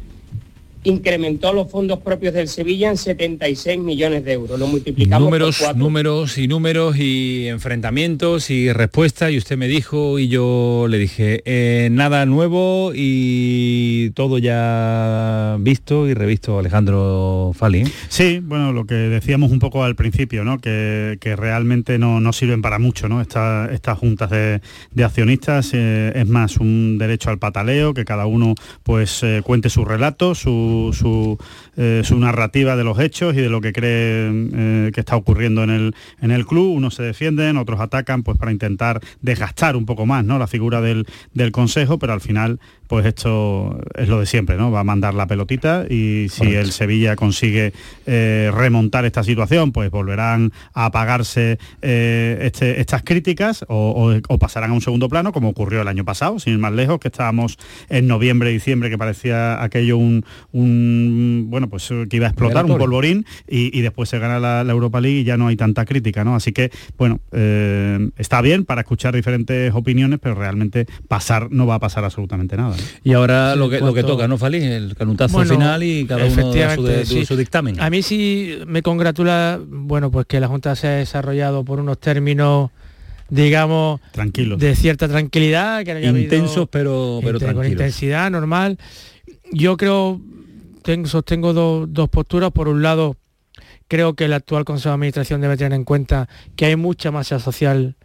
incrementó los fondos propios del Sevilla en 76 millones de euros. Lo multiplicamos números, por cuatro. números y números y enfrentamientos y respuestas y usted me dijo y yo le dije eh, nada nuevo y todo ya visto y revisto Alejandro Fali. Sí, bueno, lo que decíamos un poco al principio, ¿no? Que, que realmente no, no sirven para mucho, ¿no? Esta- estas juntas de, de accionistas eh, es más un derecho al pataleo, que cada uno pues eh, cuente su relato, su, su, eh, su narrativa de los hechos y de lo que cree eh, que está ocurriendo en el, en el club. Unos se defienden, otros atacan pues para intentar desgastar un poco más, ¿no? La figura del, del consejo, pero al final pues esto es lo de siempre, ¿no? Va a mandar la pelotita y si Correcto. el Sevilla consigue eh, remontar esta situación, pues volverán a apagarse este- estas críticas o, o- o pasarán a un segundo plano, como ocurrió el año pasado, sin ir más lejos, que estábamos en noviembre, diciembre, que parecía aquello un, un, bueno, pues eh, que iba a explotar, un polvorín, y, y después se gana la, la Europa League y ya no hay tanta crítica, ¿no? Así que, bueno, eh, está bien para escuchar diferentes opiniones, pero realmente pasar no va a pasar absolutamente nada. ¿no? Y ahora Sí, lo que, lo que toca, ¿no, Fali? El canutazo Bueno, final y cada uno da su, efectivamente, de- sí. su dictamen. A mí sí me congratula, bueno, pues que la Junta se ha desarrollado por unos términos, digamos, tranquilos, de cierta tranquilidad, que no haya habido- Intensos, pero, pero con intensidad normal. Yo creo, tengo, sostengo dos, dos posturas. Por un lado, creo que el actual Consejo de Administración debe tener en cuenta que hay mucha masa social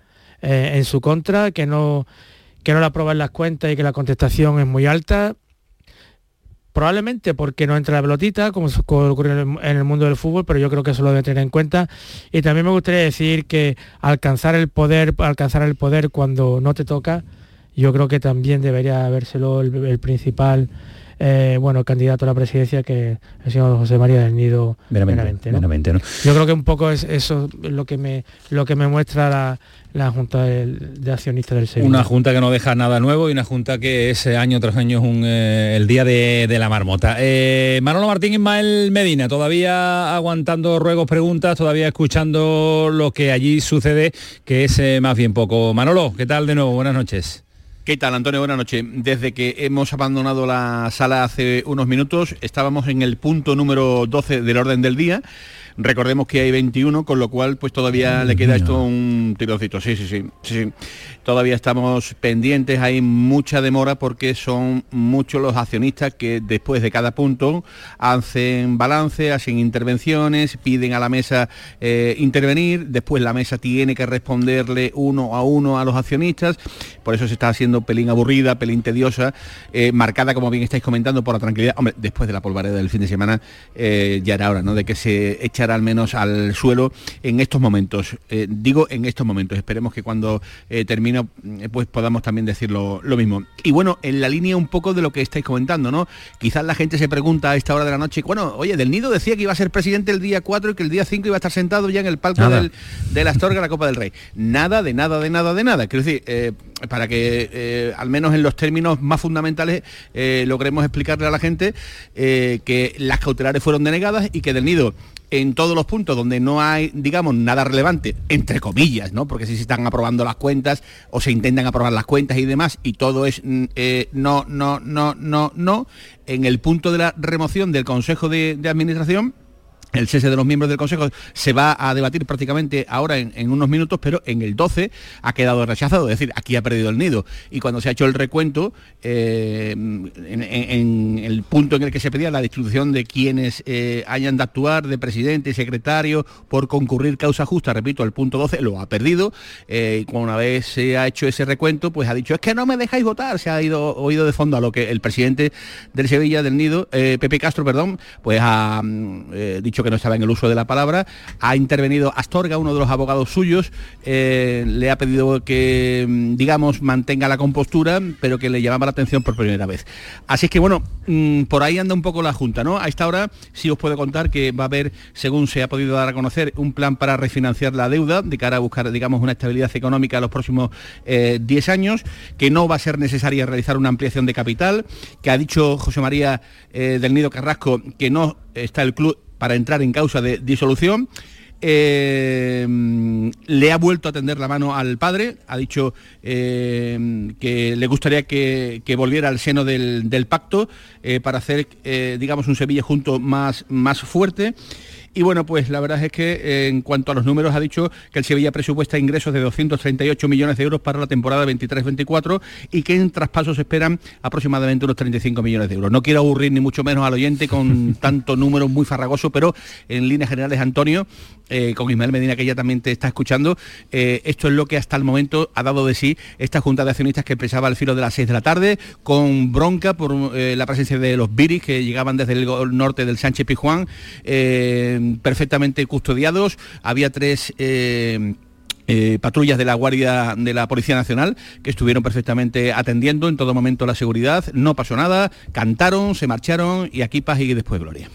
eh, en su contra, que no, que no aprueban las cuentas y que la contestación es muy alta. Probablemente porque no entra la pelotita, como ocurre en el mundo del fútbol, pero yo creo que eso lo debe tener en cuenta. Y también me gustaría decir que alcanzar el poder, alcanzar el poder cuando no te toca, yo creo que también debería habérselo el, el principal eh, bueno candidato a la presidencia que el señor José María del Nido Meramente, Benavente, ¿no? meramente, ¿no? Yo creo que un poco es eso lo que me lo que me muestra la, la Junta de, de Accionistas del Sevilla. Una junta que no deja nada nuevo y una junta que es eh, año tras año es un, eh, el día de, de la marmota. Eh, Manolo Martín Ismael Medina, todavía aguantando ruegos, preguntas, todavía escuchando lo que allí sucede, que es eh, más bien poco. Manolo, ¿qué tal de nuevo? Buenas noches. ¿Qué tal, Antonio? Buenas noches. Desde que hemos abandonado la sala hace unos minutos, estábamos en el punto número 12 del orden del día. Recordemos que hay 21, con lo cual pues todavía le queda esto un tironcito. Sí, sí, sí, sí, sí. Todavía estamos pendientes, hay mucha demora porque son muchos los accionistas que después de cada punto hacen balance, hacen intervenciones, piden a la mesa eh, intervenir, después la mesa tiene que responderle uno a uno a los accionistas, por eso se está haciendo pelín aburrida, pelín tediosa, eh, marcada como bien estáis comentando por la tranquilidad. Hombre, después de la polvareda del fin de semana eh, ya era hora, ¿no? De que se echara al menos al suelo en estos momentos. digo en estos momentos, esperemos que cuando termine pues podamos también decirlo lo mismo. Y bueno, en la línea un poco de lo que estáis comentando, ¿no? Quizás la gente se pregunta a esta hora de la noche, bueno, oye, Del Nido decía que iba a ser presidente el día 4 y que el día 5 iba a estar sentado ya en el palco del, de la Astorga, la Copa del Rey. Nada, de nada, de nada, de nada. Quiero decir, eh, para que eh, al menos en los términos más fundamentales eh, logremos explicarle a la gente que las cautelares fueron denegadas y que Del Nido en todos los puntos donde no hay, digamos, nada relevante, entre comillas, ¿no? Porque si se están aprobando las cuentas o se intentan aprobar las cuentas y demás, y todo es no, no, no, no, no, en el punto de la remoción del Consejo de Administración, el cese de los miembros del Consejo se va a debatir prácticamente ahora en, unos minutos, pero en el 12 ha quedado rechazado, es decir, aquí ha perdido el nido. Y cuando se ha hecho el recuento, eh, en, el punto en el que se pedía la distribución de quienes eh, hayan de actuar, de presidente y secretario, por concurrir causa justa, repito, el punto 12 lo ha perdido. Eh, y una vez se ha hecho ese recuento, pues ha dicho, es que no me dejáis votar, se ha ido oído de fondo a lo que el presidente del Sevilla, del Nido, Pepe Castro, perdón, pues ha mm, que no estaba en el uso de la palabra, ha intervenido Astorga, uno de los abogados suyos, eh, le ha pedido que, mm, digamos, mantenga la compostura, pero que le llamaba la atención por primera vez. Así es que, bueno, mm, por ahí anda un poco la Junta, ¿no? A esta hora sí os puedo contar que va a haber, según se ha podido dar a conocer, un plan para refinanciar la deuda de cara a buscar, digamos, una estabilidad económica a los próximos 10 eh, años, que no va a ser necesaria realizar una ampliación de capital, que ha dicho José María eh, del Nido Carrasco que no está el club para entrar en causa de disolución. Eh, le ha vuelto a tender la mano al padre, ha dicho eh, que le gustaría que, volviera al seno del, pacto eh, para hacer, digamos, un Sevilla junto más, más fuerte. Y bueno, pues la verdad es que eh, en cuanto a los números ha dicho que el Sevilla presupuesta ingresos de 238 millones de euros para la temporada 23-24 y que en traspasos esperan aproximadamente unos 35 millones de euros. No quiero aburrir ni mucho menos al oyente con *laughs* tanto número muy farragoso, pero en líneas generales, Antonio, eh, con Ismael Medina, que ya también te está escuchando, eh, esto es lo que hasta el momento ha dado de sí esta Junta de Accionistas que empezaba al filo de las 6 de la tarde, con bronca por la presencia de los Viris que llegaban desde el norte del Sánchez Pijuán perfectamente custodiados. Había tres... Eh, eh, patrullas de la Guardia de la Policía Nacional que estuvieron perfectamente atendiendo en todo momento la seguridad. No pasó nada, cantaron, se marcharon y aquí paz y después gloria.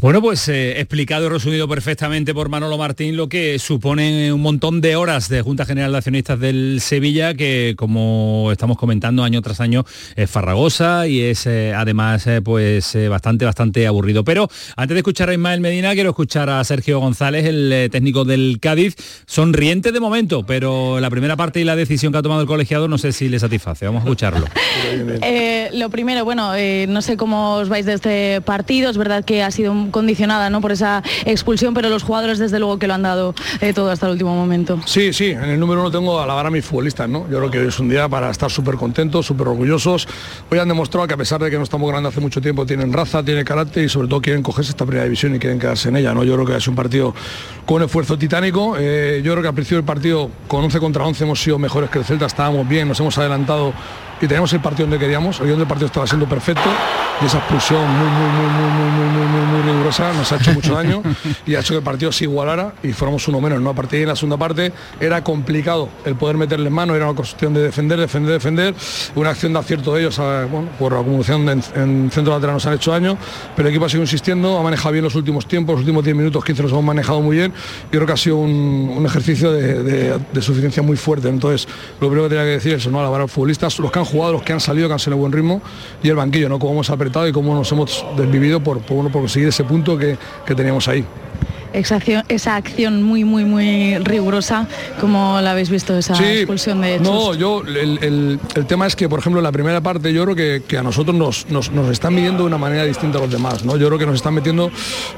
Bueno, pues eh, explicado y resumido perfectamente por Manolo Martín lo que supone un montón de horas de Junta General de Accionistas del Sevilla, que como estamos comentando año tras año es farragosa y es eh, además eh, pues bastante, bastante aburrido. Pero antes de escuchar a Ismael Medina, quiero escuchar a Sergio González, el técnico del Cádiz, sonriente de momento, pero la primera parte y la decisión que ha tomado el colegiado no sé si le satisface. Vamos a escucharlo. *laughs* lo primero, bueno, no sé cómo os vais de este partido, es verdad que ha sido un condicionada ¿no? por esa expulsión, pero los jugadores desde luego que lo han dado eh, todo hasta el último momento. Sí, sí, en el número uno tengo a alabar a mis futbolistas, ¿no? Yo creo que hoy es un día para estar súper contentos, súper orgullosos. Hoy han demostrado que a pesar de que no estamos ganando hace mucho tiempo, tienen raza, tienen carácter y sobre todo quieren cogerse esta primera división y quieren quedarse en ella, ¿no? Yo creo que es un partido con esfuerzo titánico. Eh, yo creo que al principio del partido con 11 contra 11 hemos sido mejores que el Celta, estábamos bien, nos hemos adelantado y teníamos el partido donde queríamos, el guion del partido estaba siendo perfecto y esa expulsión muy, muy, muy, muy, muy, muy, rigurosa nos ha hecho mucho daño y ha hecho que el partido se igualara y fuéramos uno menos. ¿no? A partir de la segunda parte era complicado el poder meterle en mano, era una cuestión de defender, defender, defender, una acción de acierto de ellos, bueno, por acumulación en, en, centro lateral nos han hecho daño, pero el equipo ha seguido insistiendo, ha manejado bien los últimos tiempos, los últimos 10 minutos, 15 los hemos manejado muy bien y creo que ha sido un, un ejercicio de, de, de, suficiencia muy fuerte. Entonces, lo primero que tenía que decir es no alabar a los futbolistas, los que han los que han salido, que han salido buen ritmo, y el banquillo, ¿no? Cómo hemos apretado y cómo nos hemos desvivido por, por, por conseguir ese punto que, que teníamos ahí. Esa acción, esa acción muy, muy, muy rigurosa, como la habéis visto, esa expulsión de No, yo, el, el- el tema es que, por ejemplo, en la primera parte yo creo que, que a nosotros nos, nos, nos están midiendo de una manera distinta a los demás, ¿no? Yo creo que nos están metiendo,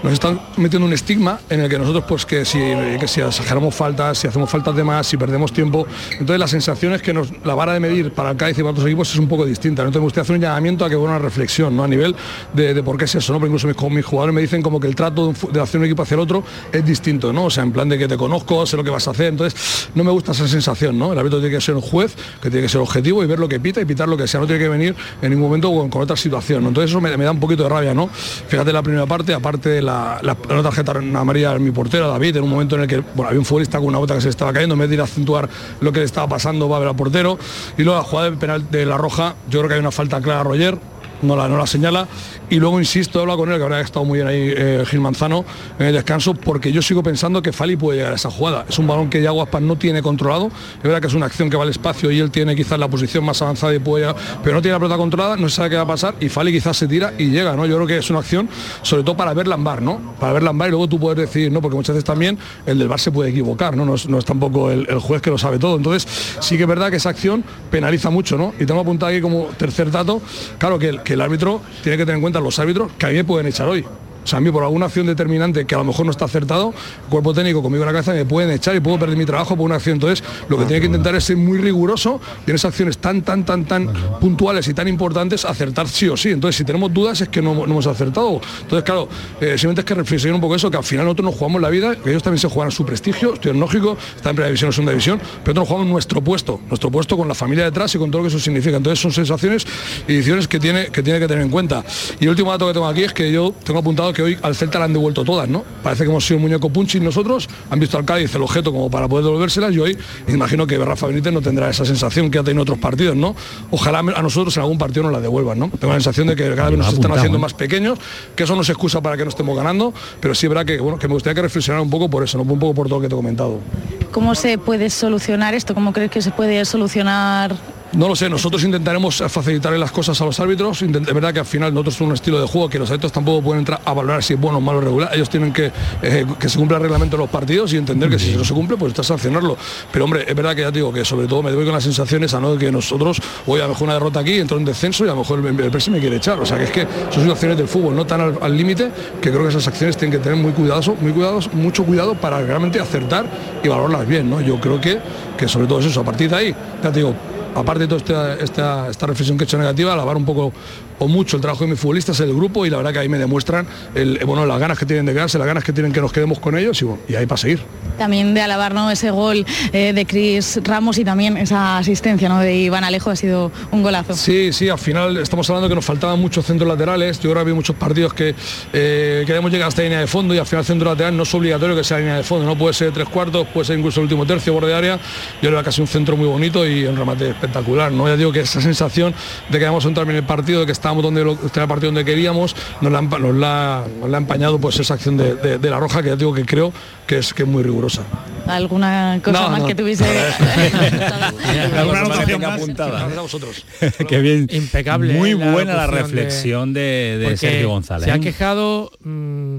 nos están metiendo un estigma en el que nosotros, pues que si, que si exageramos faltas, si hacemos faltas de más, si perdemos tiempo, entonces la sensación es que nos, la vara de medir para el Cádiz y para otros equipos es un poco distinta. ¿no? Entonces me gustaría hacer un llamamiento a que hubiera una reflexión, ¿no? A nivel de, de por qué es eso, ¿no? Porque incluso mis, mis jugadores me dicen como que el trato de, un de hacer un equipo hacia el otro es distinto, ¿no? O sea, en plan de que te conozco, sé lo que vas a hacer, entonces no me gusta esa sensación, ¿no? El árbitro tiene que ser un juez, que tiene que ser objetivo y ver lo que pita y pitar lo que sea, no tiene que venir en ningún momento con, con otra situación. Entonces eso me, da un poquito de rabia, ¿no? Fíjate la primera parte, aparte de la, tarjeta amarilla a mi portero, David, en un momento en el que bueno, había un futbolista con una bota que se estaba cayendo, en vez acentuar lo que le estaba pasando, va a ver al portero. Y luego la jugada de penal de la roja, yo creo que hay una falta clara a Roger, no la, no la señala. Y luego, insisto, habla con él, que habrá estado muy bien ahí eh, Gil Manzano en el descanso, porque yo sigo pensando que Fali puede llegar a esa jugada. Es un balón que Yago Aspas no tiene controlado. Es verdad que es una acción que va al espacio y él tiene quizás la posición más avanzada y puede pero no tiene la pelota controlada, no sabe qué va a pasar y Fali quizás se tira y llega, ¿no? Yo creo que es una acción, sobre todo para ver Lambar, ¿no? Para ver Lambar y luego tú puedes decidir, ¿no? Porque muchas veces también el del bar se puede equivocar, ¿no? No es, tampoco el, juez que lo sabe todo. Entonces, sí que es verdad que esa acción penaliza mucho, ¿no? Y tengo apuntado aquí como tercer dato, claro que el árbitro tiene que tener en cuenta los árbitros que a mí me pueden echar hoy. O sea, a mí por alguna acción determinante que a lo mejor no está acertado, el cuerpo técnico conmigo en la cabeza me pueden echar y puedo perder mi trabajo por una acción. Entonces, lo que tiene que intentar es ser muy riguroso y en esas acciones tan, tan, tan, tan puntuales y tan importantes, acertar sí o sí. Entonces, si tenemos dudas es que no, no hemos acertado. Entonces, claro, eh, simplemente es que reflexionar un poco eso, que al final nosotros nos jugamos la vida, que ellos también se juegan su prestigio, estoy en lógico, está en primera división o segunda división, pero nosotros nos jugamos nuestro puesto, nuestro puesto con la familia detrás y con todo lo que eso significa. Entonces son sensaciones y decisiones que tiene, que tiene que tener en cuenta. Y el último dato que tengo aquí es que yo tengo apuntado que hoy al Celta le han devuelto todas, ¿no? Parece que hemos sido un muñeco punchi nosotros, han visto al Cádiz el objeto como para poder devolvérselas y hoy imagino que Rafa Benítez no tendrá esa sensación que ha tenido en otros partidos, ¿no? Ojalá a nosotros en algún partido nos la devuelvan, ¿no? Tengo la sensación de que cada vez nos están haciendo más pequeños, que eso no se excusa para que no estemos ganando, pero sí es verdad que, bueno, que me gustaría que reflexionar un poco por eso, ¿no? un poco por todo lo que te he comentado. ¿Cómo se puede solucionar esto? ¿Cómo crees que se puede solucionar No lo sé, nosotros intentaremos facilitarle las cosas a los árbitros. Es verdad que al final nosotros somos un estilo de juego que los árbitros tampoco pueden entrar a valorar si es bueno o malo regular. Ellos tienen que eh, que se cumpla el reglamento de los partidos y entender que si no se cumple, pues está sancionarlo. Pero hombre, es verdad que ya te digo que sobre todo me doy con las sensaciones a no de que nosotros hoy a lo mejor una derrota aquí, entró en descenso y a lo mejor el, el Presi me quiere echar. O sea que es que son situaciones del fútbol, no tan al al límite, que creo que esas acciones tienen que tener muy cuidadoso, muy cuidados, mucho cuidado para realmente acertar y valorarlas bien. ¿no? Yo creo que, que sobre todo es eso, a partir de ahí, ya te digo, aparte de toda esta, esta, esta reflexión que he hecho negativa, alabar un poco o mucho el trabajo de mis futbolistas, el grupo, y la verdad que ahí me demuestran el, eh, bueno, las ganas que tienen de quedarse, las ganas que tienen que nos quedemos con ellos y, bueno, y ahí para seguir. también de alabar ¿no? ese gol eh, de Cris Ramos y también esa asistencia ¿no? de Iván Alejo ha sido un golazo. Sí, sí, al final estamos hablando que nos faltaban muchos centros laterales. Yo que había muchos partidos que eh, queremos llegar hasta la línea de fondo y al final el centro lateral no es obligatorio que sea la línea de fondo, no puede ser tres cuartos, puede ser incluso el último tercio, borde de área. Yo creo que casi un centro muy bonito y un remate espectacular. ¿no? Ya digo que esa sensación de que vamos a entrar en el partido, de que estábamos donde lo, en el partido donde queríamos, nos la, nos la- nos la ha empañado pues esa acción de, de- de la roja que ya digo que creo que es, que es muy rigurosa. ¿Alguna cosa No, más no. que tuviese? *laughs* ¿Alguna anotación más? apuntada. Vosotros. *laughs* Qué bien. Impecable, Muy ¿eh? la buena la reflexión de, de Sergio González. Se ha ¿eh? quejado mm,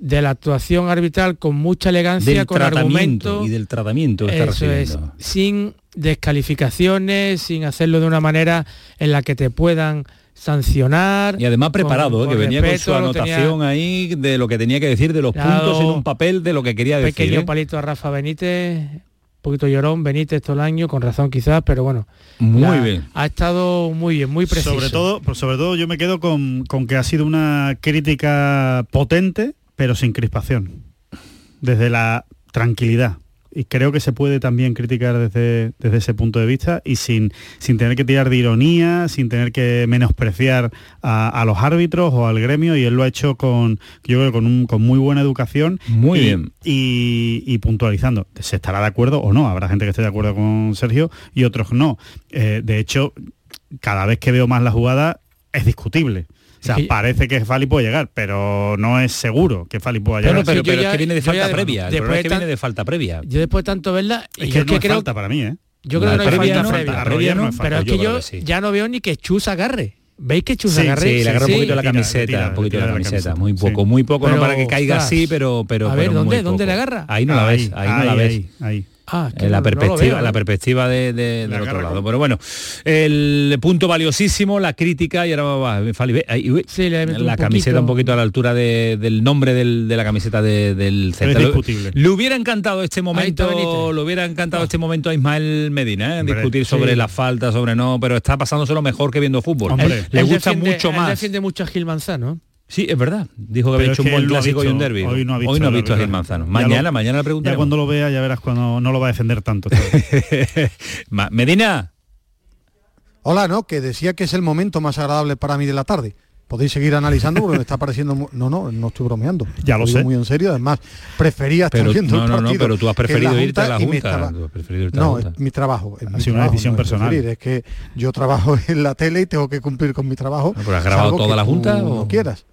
de la actuación arbitral con mucha elegancia, del con tratamiento argumento. y del tratamiento que está Eso es, sin descalificaciones, sin hacerlo de una manera en la que te puedan sancionar. Y además con- preparado, ¿eh? que venía con su tenía anotación ahí de lo que tenía que decir, de los puntos en un papel de lo que quería decir. pequeño ¿eh? palito a Rafa Benítez, un poquito llorón, Benítez todo el año, con razón quizás, pero bueno. Muy la- bien. Ha estado muy bien, muy preciso. Sobre todo, pues sobre todo yo me quedo con, con que ha sido una crítica potente, pero sin crispación. Desde la tranquilidad. Y creo que se puede también criticar desde, desde ese punto de vista y sin, sin tener que tirar de ironía, sin tener que menospreciar a, a los árbitros o al gremio. Y él lo ha hecho con, yo creo, con, un- con muy buena educación. Muy y- bien. y, y puntualizando. Se estará de acuerdo o no. Habrá gente que esté de acuerdo con Sergio y otros no. Eh, de hecho, cada vez que veo más la jugada es discutible. O sea, parece que Fali puede llegar, pero no es seguro que Fali pueda llegar. Bueno, pero, Sí, yo pero ya- es que viene de falta ya- previa. El después es que tan- viene de falta previa. Yo después de tanto verla, es que es no que es creo, falta para mí, ¿eh? yo creo La que no hay falta no, previa. la previa no, pero es que yo yo creo que sí. ya no veo ni que Chus agarre. ¿Veis que chus Sí, agarré? sí, le agarra un poquito la camiseta, tira, un poquito tira la la camiseta, camiseta. muy poco, Sí. muy poco, no para que caiga ostras. así, pero pero A ver, pero ¿dónde? ¿Dónde le agarra? Ahí no la ves, ahí no la ves. ahí. Ah, es que en la no- no perspectiva, veo, la ¿eh? perspectiva de, de- del otro lado. Pero bueno, el punto valiosísimo, la crítica y ahora va, Sí, un la camiseta poquito. un poquito a la altura de- del nombre del- de la camiseta de- del es Celta. Le- hubiera encantado este momento, le hubiera encantado este momento a Ismael Medina, ¿eh? Hombre, discutir sobre sí. la falta, sobre no, pero está pasándoselo mejor que viendo fútbol. Hombre. le gusta defiende- mucho más. defiende mucho a Gil Manzano. Sí, es verdad. Dijo que Pero había hecho un buen no clásico y un derbi. hoy no ha visto hoy no ha el visto a Gil. Manzano. Ya Mañana, lo- mañana le Ya preguntaremos. cuando lo vea ya verás cuando no lo va a defender tanto. *laughs* Medina, Hola, no, que decía que es el momento más agradable para mí de la tarde. Podéis seguir analizando porque me está pareciendo... mu- No, no, no estoy bromeando. Ya lo digo sé. muy en serio. Además, prefería estar pero viendo no, el no, no, partido pero tú has preferido irte a la Junta. estaba- a No, Junta. es mi trabajo. es Ha mi sido una decisión no es personal. preferir, Es que yo trabajo *laughs* en la tele y tengo que cumplir con mi trabajo. No, pero ¿has grabado toda la Junta No o- quieras.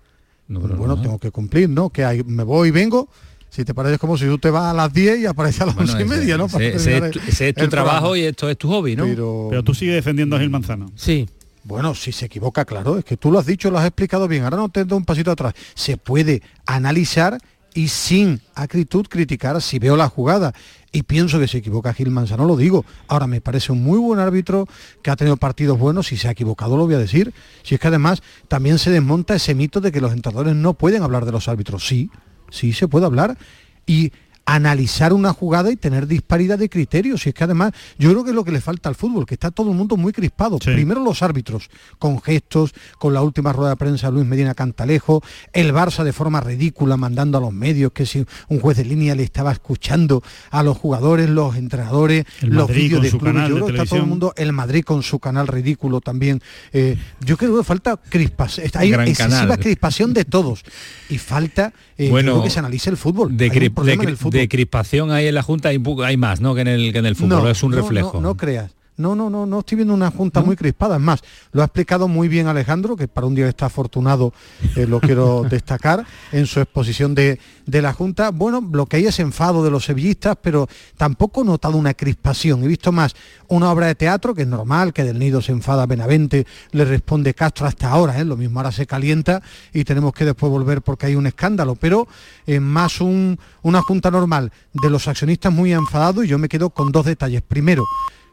No, pero bueno, no. tengo que cumplir, ¿no? Que hay, me voy y vengo. Si te parece como si tú te vas a las 10 y apareces a las Bueno, 11 y media, ¿no? ese- ese es tu- el- ese es tu el trabajo programa. y esto es tu hobby, ¿no? Pero, Pero tú sigues defendiendo a Gil Manzano. Sí. bueno, si se equivoca, claro, es que tú lo has dicho, lo has explicado bien. Ahora no te doy un pasito atrás. Se puede analizar y sin acritud criticar si veo la jugada. Y pienso que se equivoca Gil Manzano, lo digo. Ahora me parece un muy buen árbitro que ha tenido partidos buenos. Si se ha equivocado, lo voy a decir. Si es que además también se desmonta ese mito de que los entrenadores no pueden hablar de los árbitros. Sí, sí se puede hablar. Y analizar una jugada y tener disparidad de criterios. Y es que además yo creo que es lo que le falta al fútbol, que está todo el mundo muy crispado. Sí. Primero los árbitros, con gestos, con la última rueda de prensa de Luis Medina Cantalejo, el Barça de forma ridícula mandando a los medios que si un juez de línea le estaba escuchando a los jugadores, los entrenadores, El los vídeos de su clubes. canal Yo creo que está todo el mundo, el Madrid con su canal ridículo también. Eh, yo creo que falta crispación, hay excesiva canal. crispación de todos. Y falta eh, Bueno, creo que se analice el fútbol. de, cri- de en el cri- fútbol. de crispación ahí en la Junta hay, hay más, ¿no? Que en el, que en el fútbol, es un no, reflejo. No, no creas. No, no, no, no estoy viendo una junta muy crispada. Es más, lo ha explicado muy bien Alejandro, que para un día que está afortunado eh, lo quiero *laughs* destacar en su exposición de, de la junta. Bueno, lo que hay es enfado de los sevillistas, pero tampoco he notado una crispación. He visto más una obra de teatro, que es normal, que del nido se enfada Benavente, le responde Castro hasta ahora, ¿eh? lo mismo ahora se calienta y tenemos que después volver porque hay un escándalo, pero eh, más un- una junta normal de los accionistas muy enfadados y yo me quedo con dos detalles. Primero,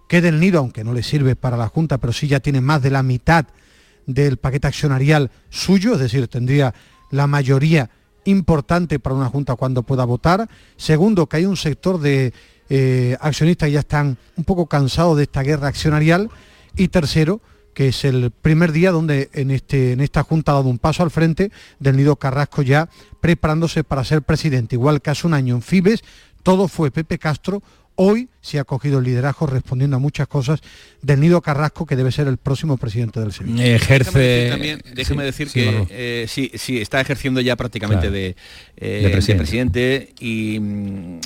que del nido, aunque no le sirve para la Junta, pero sí ya tiene más de la mitad del paquete accionarial suyo, es decir, tendría la mayoría importante para una Junta cuando pueda votar. Segundo, que hay un sector de eh, accionistas que ya están un poco cansados de esta guerra accionarial. Y tercero, que es el primer día donde en, este, en esta Junta ha dado un paso al frente del Nido Carrasco ya preparándose para ser presidente. Igual que hace un año en Fibes, todo fue Pepe Castro. Hoy se ha cogido el liderazgo respondiendo a muchas cosas del Nido Carrasco, que debe ser el próximo presidente del Sevilla. Ejerce... Déjame decir, también, déjeme Sí, decir sí, que eh, sí, sí, está ejerciendo ya prácticamente Claro. de, eh, De presidente. presidente y,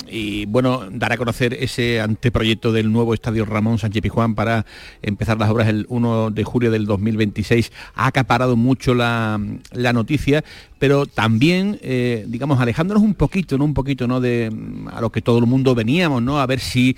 y, bueno, dará a conocer ese anteproyecto del nuevo estadio Ramón Sánchez Pizjuán para empezar las obras el 1 de julio del 2026. Ha acaparado mucho la, la noticia, pero también, eh, digamos, alejándonos un poquito, ¿no? Un poquito, ¿no? De mm, a lo que todo el mundo veníamos, ¿no? A ver si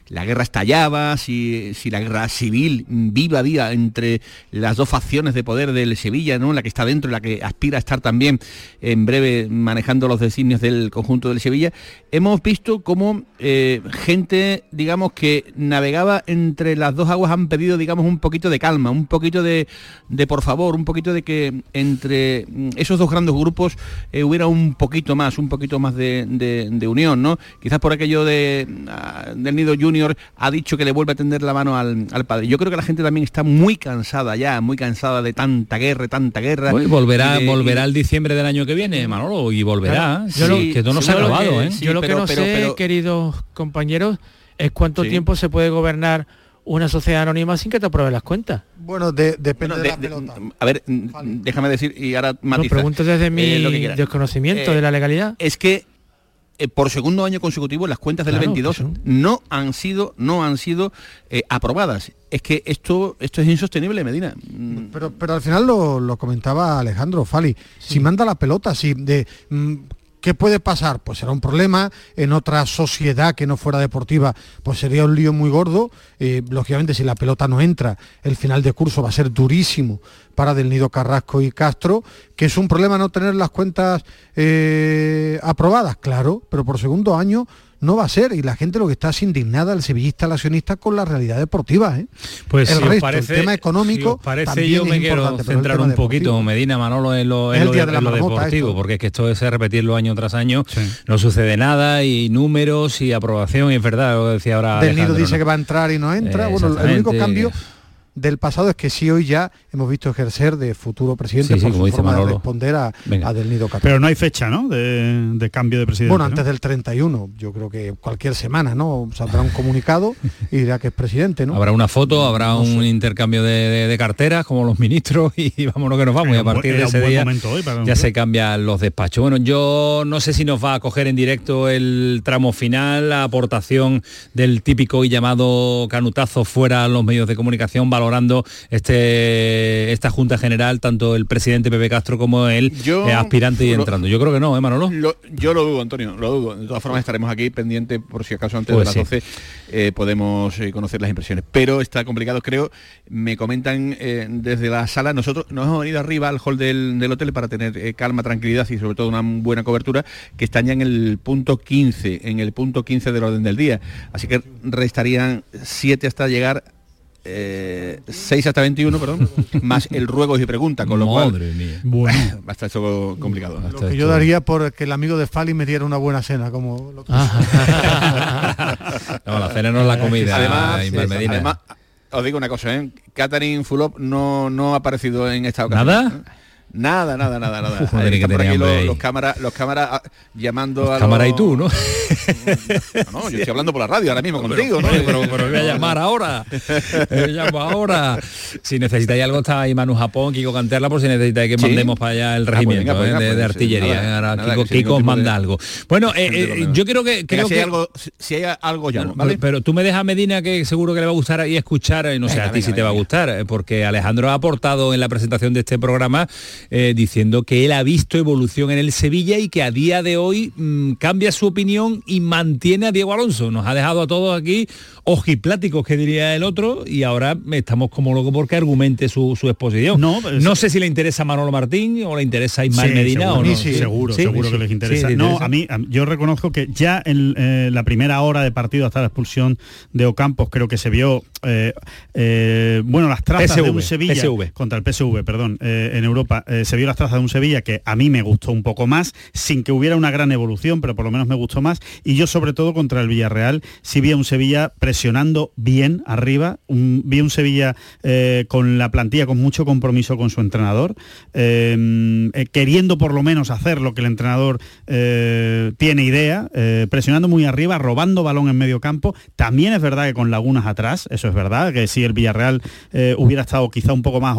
la guerra estallaba, si, si la guerra civil viva día entre las dos facciones de poder del Sevilla, ¿no? La que está dentro y la que aspira a estar también en breve manejando los designios del conjunto del Sevilla. Hemos visto cómo eh, gente, digamos, que navegaba entre las dos aguas han pedido, digamos, un poquito de calma, un poquito de, de por favor, un poquito de que entre mm, esos dos grandes grupos eh, hubiera un poquito más, un poquito más de, de- de unión, ¿no? Quizás por aquello de, ah, del Nido Junior ha dicho que le vuelve a tender la mano al, al padre. Yo creo que la gente también está muy cansada ya, muy cansada de tanta guerra, tanta guerra. Hoy volverá, de- volverá y- el diciembre del año que viene, Manolo, y volverá. Yo lo- que no ha que- acabado, ¿eh? yo lo que no pero- sé, pero- queridos compañeros, es cuánto Sí. tiempo se puede gobernar una sociedad anónima sin que te aprueben las cuentas. Bueno, de- depende Bueno, de, de- la de- pelota. a ver, déjame decir y ahora Lo matiza. pregunto desde mi Eh, quieras. desconocimiento Eh, de la legalidad. Es que eh, por segundo año consecutivo las cuentas del Claro, 22 que son- no han sido no han sido eh, aprobadas. Es que esto esto es insostenible, Medina. Mm, Pero, pero al final lo, lo comentaba Alejandro Fali. Si manda la pelota, si de mm, ¿Qué puede pasar? Pues será un problema. En otra sociedad que no fuera deportiva, pues sería un lío muy gordo. Eh, lógicamente, si la pelota no entra, el final de curso va a ser durísimo para Del Nido Carrasco y Castro, que es un problema no tener las cuentas eh, aprobadas, claro, pero por segundo año no va a ser y la gente lo que está es indignada, el sevillista, el accionista con la realidad deportiva. ¿eh? Pues el si os resto, parece, el tema económico. si parece también yo es me quiero pero el centrar un deportivo- poquito, Medina Manolo, en lo, en Es lo de- de en lo deportivo, esto. porque es que esto es repetirlo año tras año, no sucede nada y números y aprobación, y es verdad, lo decía ahora. Del Nido dice ¿no? que va a entrar y no entra. Eh, bueno, el único cambio del pasado es que sí hoy ya hemos visto ejercer de futuro presidente Sí, sí, por como su dice forma de responder a, a Del Nido Castro. Pero no hay fecha, ¿no? De, de cambio de presidente. Bueno, ¿no? antes del 31, yo creo que cualquier semana, ¿no? Saldrá un comunicado y dirá que es presidente, ¿no? Habrá una foto, habrá un intercambio de, de- de carteras como los ministros *laughs* y vámonos que nos vamos. Y a partir de ese día momento hoy para ya se cambian los despachos. Bueno, yo no sé si nos va a coger en directo el tramo final, la aportación del típico y llamado canutazo fuera a los medios de comunicación, valorando este esta Junta General, tanto el presidente Pepe Castro como el Yo- eh, aspirante y entrando. Yo creo que no, ¿eh, Manolo? Lo- yo lo dudo, Antonio, lo dudo. De todas formas estaremos aquí pendientes por si acaso antes Pues de sí. las 12 eh, podemos eh, conocer las impresiones. Pero está complicado, creo. Me comentan eh, desde la sala, nosotros nos hemos venido arriba al hall del, del hotel para tener calma, tranquilidad y sobre todo una buena cobertura, que están ya en el punto 15, en el punto 15 del orden del día. Así que restarían 7 hasta llegar 6 hasta 21, perdón, *laughs* más el ruego y pregunta, con lo cual Madre mía. Bueno, *laughs* va a estar esto complicado. Lo que yo daría por que el amigo de Fali me diera una buena cena, como lo que- *laughs* No, la cena no es la comida, Además, Ismael sí, Medina. además, os digo una cosa, ¿eh? Catherine Fulop no, no ha aparecido en esta ocasión. ¿Nada? Nada, nada, nada, nada. *laughs* Uf, Están por aquí los, los cámaras, los cámaras ah, llamando a Cámara los- y tú, *laughs* ¿no? No, yo estoy hablando por la radio ahora mismo contigo, ¿no? Pero, pero, pero voy a llamar ahora. Me llamo ahora. Si necesitáis algo, está ahí Manu Japón, Kiko Canterla, por si necesitáis que Sí. mandemos para allá el Ah, pues regimiento venga, pues ¿eh? venga, de, de pues, artillería. nada, ¿eh? Ahora nada, Kiko, os manda de- algo. Bueno, *laughs* eh, eh, yo creo que... Creo si, que hay algo, si- hay algo llamo, pero, ¿vale? pero tú me dejas Medina que seguro que le va a gustar y escuchar, eh, no sé a ti si te va a gustar, porque Alejandro ha aportado en la presentación de este programa eh, diciendo que él ha visto evolución en el Sevilla y que a día de hoy mm, cambia su opinión y mantiene a Diego Alonso. Nos ha dejado a todos aquí ojipláticos, que diría el otro, y ahora estamos como locos porque argumente su, su exposición. No, No, sé si le interesa a Manolo Martín o le interesa a Ismael Sí, Medina seguro, o no. sí, seguro, ¿Sí? seguro que les interesa. ¿le no, a mí, a- yo reconozco que ya en eh, la primera hora de partido hasta la expulsión de Ocampos creo que se vio, eh, eh, bueno, las trazas de un Sevilla PSV. contra el PSV, perdón, en Europa, eh, se vio las trazas de un Sevilla que a mí me gustó un poco más, sin que hubiera una gran evolución, pero por lo menos me gustó más. Y yo sobre todo contra el Villarreal, sí vi a un Sevilla presionando bien arriba, vi un Sevilla eh, con la plantilla con mucho compromiso con su entrenador, eh, queriendo por lo menos hacer lo que el entrenador tiene idea, presionando muy arriba, robando balón en medio campo. También es verdad que con lagunas atrás, eso es verdad, que si el Villarreal hubiera estado quizá un poco más,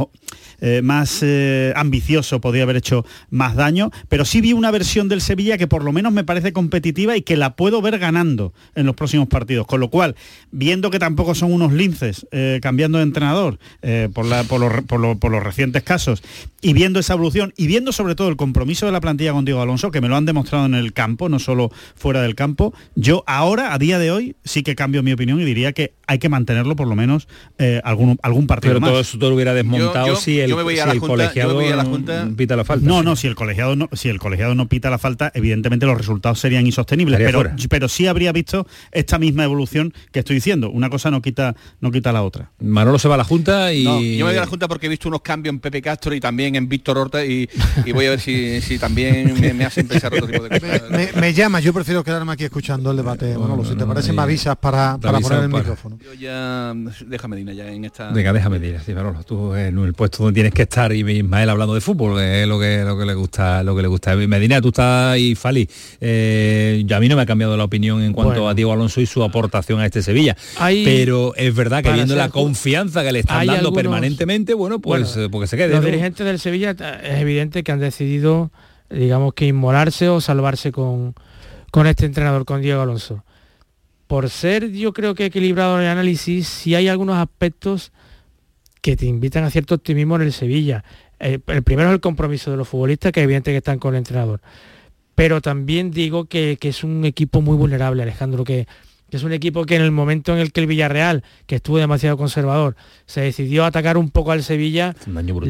más eh, ambicioso, podría haber hecho más daño, pero sí vi una versión del Sevilla que por lo menos me parece competitiva y que la puedo ver ganando en los próximos partidos. Con lo cual, viendo que tampoco son unos linces eh, cambiando de entrenador eh, por, la- por los, por lo- por los recientes casos, y viendo esa evolución y viendo sobre todo el compromiso de la plantilla con Diego Alonso, que me lo han demostrado en el campo, no solo fuera del campo, yo ahora, a día de hoy, sí que cambio mi opinión y diría que hay que mantenerlo por lo menos eh, algún, algún partido Pero más. todo eso tú lo hubiera desmontado Yo- yo- si el, yo me voy a si la el Junta- yo me colegiado voy a la no Junta- pita la falta. No, no, si el colegiado no, si el colegiado no pita la falta, evidentemente los resultados serían insostenibles. Estaría Pero, fuera. pero sí habría visto esta misma evolución que estoy diciendo. Una cosa no quita, no quita la otra. Manolo se va a la Junta y... No, yo me voy a la Junta porque he visto unos cambios en Pepe Castro y también en Víctor Horta y, y voy a ver si, si también me, me hacen pensar otro tipo de cosas. Me, me llama, yo prefiero quedarme aquí escuchando el debate, Manolo. Si te parece, me avisas para, para poner el para- micrófono. Yo ya déjame Dina ya en esta. Venga, déjame decir, sí, Manolo, tú en el puesto donde tienes que estar y Ismael hablando de fútbol, que es lo que, lo que le gusta, lo que le gusta. Medina, tú estás y Fali. eh, yo a mí no me ha cambiado la opinión en cuanto Bueno. a Diego Alonso y su aportación a este Sevilla. Hay- pero es verdad que viendo la confianza que le están dando algunos- permanentemente, bueno, pues Bueno, eh, porque se quede. Los dirigentes del Sevilla ta- es evidente que han decidido, digamos que inmolarse o salvarse con, con este entrenador, con Diego Alonso. Por ser yo creo que equilibrado en el análisis, sí hay algunos aspectos que te invitan a cierto optimismo en el Sevilla. Eh, el primero es el compromiso de los futbolistas, que es evidente que están con el entrenador. pero también digo que, que es un equipo muy vulnerable, Alejandro, que, que es un equipo que en el momento en el que el Villarreal, que estuvo demasiado conservador, se decidió a atacar un poco al Sevilla,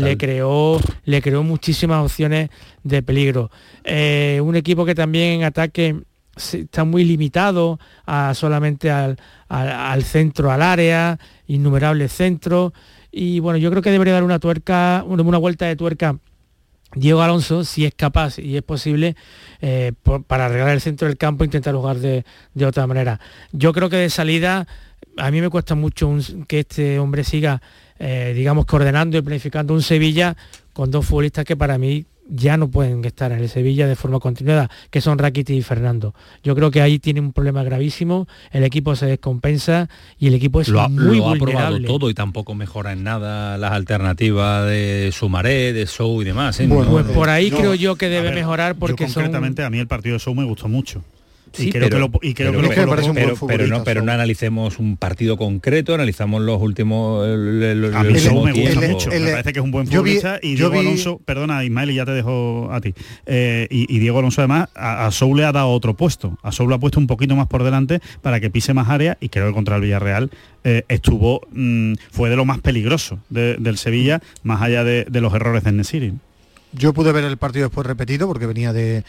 le creó, le creó muchísimas opciones de peligro. Eh, un equipo que también en ataque está muy limitado a solamente al, al- al centro, al área, innumerables centros. Y bueno, yo creo que debería dar una tuerca, una, vuelta de tuerca Diego Alonso, si es capaz y es posible, eh, para arreglar el centro del campo, intentar jugar de, de otra manera. Yo creo que de salida, a mí me cuesta mucho que este hombre siga, eh, digamos, coordinando y planificando un Sevilla con dos futbolistas que para mí ya no pueden estar en el Sevilla de forma continuada, que son Rakitic y Fernando. Yo creo que ahí tiene un problema gravísimo, el equipo se descompensa y el equipo es lo ha, muy lo ha probado vulnerable. todo y tampoco mejora en nada las alternativas de Sumaré, de Sou y demás. ¿eh? Bueno, No, pues por ahí yo- creo yo que debe ver, mejorar porque yo son concretamente a mí el partido de Show me gustó mucho. Sí, y creo pero- que lo, y creo pero- que lo pero- colocó- pero- pero no, pero no analicemos un partido concreto, analizamos los últimos el, el- A mí el me gusta mucho, me parece que es un buen vi- futbolista y Diego vi- Alonso, perdona Ismael y ya te dejo a ti, Eh, y, y Diego Alonso además a, a Sou le ha dado otro puesto, a Sou lo ha puesto un poquito más por delante para que pise más área y creo que contra el Villarreal eh, estuvo, mm, fue de lo más peligroso de- del Sevilla, más allá de, de los errores de Nesiri. Yo pude ver el partido después repetido porque venía de,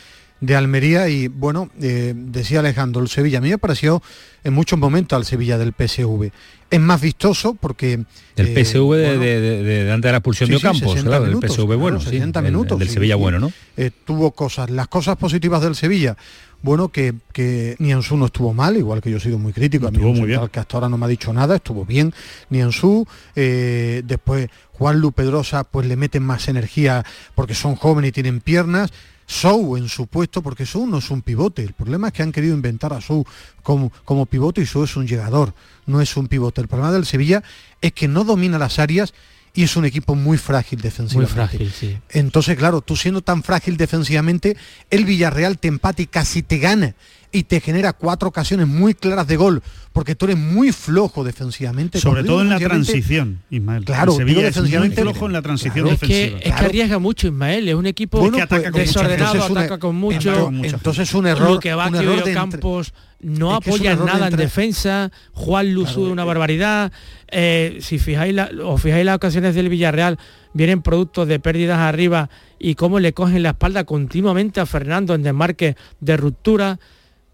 de Almería y bueno, eh, decía Alejandro, el Sevilla a mí me pareció en muchos momentos al Sevilla del PSV. Es más vistoso porque... El eh, PSV de, bueno, de- de- de antes de la expulsión Sí, de sí, Campos, 60 claro, minutos, el PSV claro, bueno, sí, 60 el- el minutos, del sí, Sevilla sí. bueno, ¿no? eh, tuvo cosas. Las cosas positivas del Sevilla, bueno, que, que Nianzú no estuvo mal, igual que yo he sido muy crítico, a mí Estuvo muy bien. que hasta ahora no me ha dicho nada, estuvo bien Nianzú, eh, después Juan Lu Pedrosa pues le meten más energía porque son jóvenes y tienen piernas, Sou en su puesto, porque Sou no es un pivote, el problema es que han querido inventar a Sou como, como pivote y Sou es un llegador, no es un pivote. El problema del Sevilla es que no domina las áreas y es un equipo muy frágil muy defensivamente. frágil, sí. Entonces, claro, tú siendo tan frágil defensivamente, el Villarreal te empata y casi te gana y te genera cuatro ocasiones muy claras de gol, porque tú eres muy flojo defensivamente. Sobre Cuando todo en la defensivamente, transición, Ismael. Claro, El Sevilla digo es muy defensivamente- flojo en la transición Es que, defensiva. es que arriesga mucho Ismael, es un equipo Bueno, que pues, desordenado, ataca con mucho. entonces- un error, Luque Bacchio un error de entre- Campos no Es es de nada en defensa. Juan Lu sube una barbaridad. Eh, si fijáis la, os fijáis las ocasiones del Villarreal, vienen productos de pérdidas arriba y cómo le cogen la espalda continuamente a Fernando en desmarque de ruptura.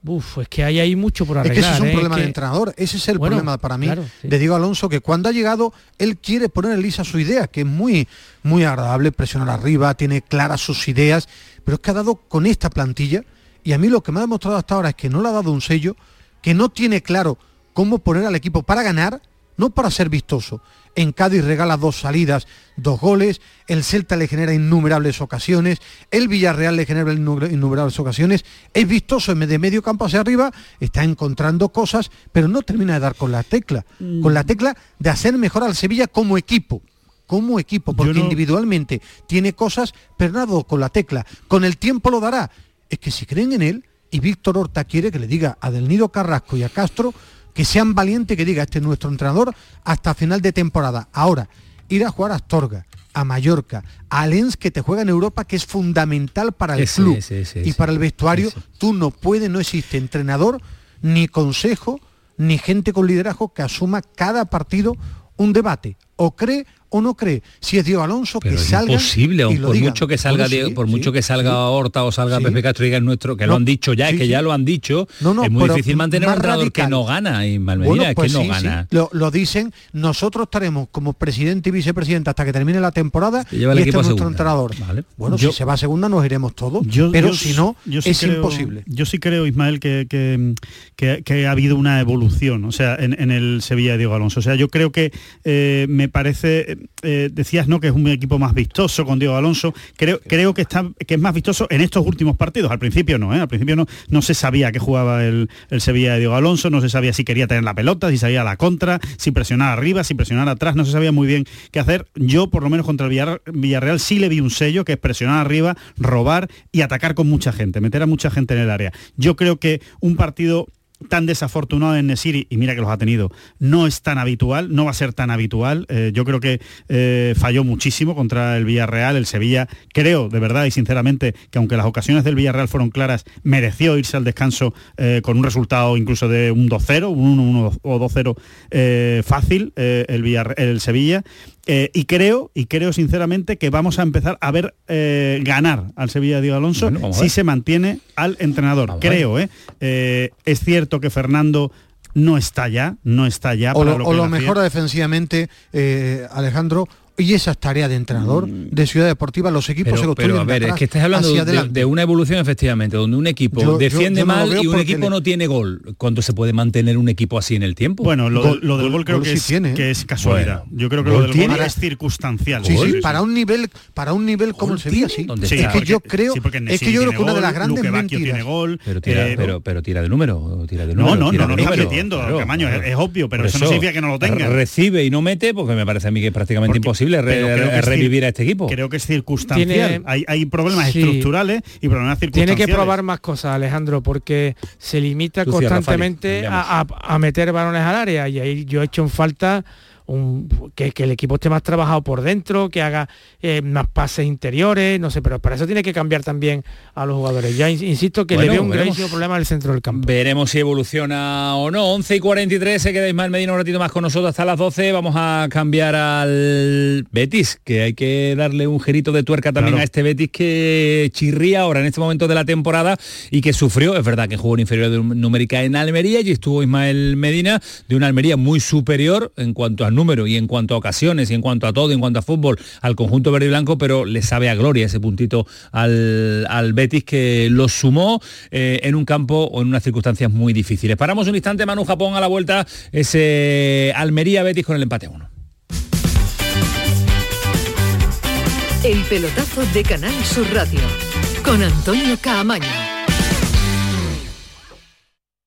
Uf, es que hay ahí mucho por Es arreglar. que ese es un ¿eh? problema que- de entrenador, ese es el Bueno, problema para mí claro, sí. de Diego Alonso, que cuando ha llegado, él quiere poner en lisa su idea, que es muy, muy agradable, presionar arriba, tiene claras sus ideas, pero es que ha dado con esta plantilla, y a mí lo que me ha demostrado hasta ahora es que no le ha dado un sello, que no tiene claro cómo poner al equipo para ganar, no para ser vistoso. En Cádiz regala dos salidas, dos goles, el Celta le genera innumerables ocasiones, el Villarreal le genera innu- innumerables ocasiones, es vistoso en- de medio campo hacia arriba, está encontrando cosas, pero no termina de dar con la tecla, con la tecla de hacer mejor al Sevilla como equipo como equipo, porque no- individualmente tiene cosas, pero dado con la tecla. Con el tiempo lo dará. Es que si creen en él, y Víctor Horta quiere que le diga a Del Nido Carrasco y a Castro que sean valientes, que diga, este es nuestro entrenador hasta final de temporada. Ahora, ir a jugar a Astorga, a Mallorca, a Lens que te juega en Europa, que es fundamental para el Ese, club ese, ese, y para el vestuario, tú no puedes, no existe entrenador, ni consejo, ni gente con liderazgo que asuma cada partido un debate. O cree o no cree. Si es Diego Alonso, Pero que es salga. imposible, aun y lo por digan. mucho que salga Bueno, Diego- sí, por sí, mucho que salga sí. Horta o salga Sí. Pepe Castro y diga es nuestro, que No, lo han dicho ya, sí, es que sí. ya lo han dicho, No, no, es muy difícil mantener un entrenador que no gana y Malmedina, Bueno, es pues que no sí, sí, gana. Lo, lo dicen, nosotros estaremos como presidente y vicepresidente hasta que termine la temporada Se lleva el y este es nuestro segunda. entrenador. Bueno, Yo- si se va a segunda nos iremos todos, Yo- pero yo si no, yo sí es creo- imposible. Yo sí creo, Ismael, que, que, que- que ha habido una evolución, o sea, en, en el Sevilla de Diego Alonso. O sea, yo creo que eh, me parece, eh, decías, ¿no? Que es un equipo más vistoso con Diego Alonso. Creo, creo que está, que es más vistoso en estos últimos partidos. Al principio no, ¿eh? Al principio no, no se sabía que jugaba el, el Sevilla de Diego Alonso, no se sabía si quería tener la pelota, si sabía la contra, si presionar arriba, si presionar atrás, no se sabía muy bien qué hacer. Yo, por lo menos contra el Villar- Villarreal, sí le vi un sello, que es presionar arriba, robar y atacar con mucha gente, meter a mucha gente en el área. Yo creo que un partido tan desafortunado en Nesiri, y mira que los ha tenido, no es tan habitual, no va a ser tan habitual. Eh, yo creo que eh, falló muchísimo contra el Villarreal. El Sevilla, creo de verdad y sinceramente que aunque las ocasiones del Villarreal fueron claras, mereció irse al descanso eh, con un resultado incluso de un 2-0, un 1-1 o 2-0 fácil el, el Sevilla. Y creo, y creo sinceramente que vamos a empezar a ver ganar al Sevilla de Diego Alonso si se mantiene al entrenador. creo, eh, es cierto que Fernando no está ya, no está ya. O lo, o lo mejora defensivamente, eh, Alejandro, y esa es tarea de entrenador Mm. de Ciudad Deportiva. Los equipos se construyen Pero a ver, de es atrás que estás hablando de, de una evolución efectivamente, donde un equipo Yo- yo- defiende yo no lo mal veo y un equipo le- no tiene gol. ¿Cuánto se puede mantener un equipo así en el tiempo? Bueno, lo, lo del gol creo que, es, ¿eh? que es casualidad. Bueno, yo creo que ¿gol lo del gol tiene? es circunstancial. Sí, sí, para un nivel, para un nivel como el Sevilla, sí. ¿Dónde Sí, es que yo creo, es que yo creo tiene que una de las gol, grandes mentiras. tiene gol. Pero tira, eh, pero, pero tira de número, tira de No, número. no, no, no está número. metiendo, Camaño, es- es obvio, pero eso no significa que no lo tenga. Recibe y no mete, porque me parece a mí que es prácticamente Porque- imposible re- es revivir a este equipo. Creo que es circunstancial. Tiene- hay, hay problemas Sí. estructurales y problemas Tiene circunstanciales. que probar más cosas, Alejandro, porque se limita constantemente Fali, a, a- a meter balones al área y ahí yo he hecho en falta un, que, que el equipo esté más trabajado por dentro, que haga eh, más pases interiores, no sé, pero para eso tiene que cambiar también a los jugadores. Ya in- insisto que Bueno, le veo un veremos. gravísimo problema en el centro del campo. Veremos si evoluciona o no. 11 y 43, se queda Ismael Medina un ratito más con nosotros hasta las 12. Vamos a cambiar al Betis, que hay que darle un gerito de tuerca también Claro. a este Betis que chirría ahora en este momento de la temporada y que sufrió, es verdad que jugó en inferior de numérica en Almería y estuvo Ismael Medina de una Almería muy superior en cuanto a número y en cuanto a ocasiones y en cuanto a todo, en cuanto a fútbol, al conjunto verde y blanco, pero le sabe a gloria ese puntito al, al Betis que lo sumó eh, en un campo o en unas circunstancias muy difíciles. Paramos un instante, Manu Japón a la vuelta, ese Almería Betis con el empate a uno. El pelotazo de Canal Sur Radio con Antonio Caamaño.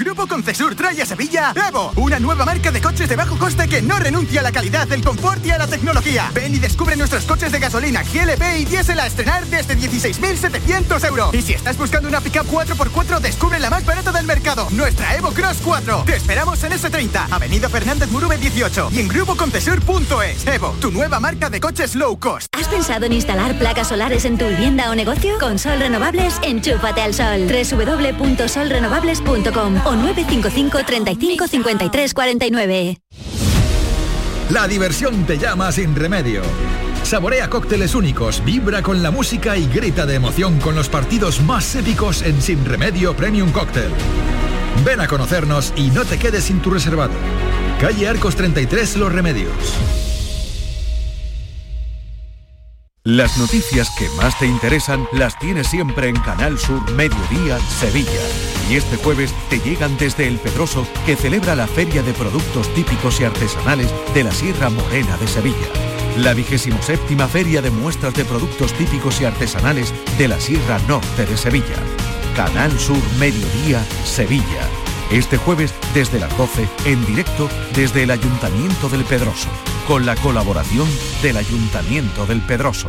Grupo Concesur trae a Sevilla Evo, una nueva marca de coches de bajo coste que no renuncia a la calidad, el confort y a la tecnología. Ven y descubre nuestros coches de gasolina GLP y diésel a estrenar desde 16.700 euros. Y si estás buscando una pickup 4x4, descubre la más barata del mercado, nuestra Evo Cross 4. Te esperamos en S30, Avenida Fernández Murube 18 y en grupoconcesur.es. Evo, tu nueva marca de coches low cost. ¿Has pensado en instalar placas solares en tu vivienda o negocio? Con Sol Renovables, enchúfate al sol. www.solrenovables.com o 955 35 53 49. La diversión te llama sin remedio. Saborea cócteles únicos, vibra con la música y grita de emoción con los partidos más épicos en Sin Remedio Premium Cóctel. Ven a conocernos y no te quedes sin tu reservado. Calle Arcos 33 Los Remedios. Las noticias que más te interesan las tienes siempre en Canal Sur Mediodía Sevilla. Y este jueves te llegan desde El Pedroso, que celebra la Feria de Productos Típicos y Artesanales de la Sierra Morena de Sevilla. La vigésimo séptima Feria de Muestras de Productos Típicos y Artesanales de la Sierra Norte de Sevilla. Canal Sur Mediodía Sevilla. Este jueves desde las 12 en directo desde el Ayuntamiento del Pedroso, con la colaboración del Ayuntamiento del Pedroso.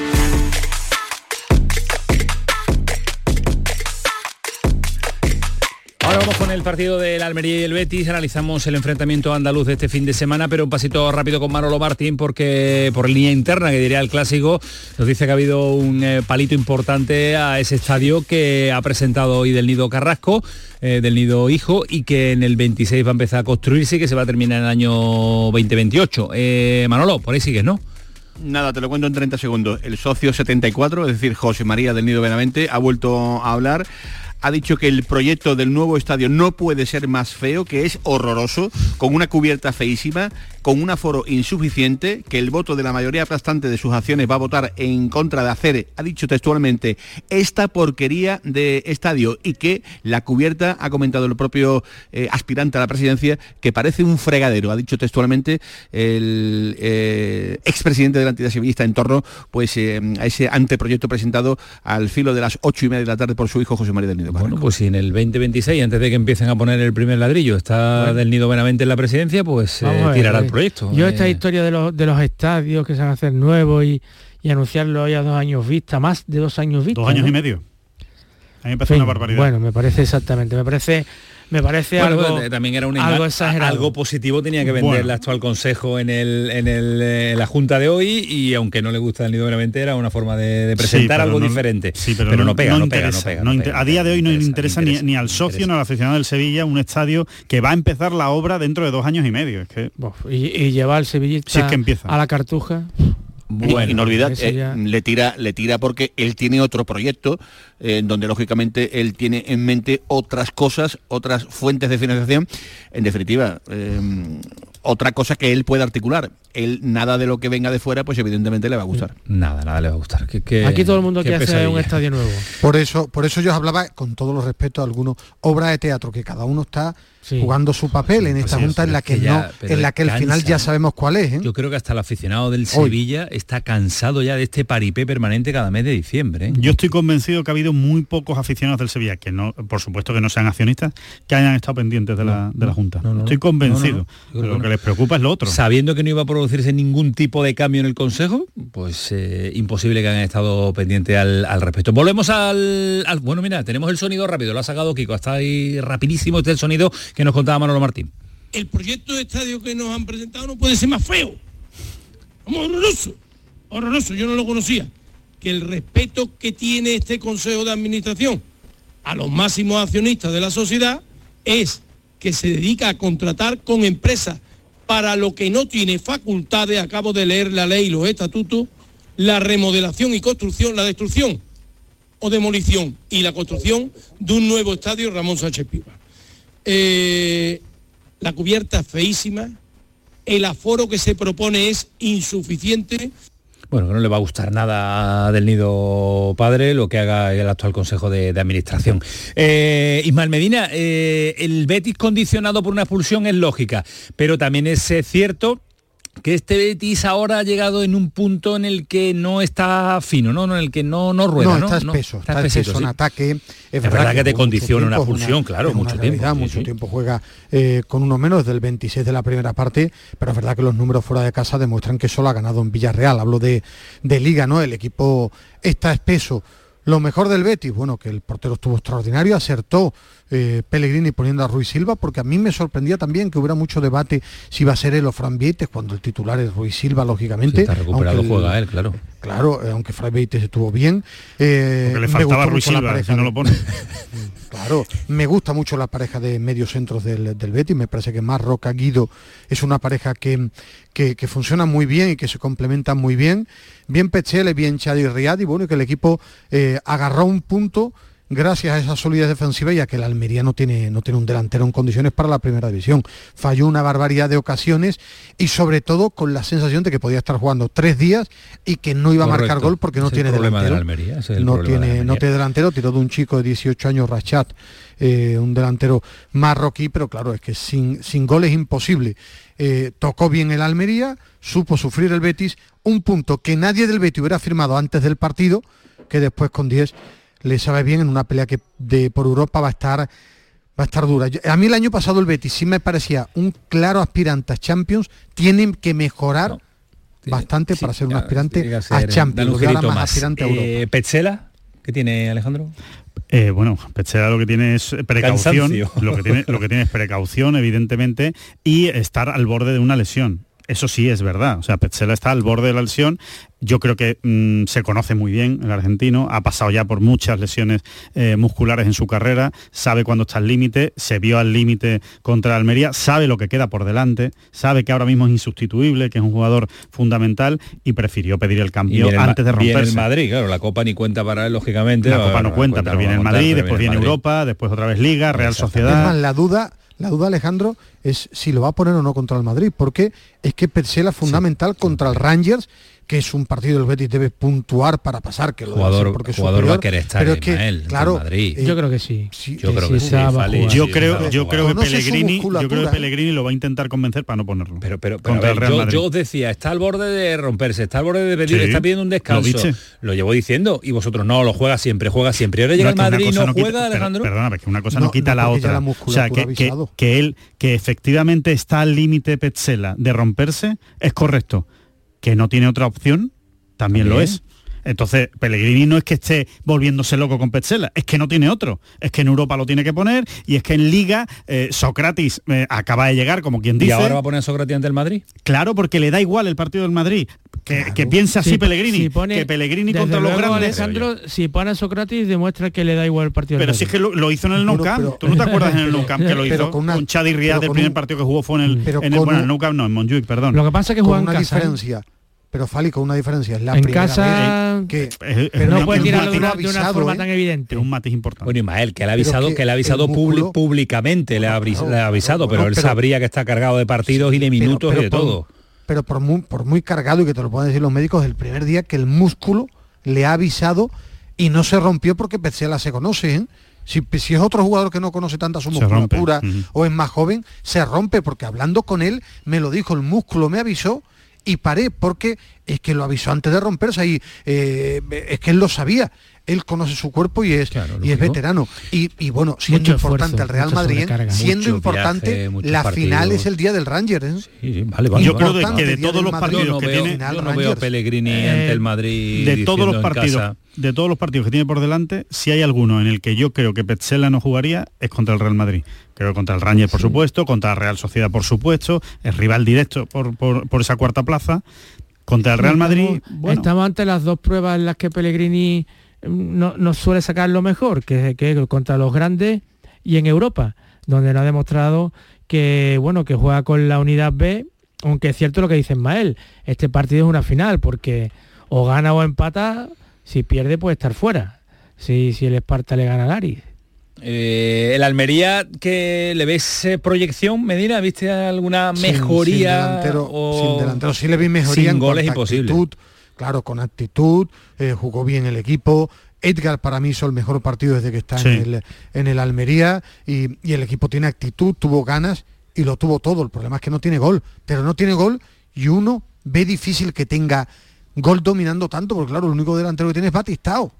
Ahora vamos con el partido del Almería y el Betis, analizamos el enfrentamiento andaluz de este fin de semana, pero un pasito rápido con Manolo Martín porque por línea interna, que diría el clásico, nos dice que ha habido un eh, palito importante a ese estadio que ha presentado hoy del Nido Carrasco, eh, del Nido Hijo, y que en el 26 va a empezar a construirse y que se va a terminar en el año 2028. Eh, Manolo, por ahí sigues, ¿no? Nada, te lo cuento en 30 segundos. El socio 74, es decir, José María del Nido Benavente, ha vuelto a hablar ha dicho que el proyecto del nuevo estadio no puede ser más feo, que es horroroso, con una cubierta feísima, con un aforo insuficiente, que el voto de la mayoría aplastante de sus acciones va a votar en contra de hacer, ha dicho textualmente, esta porquería de estadio y que la cubierta, ha comentado el propio eh, aspirante a la presidencia, que parece un fregadero, ha dicho textualmente el eh, expresidente de la entidad civilista en torno pues, eh, a ese anteproyecto presentado al filo de las ocho y media de la tarde por su hijo José María del Nido. Bueno, pues si en el 2026, antes de que empiecen a poner el primer ladrillo, está del Nido Benavente en la presidencia, pues tirará el proyecto. Yo esta historia de los, de los estadios que se van a hacer nuevos y, y anunciarlo ya dos años vista, más de dos años vista. Dos años y medio. A mí me parece una barbaridad. Bueno, me parece exactamente, me parece me parece algo, también era un algo exagerado. algo positivo tenía que vender el actual consejo en el, en el eh, la junta de hoy y aunque no le gusta el nido veramente era una forma de, presentar algo diferente sí, pero, no, pega, no, pega, a día de hoy no, interesa, ni, ni, al socio ni al aficionado del Sevilla un estadio que va a empezar la obra dentro de dos años y medio es que y, llevar al Sevillista que empieza. a la cartuja bueno, y no olvidad, eh, le tira, le tira porque él tiene otro proyecto en eh, donde lógicamente él tiene en mente otras cosas, otras fuentes de financiación. En definitiva, eh, otra cosa que él puede articular. Él nada de lo que venga de fuera, pues evidentemente le va a gustar. Nada, nada le va a gustar. Aquí todo el mundo quiere hacer un estadio nuevo. Por eso, por eso yo hablaba, con todos los respetos a algunos, obras de teatro, que cada uno está jugando su papel en esta junta en la que, no, en la que el final ya sabemos cuál es. ¿eh? Yo creo que hasta el aficionado del Sevilla está cansado ya de este paripé permanente cada mes de diciembre. ¿eh? Yo estoy convencido que ha habido muy pocos aficionados del Sevilla, que no, por supuesto que no sean accionistas, que hayan estado pendientes de la, de la Junta. estoy convencido. lo que les preocupa es lo otro. Sabiendo que no iba a producirse ningún tipo de cambio en el Consejo, pues eh, imposible que hayan estado pendientes al, respecto. Volvemos al, Bueno, mira, tenemos el sonido rápido, lo ha sacado Kiko, está ahí rapidísimo este el sonido que nos contaba Manolo Martín. El proyecto de estadio que nos han presentado no puede ser más feo. Vamos, horroroso. Horroroso, yo no lo conocía. Que el respeto que tiene este Consejo de Administración a los máximos accionistas de la sociedad es que se dedica a contratar con empresas para lo que no tiene facultades, acabo de leer la ley y los estatutos, la remodelación y construcción, la destrucción o demolición y la construcción de un nuevo estadio Ramón Sánchez Piva. Eh, la cubierta feísima, el aforo que se propone es insuficiente bueno, no le va a gustar nada del nido padre lo que haga el actual Consejo de, Administración. Eh, Ismael Medina, eh, el Betis condicionado por una expulsión es lógica, pero también es cierto que este Betis ahora ha llegado en un punto en el que no está fino, ¿no? En el que no, no rueda, ¿no? Está espeso, está, espeso, en ataque. Es, verdad, que, te condiciona una pulsión, claro, mucho tiempo. mucho tiempo juega eh, con uno menos del 26 de la primera parte, pero es verdad que los números fuera de casa demuestran que solo ha ganado en Villarreal. Hablo de, de liga, ¿no? El equipo está espeso. Lo mejor del Betis, bueno, que el portero estuvo extraordinario, acertó eh, Pellegrini poniendo a Ruiz Silva, porque a mí me sorprendía también que hubiera mucho debate si iba a ser él o Fran Vieites, cuando el titular es Ruiz Silva, lógicamente. está recuperado, juega él, claro. Claro, eh, aunque Fran Vieites estuvo bien. Eh, porque le faltaba Ruiz Silva, si no lo pone. *laughs* claro, me gusta mucho la pareja de medios centros del, del Betis, me parece que más Roca Guido es una pareja que, que, funciona muy bien y que se complementan muy bien. Bien Pechele, bien Chadi Riad, y bueno, que el equipo agarró un punto gracias a esa solidez defensiva y a que el Almería no tiene, no tiene un delantero en condiciones para la primera división. Falló una barbaridad de ocasiones y sobre todo con la sensación de que podía estar jugando tres días y que no iba a marcar gol porque no tiene delantero. no, tiene, no tiene delantero, tiró de un chico de 18 años, Rachat, eh, un delantero marroquí, pero claro, es que sin, sin gol es imposible. Eh, tocó bien el Almería, supo sufrir el Betis, un punto que nadie del Betis hubiera firmado antes del partido, que después con 10 le sabe bien en una pelea que de, por Europa va a estar va a estar dura. a mí el año pasado el Betis sí me parecía un claro aspirante a Champions, tienen que mejorar bastante para ser un aspirante a Champions, aspirante a eh, Petzela, ¿qué tiene Alejandro? Eh, bueno, Petzela lo que tiene es precaución, lo que tiene, lo que tiene es precaución, evidentemente, y estar al borde de una lesión eso sí es verdad. O sea, Petzela está al borde de la lesión. Yo creo que mm, se conoce muy bien el argentino, ha pasado ya por muchas lesiones eh, musculares en su carrera, sabe cuándo está al límite, se vio al límite contra Almería, sabe lo que queda por delante, sabe que ahora mismo es insustituible, que es un jugador fundamental y prefirió pedir el cambio antes de romperse. Viene el Madrid, claro, la Copa ni cuenta para él, lógicamente. La Copa no cuenta, pero viene el Madrid, después viene Europa, después otra vez Liga, Real Sociedad. Es más, la duda la duda, Alejandro, es si lo va a poner o no contra el Madrid, porque es que Petzela es fundamental contra el Rangers, que es un partido del Betis debe puntuar para pasar, que lo jugador, porque jugador va a querer estar pero es que, claro, Madrid. yo creo que sí. yo creo que sí. Yo creo, yo creo que Pellegrini, yo creo que Pellegrini lo va a intentar convencer para no ponerlo. Pero, pero, pero ver, yo, yo, os decía, está al borde de romperse, está al borde de pedir, sí, está pidiendo un descanso. Lo, lo, llevo diciendo y vosotros no, lo juega siempre, juega siempre. Y ahora llega el Madrid y no, juega, quita, Alejandro. Perdona, que una cosa no, quita la otra. o sea, que él, que efectivamente está al límite Petzela de romperse, es correcto. Que no tiene otra opción, también, lo es. Entonces, Pellegrini no es que esté volviéndose loco con Petzela, es que no tiene otro. Es que en Europa lo tiene que poner y es que en Liga eh, Sócrates eh, acaba de llegar, como quien dice. ¿Y ahora va a poner a Sócrates ante el Madrid? Claro, porque le da igual el partido del Madrid. Que, claro. que piense así si, Pellegrini, si pone, que Pellegrini contra los grandes. Alejandro, si pone a Sócrates demuestra que le da igual el partido. Pero si es que lo, lo hizo en el Nou Camp. ¿Tú no te acuerdas en el *laughs* Nou Camp que lo hizo? Con, una, con Chadi Riad, el primer un, partido que jugó fue en el, en el, bueno, el Nou Camp, no, en Montjuic, perdón. Lo que pasa es que juega en una casa. diferencia pero Fali con una diferencia es la en primera casa vez que es, pero no puede tirarlo de una, de una forma ¿eh? tan evidente un matiz importante bueno Ismael que le ha avisado que, que le ha avisado músculo, públicamente le ha, le ha avisado pero, él sabría que está cargado de partidos sí, y de minutos pero, pero, y de por, todo pero por muy, por muy cargado y que te lo puedan decir los médicos el primer día que el músculo le ha avisado y no se rompió porque Petzela se conoce ¿eh? Si, si, es otro jugador que no conoce tanta su musculatura uh -huh. o es más joven, se rompe, porque hablando con él me lo dijo, el músculo me avisó y paré porque es que lo avisó antes de romperse y eh, es que él lo sabía él conoce su cuerpo y es claro, y es veterano y, y, bueno siendo mucho importante esfuerzo, el Real Madrid siendo mucho importante viaje, la partidos. final es el día del Ranger ¿eh? sí, vale, vale, yo creo que de todos los partidos no que veo, tiene yo no veo Pellegrini eh, ante el Madrid de todos los partidos de todos los partidos que tiene por delante si hay alguno en el que yo creo que Petzela no jugaría es contra el Real Madrid creo que contra el Ranger por sí. supuesto contra la Real Sociedad por supuesto es rival directo por, por, por esa cuarta plaza contra el Real Madrid bueno. estamos ante las dos pruebas en las que Pellegrini no, no suele sacar lo mejor, que, que contra los grandes y en Europa, donde nos ha demostrado que bueno que juega con la unidad B, aunque es cierto lo que dice Ismael, este partido es una final, porque o gana o empata, si pierde puede estar fuera. Si, si el Esparta le gana al Aris. Eh, el Almería, que le ves eh, proyección, Medina? ¿Viste alguna mejoría? Sin, sin delantero, o... sin delantero sí le vi mejoría sin en goles imposible. Actitud, claro, con actitud, eh, jugó bien el equipo. Edgar para mí hizo el mejor partido desde que está sí. en, el, en, el, Almería y, y, el equipo tiene actitud, tuvo ganas y lo tuvo todo. El problema es que no tiene gol, pero no tiene gol y uno ve difícil que tenga gol dominando tanto, porque claro, el único delantero que tiene es Batistao.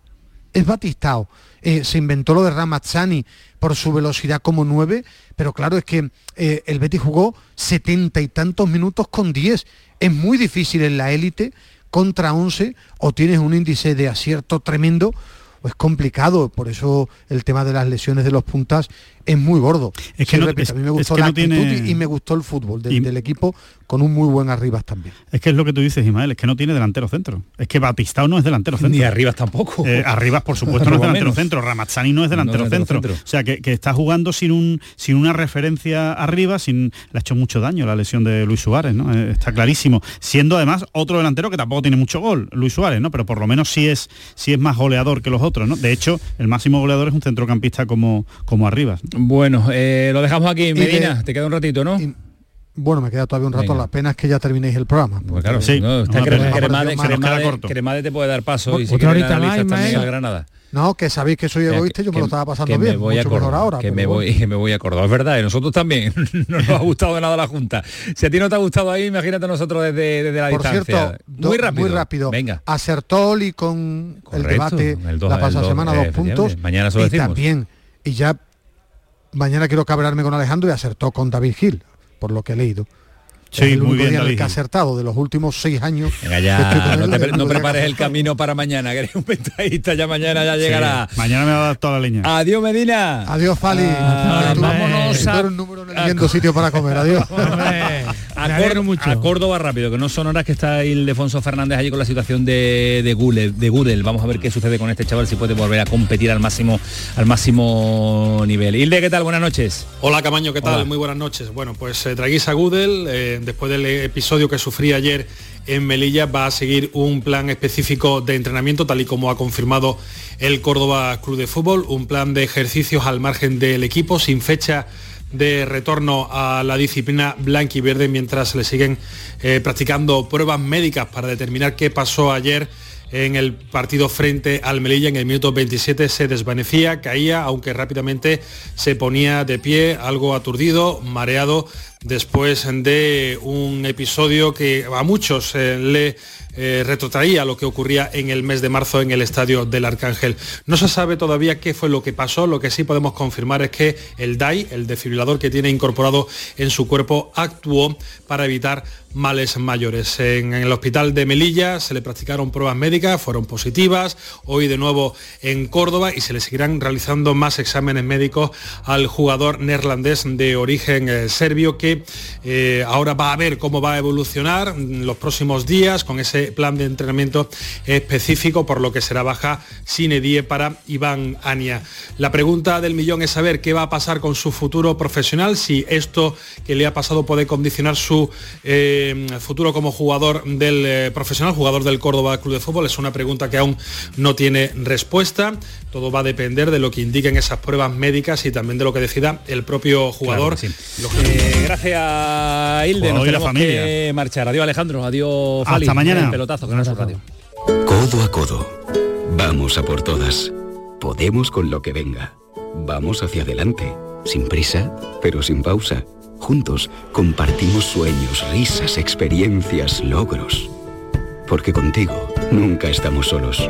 Es Batistao. Eh, se inventó lo de Ramazzani por su velocidad como 9, pero claro, es que eh, el Betis jugó setenta y tantos minutos con 10. Es muy difícil en la élite contra 11 o tienes un índice de acierto tremendo o es complicado, por eso el tema de las lesiones de los puntas es muy gordo. Es que sí, no, repito, es, a mí me gustó es que la no actitud tiene... y, me gustó el fútbol del, y... del, equipo con un muy buen arribas también. Es que es lo que tú dices, Ismael, es que no tiene delantero centro. Es que Batistao no es delantero *laughs* centro. Ni Arribas tampoco. Eh, Arribas, por supuesto, no es *laughs* delantero menos. centro. Ramazzani no es delantero, no centro. centro. O sea, que, que, está jugando sin un sin una referencia arriba, sin le ha hecho mucho daño la lesión de Luis Suárez, ¿no? Eh, está clarísimo. Siendo además otro delantero que tampoco tiene mucho gol, Luis Suárez, ¿no? Pero por lo menos sí es, sí es más goleador que los otros, ¿no? De hecho, el máximo goleador es un centrocampista como, como Arribas. Bueno, eh, lo dejamos aquí, Medina, de, te queda un ratito, ¿no? Y, bueno, me queda todavía un rato, Venga. la pena es que ya terminéis el programa. Pues claro, sí. No, está Cremade, Cremade, Cremade, te puede dar paso y si otra horita más, también al Granada. No, que sabéis que soy egoísta y yo me lo estaba pasando que bien. Me voy mucho a Córdoba, ahora, que, me voy, que *laughs* me voy a Córdoba. Es verdad, y nosotros también. *laughs* no nos ha gustado de nada la Junta. Si a ti no te ha gustado ahí, imagínate nosotros desde, desde la Por distancia. Cierto, muy rápido. Muy rápido. Venga. Acertó y con Correcto, el debate el dos, la pasada semana, dos puntos. Mañana y decimos. también, y ya mañana quiero cabrarme con Alejandro y acertó con David Gil, por lo que he leído. Sí, es el muy bien, día en el que ha acertado de los últimos seis años. Venga, ya, no, te, no prepares el camino para mañana, que eres un ventajista, ya mañana ya llegará. Sí, mañana me va a dar toda la leña. Adiós, Medina. Adiós, Fali. Ah, vámonos a... un número en el sitio para comer. Adiós. *laughs* a, Me Cór- alegro mucho. a Córdoba rápido, que no son horas que está Ildefonso Fernández allí con la situación de, de de Gudel. Vamos a ver qué sucede con este chaval, si puede volver a competir al máximo, al máximo nivel. Hilde, ¿qué tal? Buenas noches. Hola Camaño, ¿qué tal? Hola. Muy buenas noches. Bueno, pues eh, Draguisa Gudel, eh, después del episodio que sufrí ayer en Melilla, va a seguir un plan específico de entrenamiento, tal y como ha confirmado el Córdoba Club de Fútbol, un plan de ejercicios al margen del equipo, sin fecha de retorno a la disciplina blanca y verde mientras le siguen eh, practicando pruebas médicas para determinar qué pasó ayer en el partido frente al Melilla. En el minuto 27 se desvanecía, caía, aunque rápidamente se ponía de pie, algo aturdido, mareado, después de un episodio que a muchos eh, le eh, retrotraía lo que ocurría en el mes de marzo en el estadio del Arcángel. No se sabe todavía qué fue lo que pasó, lo que sí podemos confirmar es que el DAI, el desfibrilador que tiene incorporado en su cuerpo, actuó para evitar males mayores. En, en el hospital de Melilla se le practicaron pruebas médicas, fueron positivas, hoy de nuevo en Córdoba y se le seguirán realizando más exámenes médicos al jugador neerlandés de origen eh, serbio que eh, ahora va a ver cómo va a evolucionar en los próximos días con ese plan de entrenamiento específico, por lo que será baja sine die para Iván Ania. La pregunta del millón es saber qué va a pasar con su futuro profesional, si esto que le ha pasado puede condicionar su eh, futuro como jugador del eh, profesional, jugador del Córdoba Club de Fútbol. Es una pregunta que aún no tiene respuesta. Todo va a depender de lo que indiquen esas pruebas médicas y también de lo que decida el propio jugador. Claro que sí. Eh, gracias, Hilde. Pues Nos hoy la tenemos familia. que marchar. Adiós, Alejandro. Adiós, Hasta Fali. mañana. El pelotazo, Sur Radio. Codo a codo. Vamos a por todas. Podemos con lo que venga. Vamos hacia adelante. Sin prisa, pero sin pausa. Juntos compartimos sueños, risas, experiencias, logros. Porque contigo nunca estamos solos.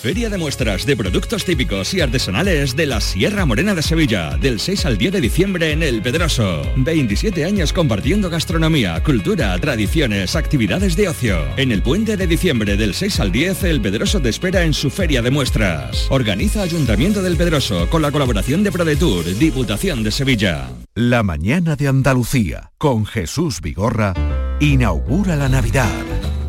Feria de muestras de productos típicos y artesanales de la Sierra Morena de Sevilla, del 6 al 10 de diciembre en El Pedroso. 27 años compartiendo gastronomía, cultura, tradiciones, actividades de ocio. En el puente de diciembre del 6 al 10, El Pedroso te espera en su Feria de muestras. Organiza Ayuntamiento del Pedroso con la colaboración de ProDetour, Diputación de Sevilla. La mañana de Andalucía con Jesús Vigorra inaugura la Navidad.